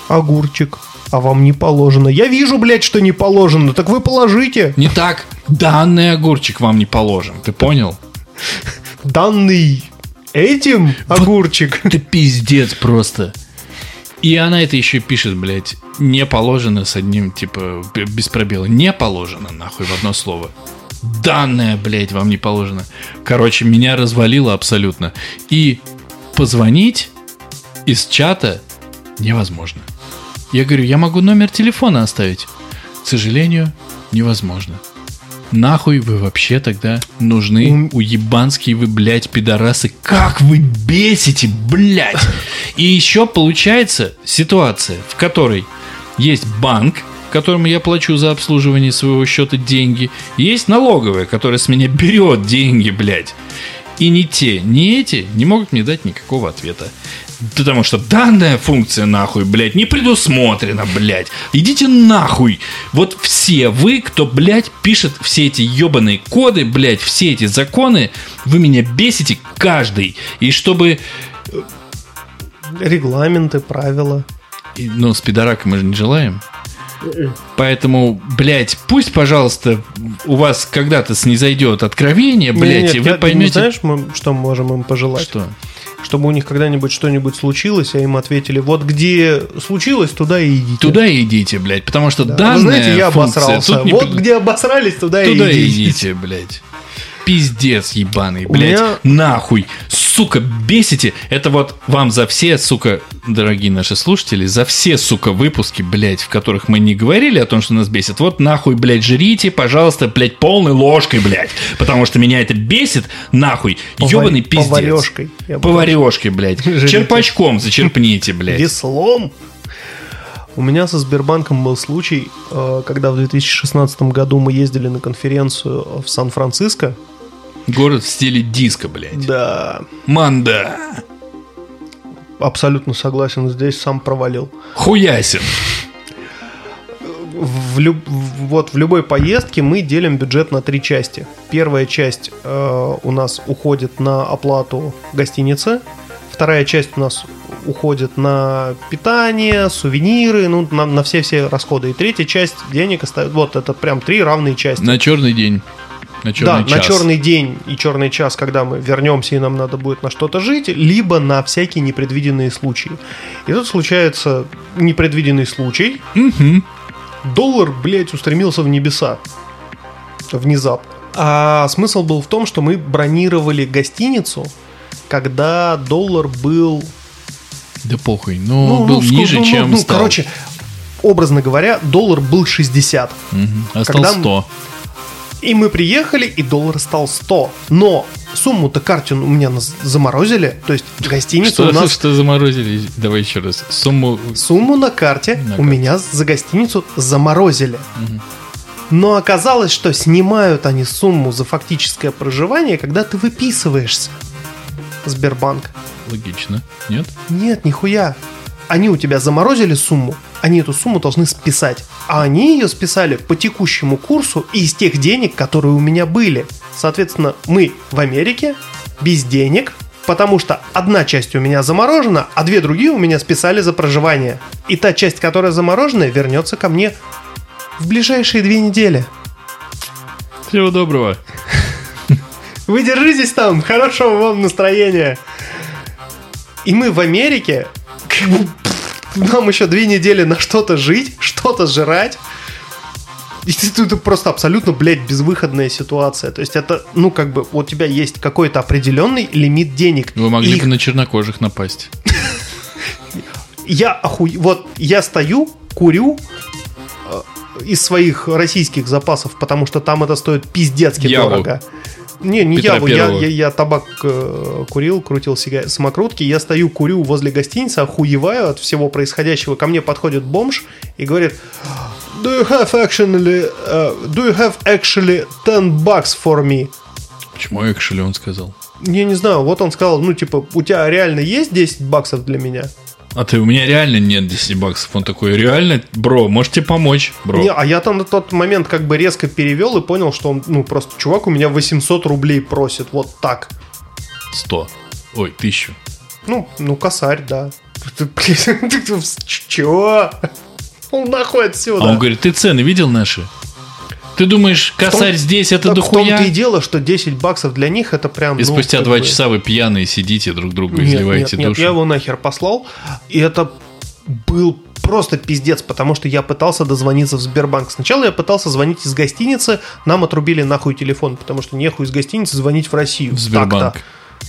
огурчик, а вам не положено. Я вижу, блядь, что не положено. Так вы положите.
не так. Данный огурчик вам не положен, ты понял?
Данный этим огурчик.
Это пиздец просто. И она это еще пишет, блядь, не положено с одним, типа, без пробела. Не положено, нахуй, в одно слово. Данное, блядь, вам не положено. Короче, меня развалило абсолютно. И позвонить из чата невозможно. Я говорю, я могу номер телефона оставить. К сожалению, невозможно. Нахуй вы вообще тогда нужны,
Ум-
уебанские вы, блядь, пидорасы? Как вы бесите, блядь! И еще получается ситуация, в которой есть банк, которому я плачу за обслуживание своего счета деньги, есть налоговая, которая с меня берет деньги, блядь. И ни те, ни эти не могут мне дать никакого ответа. Потому что данная функция, нахуй, блядь, не предусмотрена, блядь. Идите нахуй. Вот все вы, кто, блядь, пишет все эти ебаные коды, блядь, все эти законы, вы меня бесите каждый. И чтобы...
Регламенты, правила.
и, Ну, с пидораком мы же не желаем. Поэтому, блядь, пусть, пожалуйста, у вас когда-то снизойдет откровение, блядь,
Нет,
и
нет,
вы
я-
поймете...
Знаешь, мы, что мы можем им пожелать?
Что?
Чтобы у них когда-нибудь что-нибудь случилось, а им ответили, вот где случилось, туда и идите.
Туда и идите, блядь, потому что
Да.
данная
Вы знаете, я
функция
обосрался.
тут не
Вот где обосрались, туда,
Туда
и идите.
идите, блядь. Пиздец ебаный, блядь.
меня-
Нахуй. Сука, бесите. Это вот вам за все, сука, дорогие наши слушатели, за все, сука, выпуски, блядь, в которых мы не говорили о том, что нас бесит. Вот нахуй, блядь, жрите, пожалуйста, блядь, полной ложкой, блядь. Потому что меня это бесит, нахуй.
Повар-
Ебаный пиздец.
бы
Поварешкой, блядь.
Жрите.
Черпачком зачерпните, блядь.
Веслом. У меня со Сбербанком был случай, э, когда в 2016 году мы ездили на конференцию в Сан-Франциско.
Город в стиле диска, блядь.
Да,
Манда.
абсолютно согласен, здесь сам провалил.
Хуясин.
В люб- вот в любой поездке мы делим бюджет на три части. Первая часть э, у нас уходит на оплату гостиницы. Вторая часть у нас уходит на питание, сувениры, ну, на, на все-все расходы. И третья часть денег остается... Вот, это прям три равные части.
На черный день. На черный
да,
час.
на черный день и черный час, когда мы вернемся и нам надо будет на что-то жить, либо на всякие непредвиденные случаи. И тут случается непредвиденный случай.
Мгм.
Доллар, блядь, устремился в небеса. Внезапно. А смысл был в том, что мы бронировали гостиницу, когда доллар был...
Да похуй. Ну, был
ск-
ниже,
ну, ну,
чем
ну,
стал.
Короче, образно говоря, доллар был 60.
Мгм. А стал
когда-
100.
И мы приехали, и доллар стал 100. Но сумму-то карте у меня заморозили. То есть гостиница
Что,
у нас...
что заморозили? Давай еще раз. Сумму...
Сумму на карте
На
у
карте.
меня за гостиницу заморозили. Но оказалось, что снимают они сумму за фактическое проживание, когда ты выписываешься. Сбербанк.
Логично. Нет?
Нет, нихуя. Они у тебя заморозили сумму, они эту сумму должны списать. А они ее списали по текущему курсу из тех денег, которые у меня были. Соответственно, мы в Америке без денег, потому что одна часть у меня заморожена, а две другие у меня списали за проживание. И та часть, которая заморожена, вернется ко мне в ближайшие две недели.
Всего доброго.
Вы держитесь там, хорошего вам настроения. И мы в Америке, нам еще две недели на что-то жить, что-то жрать. И это просто абсолютно, блядь, безвыходная ситуация. То есть это, ну, как бы, у тебя есть какой-то определенный лимит денег.
Вы могли
И
бы
их-
на чернокожих напасть.
я охуй... Вот я стою, курю э, из своих российских запасов, потому что там это стоит пиздецки
Яву.
дорого. Не, не
Петра
я,
Первого.
я, я табак э, курил, крутил сига- самокрутки, я стою, курю возле гостиницы, охуеваю от всего происходящего. Ко мне подходит бомж и говорит, do you have actually, э, do you have actually 10 bucks for me?
Почему экшели он сказал?
Я не знаю, вот он сказал, ну, типа, у тебя реально есть 10 баксов для меня?
А ты, у меня реально нет 10 баксов. Он такой, реально, бро, можете помочь, бро.
Не, а я там на тот момент как бы резко перевел и понял, что он, ну, просто чувак у меня 800 рублей просит, вот так.
100. Ой, тысячу.
Ну, ну, косарь, да. Чего? Он нахуй
А
отсюда.
он говорит, ты цены видел наши? Ты думаешь, косарь здесь это
Так в
дохуя?
том-то и дело, что 10 баксов для них это прям...
И
ну,
спустя
как
два
бы-
часа вы пьяные сидите друг другу,
Нет,
изливаете
нет, нет,
душу.
я его нахер послал, и это был просто пиздец, потому что я пытался дозвониться в Сбербанк. Сначала я пытался звонить из гостиницы, нам отрубили нахуй телефон, потому что нехуй из гостиницы звонить в Россию.
В Сбербанк.
Так-то.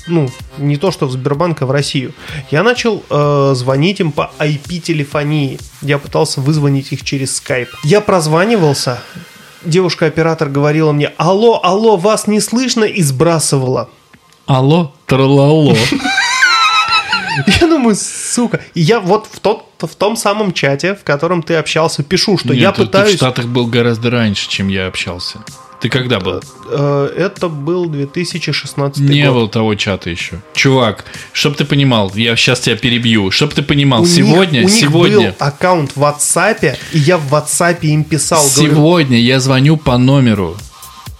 Ну, не то, что в Сбербанк, а в Россию. Я начал э, звонить им по IP-телефонии. Я пытался вызвонить их через скайп. Я прозванивался. Девушка-оператор говорила мне, алло, алло, вас не слышно, и сбрасывала.
Алло, тралало.
Я думаю, сука. И я вот в, тот, в том самом чате, в котором ты общался, пишу, что я
Нет, ты- ты
пытаюсь...
в Штатах был гораздо раньше, чем я общался. Ты когда был?
Э, Это был 2016
Не
год.
было того чата еще. Чувак, чтоб ты понимал, я сейчас тебя перебью. Чтоб ты понимал,
У них-
сегодня,
у них
сегодня,
был аккаунт в WhatsApp, и я в WhatsApp им писал. говорю,
сегодня я звоню по номеру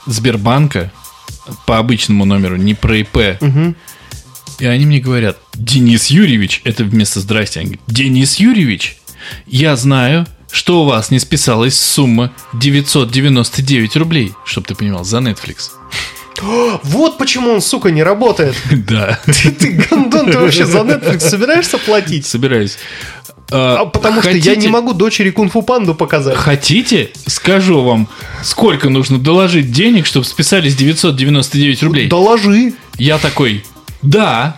Сбербанка, по обычному номеру, не про ИП. И они мне говорят, Денис Юрьевич, это вместо здрасте, они говорят, Денис Юрьевич, я знаю, что у вас не списалась сумма 999 рублей, чтобы ты понимал, за Netflix.
Вот почему он, сука, не работает.
Да,
Ты гандон, ты вообще за Netflix собираешься платить?
собираюсь.
А потому что я не могу дочери кунг-фу панду показать.
Хотите, скажу вам, сколько нужно доложить денег, чтобы списались 999 рублей?
Доложи.
Я такой, да.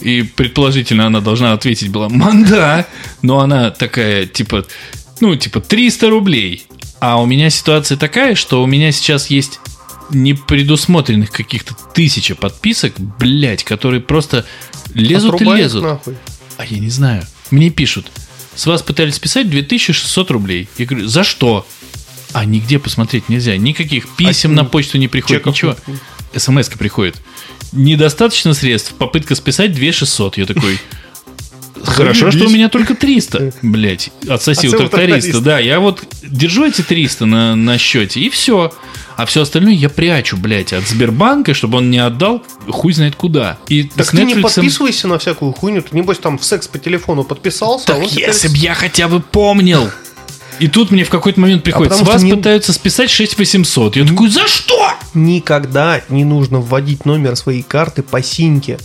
И предположительно она должна ответить была, манда. Но она такая, типа, ну, типа 300 рублей. А у меня ситуация такая, что у меня сейчас есть непредусмотренных каких-то тысяча подписок, блядь, которые просто лезут
Отрубай
и лезут.
нахуй.
А я не знаю. Мне пишут, с вас пытались списать 2600 рублей. Я говорю, за что? А нигде посмотреть нельзя. Никаких писем
А,
на почту не приходит,
чеков
ничего.
нет.
смс приходит. Недостаточно средств, попытка списать 2600. Я такой... Хорошо, что у меня только 300. Блять, отсоси у тракториста. Да, я вот держу эти 300 на, на счете, и все. А все остальное я прячу, блядь, от Сбербанка, чтобы он не отдал хуй знает куда. И
Так
с
ты не
Netflix
подписывайся на всякую хуйню. Ты, небось, там в секс по телефону подписался. а
Так
теперь
если бы я хотя бы помнил. И тут мне в какой-то момент приходит, с
потому
вас
не-
пытаются списать 6800. Я такой, за что?
никогда не нужно вводить номер своей карты по синьке.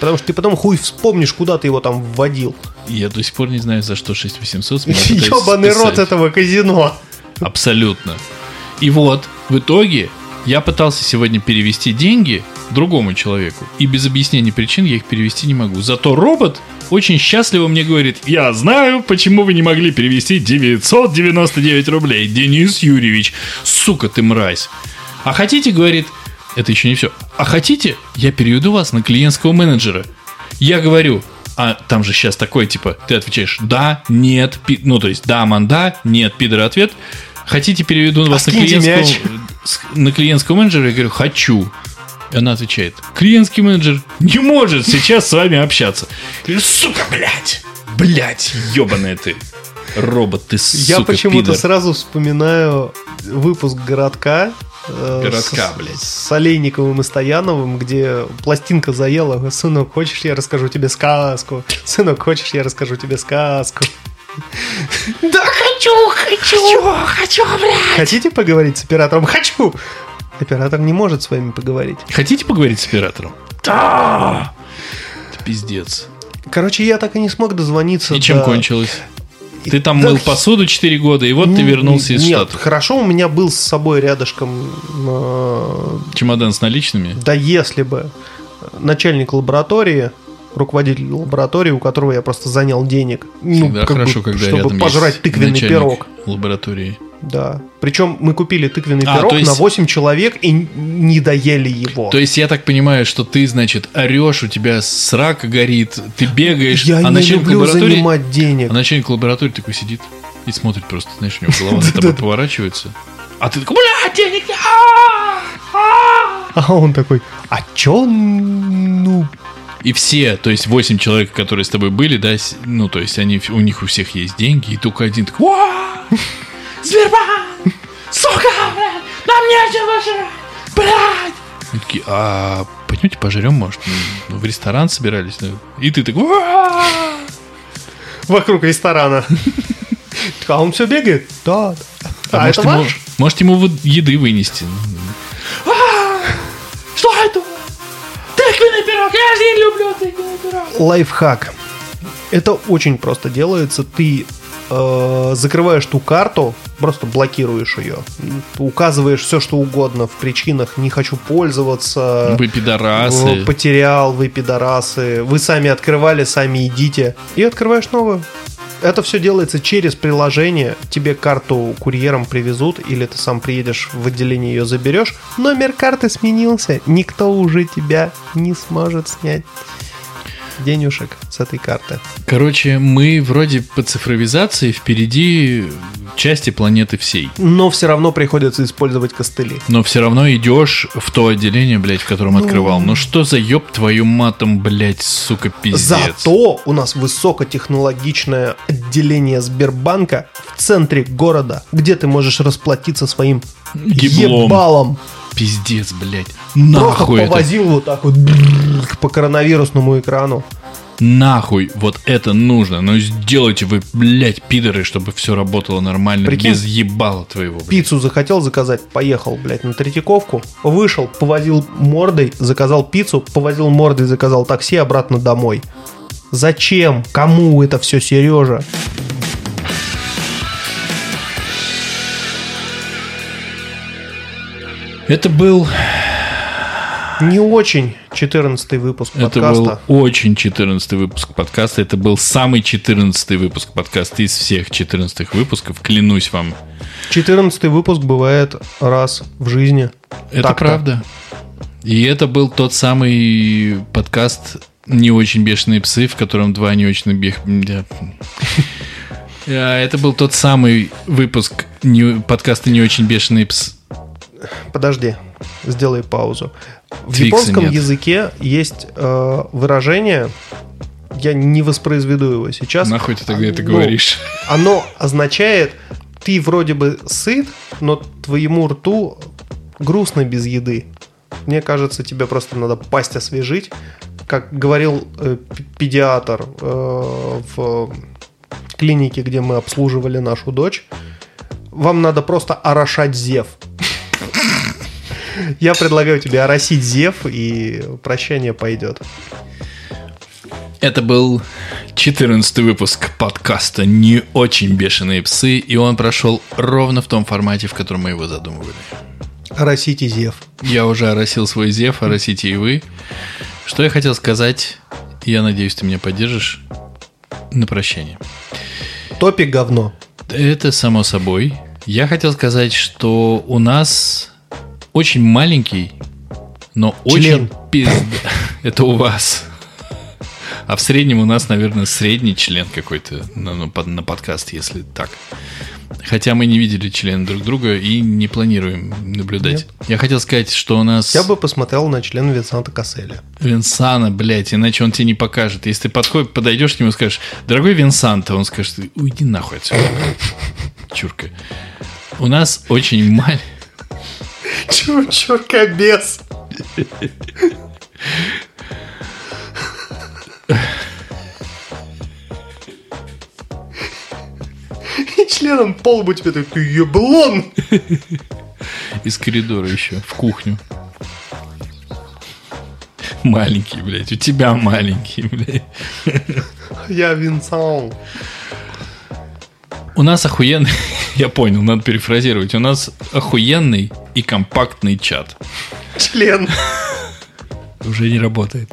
Потому что ты потом хуй вспомнишь, куда ты его там вводил.
Я до сих пор не знаю, за что 6800 с меня пытаются
Ебаный рот этого казино.
Абсолютно. И вот, в итоге, я пытался сегодня перевести деньги другому человеку. И без объяснения причин я их перевести не могу. Зато робот очень счастливо мне говорит, я знаю, почему вы не могли перевести 999 рублей. Денис Юрьевич, сука ты мразь. А хотите, говорит, это еще не все. А хотите, я переведу вас на клиентского менеджера. Я говорю, а там же сейчас такой, типа, ты отвечаешь да, нет, пи... ну, то есть да, манда, нет, пидор ответ. Хотите, переведу вас на клиентского, с- на клиентского менеджера? Я говорю, хочу. И она отвечает, клиентский менеджер не может сейчас с вами общаться. Я говорю, сука, блядь, блядь, ебаная ты. Робот, ты, сука,
Я почему-то сразу вспоминаю выпуск городка. Э,
«Городка»,
с-
блядь.
С Олейниковым и Стояновым, где пластинка заела. Сынок, хочешь, я расскажу тебе сказку? Сынок, хочешь, я расскажу тебе сказку? Да хочу, хочу, хочу, блядь. Хотите поговорить с оператором? Хочу. Оператор не может с вами поговорить.
Хотите поговорить с оператором? Да! Это пиздец.
Короче, я так и не смог дозвониться.
И чем
до-
кончилось? Ты там
Да
мыл посуду 4 года, и вот ты вернулся из
Нет,
Штатов.
хорошо, у меня был с собой рядышком э,
Чемодан с наличными.
Да если бы начальник лаборатории, руководитель лаборатории, у которого я просто занял денег, ну,
Всегда
как бы,
хорошо, когда
чтобы пожрать тыквенный пирог.
лаборатории.
Да. Причем мы купили тыквенный
А,
пирог
есть-
на 8 человек и не доели его.
То есть я так понимаю, что ты, значит, орешь, у тебя срака горит, ты бегаешь,
я
а
не
начальник
люблю
лаборатории...
занимать денег.
А начальник лаборатории такой сидит и смотрит просто, знаешь, у него голова за тобой поворачивается. А ты такой, бля, денег а, а».
А он такой, а чё, ну,
И все, то есть 8 человек, которые с тобой были, да, ну, то есть они, у них у всех есть деньги, и только один такой, «Уа! Сбербанк! Сука, блядь! Нам нечего жрать! Блядь! И такие, а пойдемте пожрем, может, ну, в ресторан собирались? ну?» И ты такой,
вокруг ресторана. А он все бегает? Да.
а,
А,
может,
это
ему,
ваш?
может, ему еды вынести? Что это? Тыквенный пирог! Я один люблю тыквенный пирог!
Лайфхак. Это очень просто делается. Ты э, закрываешь ту карту, просто блокируешь ее, указываешь все, что угодно в причинах «не хочу пользоваться»,
Вы пидорасы.
э, «потерял», «вы пидорасы», «вы сами открывали, сами идите», и открываешь новую. Это все делается через приложение. Тебе карту курьером привезут, или ты сам приедешь в отделение ее заберешь. Номер карты сменился. Никто уже тебя не сможет снять денежек с этой карты.
Короче, мы вроде по цифровизации впереди части планеты всей.
Но все равно приходится использовать костыли.
Но все равно идешь в то отделение, блядь, в котором открывал. Ну что за ёб твою матом, блядь, сука, пиздец.
Зато у нас высокотехнологичное отделение Сбербанка в центре города, где ты можешь расплатиться своим
Еблом.
ебалом.
Пиздец, блядь.
Просто
Нахуй это.
повозил вот так вот бррр, по коронавирусному экрану.
Нахуй вот это нужно. Ну сделайте вы, блядь, пидоры, чтобы все работало нормально,
Прикинь.
без ебала твоего. блядь.
Пиццу захотел заказать, поехал, блядь, на Третьяковку, вышел, повозил мордой, заказал пиццу, повозил мордой, заказал такси обратно домой. Зачем? Кому это все, Сережа?
Это был,
Не очень 14 выпуск
это
подкаста.
был очень 14 выпуск подкаста. Это был самый 14 выпуск подкаста из всех 14 выпусков. Клянусь вам.
14 выпуск бывает раз в жизни.
Это
Так-то.
правда. И это был тот самый подкаст «Не очень бешеные псы», в котором два не очень да. А, Это был тот самый выпуск подкаста «Не очень бешеные псы».
Подожди, сделай паузу. В
Твикса
японском
нет.
языке есть э, выражение, я не воспроизведу его сейчас.
Нахуй ты тогда это
Ну,
говоришь?
Оно означает, ты вроде бы сыт, но твоему рту грустно без еды. Мне кажется, тебе просто надо пасть освежить. Как говорил э, педиатр э, в клинике, где мы обслуживали нашу дочь, вам надо просто орошать зев. Я предлагаю тебе оросить зев, и прощание пойдет.
Это был 14 выпуск подкаста «Не очень бешеные псы», и он прошел ровно в том формате, в котором мы его задумывали.
Оросите зев.
Я уже оросил свой зев, оросите и вы. Что я хотел сказать, я надеюсь, ты меня поддержишь, на прощание.
Топик говно.
Это само собой. Я хотел сказать, что у нас очень маленький, но
Член.
очень пизда. Это у вас. А в среднем у нас, наверное, средний член какой-то на, на на подкаст, если так. Хотя мы не видели члена друг друга и не планируем наблюдать. Я хотел сказать, что у нас...
Я бы посмотрел на член Винсанта Касселя.
Винсана, блядь, иначе он тебе не покажет. Если ты подходишь, подойдешь к нему и скажешь, дорогой Винсанта, он скажет, уйди нахуй отсюда. Чурка. У нас очень маленький...
Чурка без. И членом пол бы тебе так, ты еблон.
Из коридора еще, в кухню. Маленький, блядь, у тебя маленький, блядь.
Я Винсан.
У нас охуенный, я понял, надо перефразировать. У нас охуенный и компактный чат.
Член.
Уже не работает.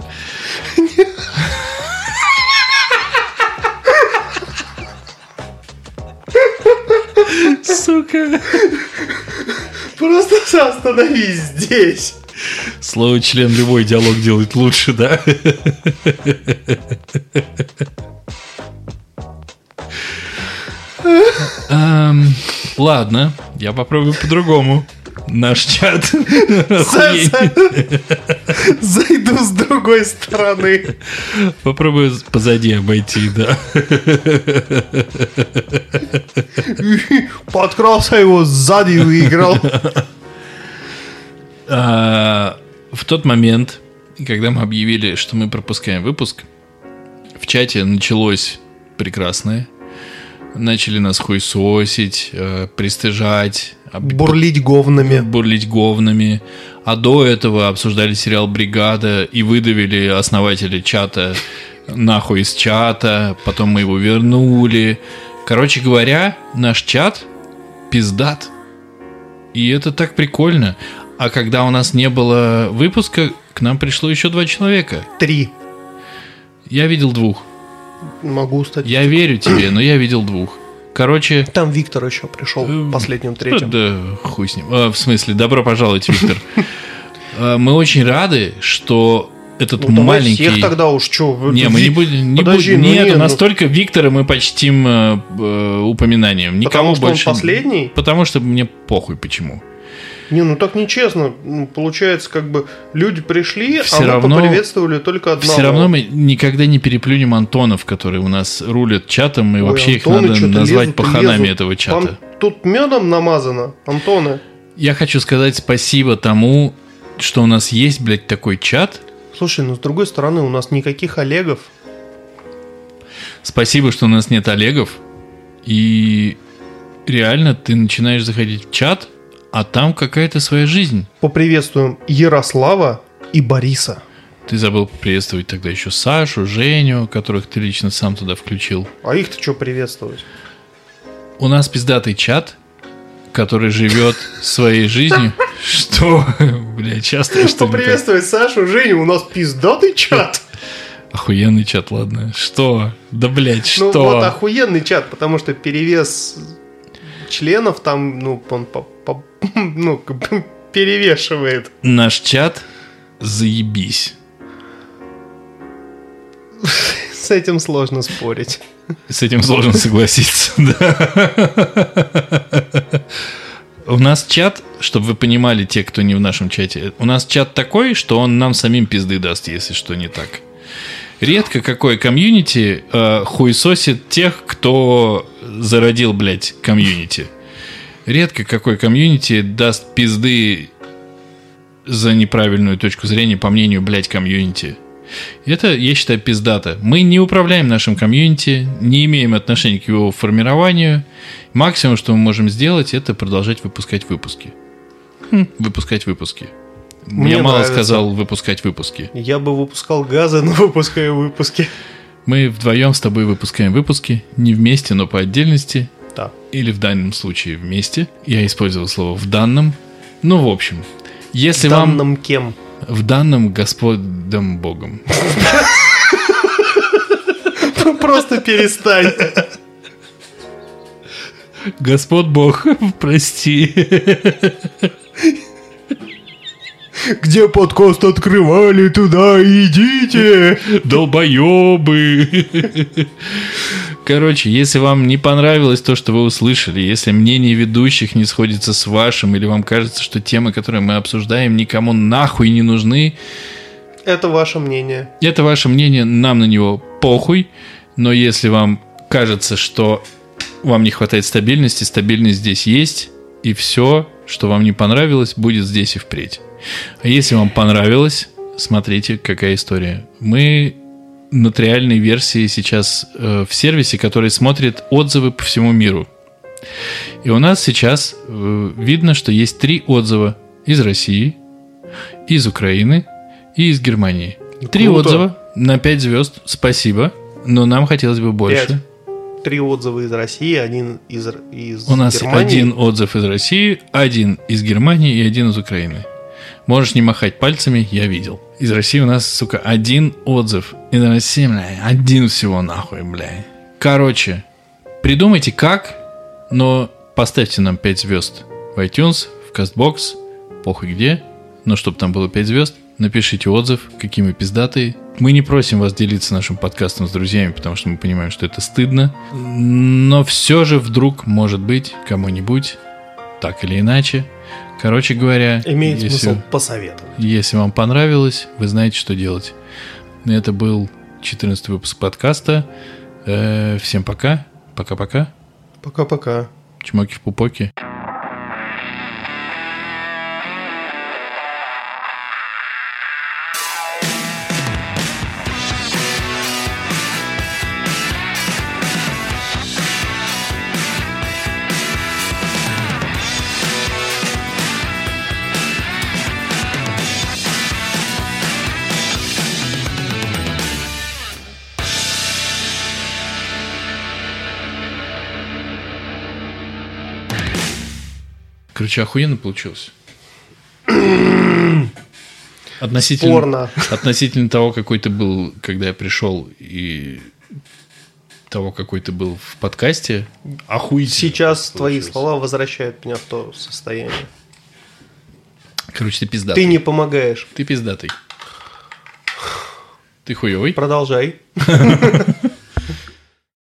Сука.
Просто остановись здесь.
Слово член любой диалог делает лучше, да? Эм, Ладно, я попробую по-другому. Наш чат.
Зайду с другой стороны.
Попробую позади обойти, да.
Подкрался его сзади и выиграл.
А, В тот момент, когда мы объявили, что мы пропускаем выпуск, в чате началось прекрасное. Начали нас хуесосить, э, пристыжать,
Бурлить говнами.
бурлить говнами. А до этого обсуждали сериал «Бригада» и выдавили основателя чата нахуй из чата. Потом мы его вернули. Короче говоря, наш чат пиздат. И это так прикольно. А когда у нас не было выпуска, к нам пришло еще два человека.
Три.
Я видел двух.
Могу стать.
Я верю тебе, но я видел двух. Короче,
Там Виктор еще пришел
Эм,
последним третьим.
Да, хуй с ним. А, в смысле, добро пожаловать, Виктор. А, Мы очень рады, что этот
Ну,
маленький...
всех тогда уж, что?
Не, мы не будем... Не
Подожди,
будем
ну
нет,
не, ну-
настолько Виктора мы почтим э, э, упоминанием. Никому
Потому что он
больше...
последний?
Потому что мне похуй почему.
Не, ну так нечестно. Ну, получается, как бы люди пришли,
Всё
а мы
равно-
поприветствовали только одного.
Все равно мы никогда не переплюнем Антонов, которые у нас рулят чатом, и
Ой,
вообще их
Антоны
надо
чё-то
назвать
лезут,
паханами
лезут.
этого чата.
Там тут медом намазано, Антоны.
Я хочу сказать спасибо тому, что у нас есть, блядь, такой чат,
Слушай, ну с другой стороны, у нас никаких Олегов.
Спасибо, что у нас нет Олегов. И реально ты начинаешь заходить в чат, а там какая-то своя жизнь.
Поприветствуем Ярослава и Бориса.
Ты забыл приветствовать тогда еще Сашу, Женю, которых ты лично сам туда включил.
А их-то что приветствовать?
У нас пиздатый чат, который живет своей жизнью. Что? Бля, часто я что?
Поприветствовать Сашу, Женю, у нас пиздатый чат.
Охуенный чат, ладно. Что? Да, блядь,
Ну
что?
вот охуенный чат, потому что перевес членов там, ну, он по- по- ну, перевешивает.
Наш чат заебись.
С этим сложно спорить.
С этим сложно согласиться, да. У нас чат, чтобы вы понимали, те, кто не в нашем чате, у нас чат такой, что он нам самим пизды даст, если что не так. Редко какое комьюнити э, хуесосит тех, кто зародил, блядь, комьюнити. Редко какой комьюнити даст пизды за неправильную точку зрения, по мнению, блядь, комьюнити. Это, я считаю, пиздато. Мы не управляем нашим комьюнити, не имеем отношения к его формированию. Максимум, что мы можем сделать, это продолжать выпускать выпуски. Хм, выпускать выпуски.
Мне
я мало
нравится.
сказал выпускать выпуски.
Я бы выпускал газы, но выпускаю выпуски.
Мы вдвоем с тобой выпускаем выпуски, не вместе, но по отдельности,
Да.
или в данном случае вместе. Я использовал слово в данном. Ну, в общем, если вам
Данным кем?
в данном Господом Богом.
Просто перестань.
Господь Бог, прости.
Где подкаст открывали, туда идите.
Долбоебы. Короче, если вам не понравилось то, что вы услышали, если мнение ведущих не сходится с вашим, или вам кажется, что темы, которые мы обсуждаем, никому нахуй не нужны,
Это ваше мнение.
это ваше мнение, нам на него похуй. Но если вам кажется, что вам не хватает стабильности, стабильность здесь есть, и все, что вам не понравилось, будет здесь и впредь. А если вам понравилось, смотрите, какая история. Мы нотариальной версии сейчас э, в сервисе, который смотрит отзывы по всему миру. И у нас сейчас э, видно, что есть три отзыва из России, из Украины и из Германии. Три
Круто.
отзыва на 5 звезд. Спасибо. Но нам хотелось бы больше.
Пять. Три отзыва из России, один из, из
У нас
Германии.
один отзыв из России, один из Германии и один из Украины. Можешь не махать пальцами, я видел. Из России у нас, сука, один отзыв. Из России, бля, один всего нахуй, бля. Короче, придумайте как, но поставьте нам 5 звезд в iTunes, в CastBox, похуй где, но чтобы там было 5 звезд, напишите отзыв, какие мы пиздатые. Мы не просим вас делиться нашим подкастом с друзьями, потому что мы понимаем, что это стыдно. Но все же вдруг, может быть, кому-нибудь, так или иначе. Короче говоря,
Имеет
если,
смысл посоветовать.
если вам понравилось, вы знаете, что делать. Это был 14 выпуск подкаста. Э, Всем пока. Пока-пока.
Пока-пока.
Чмоки в пупоке. Короче, охуенно получилось. Относительно,
Спорно.
относительно того, какой ты был, когда я пришел, и того, какой ты был в подкасте, охуительно.
Сейчас твои слова возвращают меня в то состояние.
Короче, ты пиздатый.
Ты не помогаешь.
Ты пиздатый. Ты хуёвый.
Продолжай.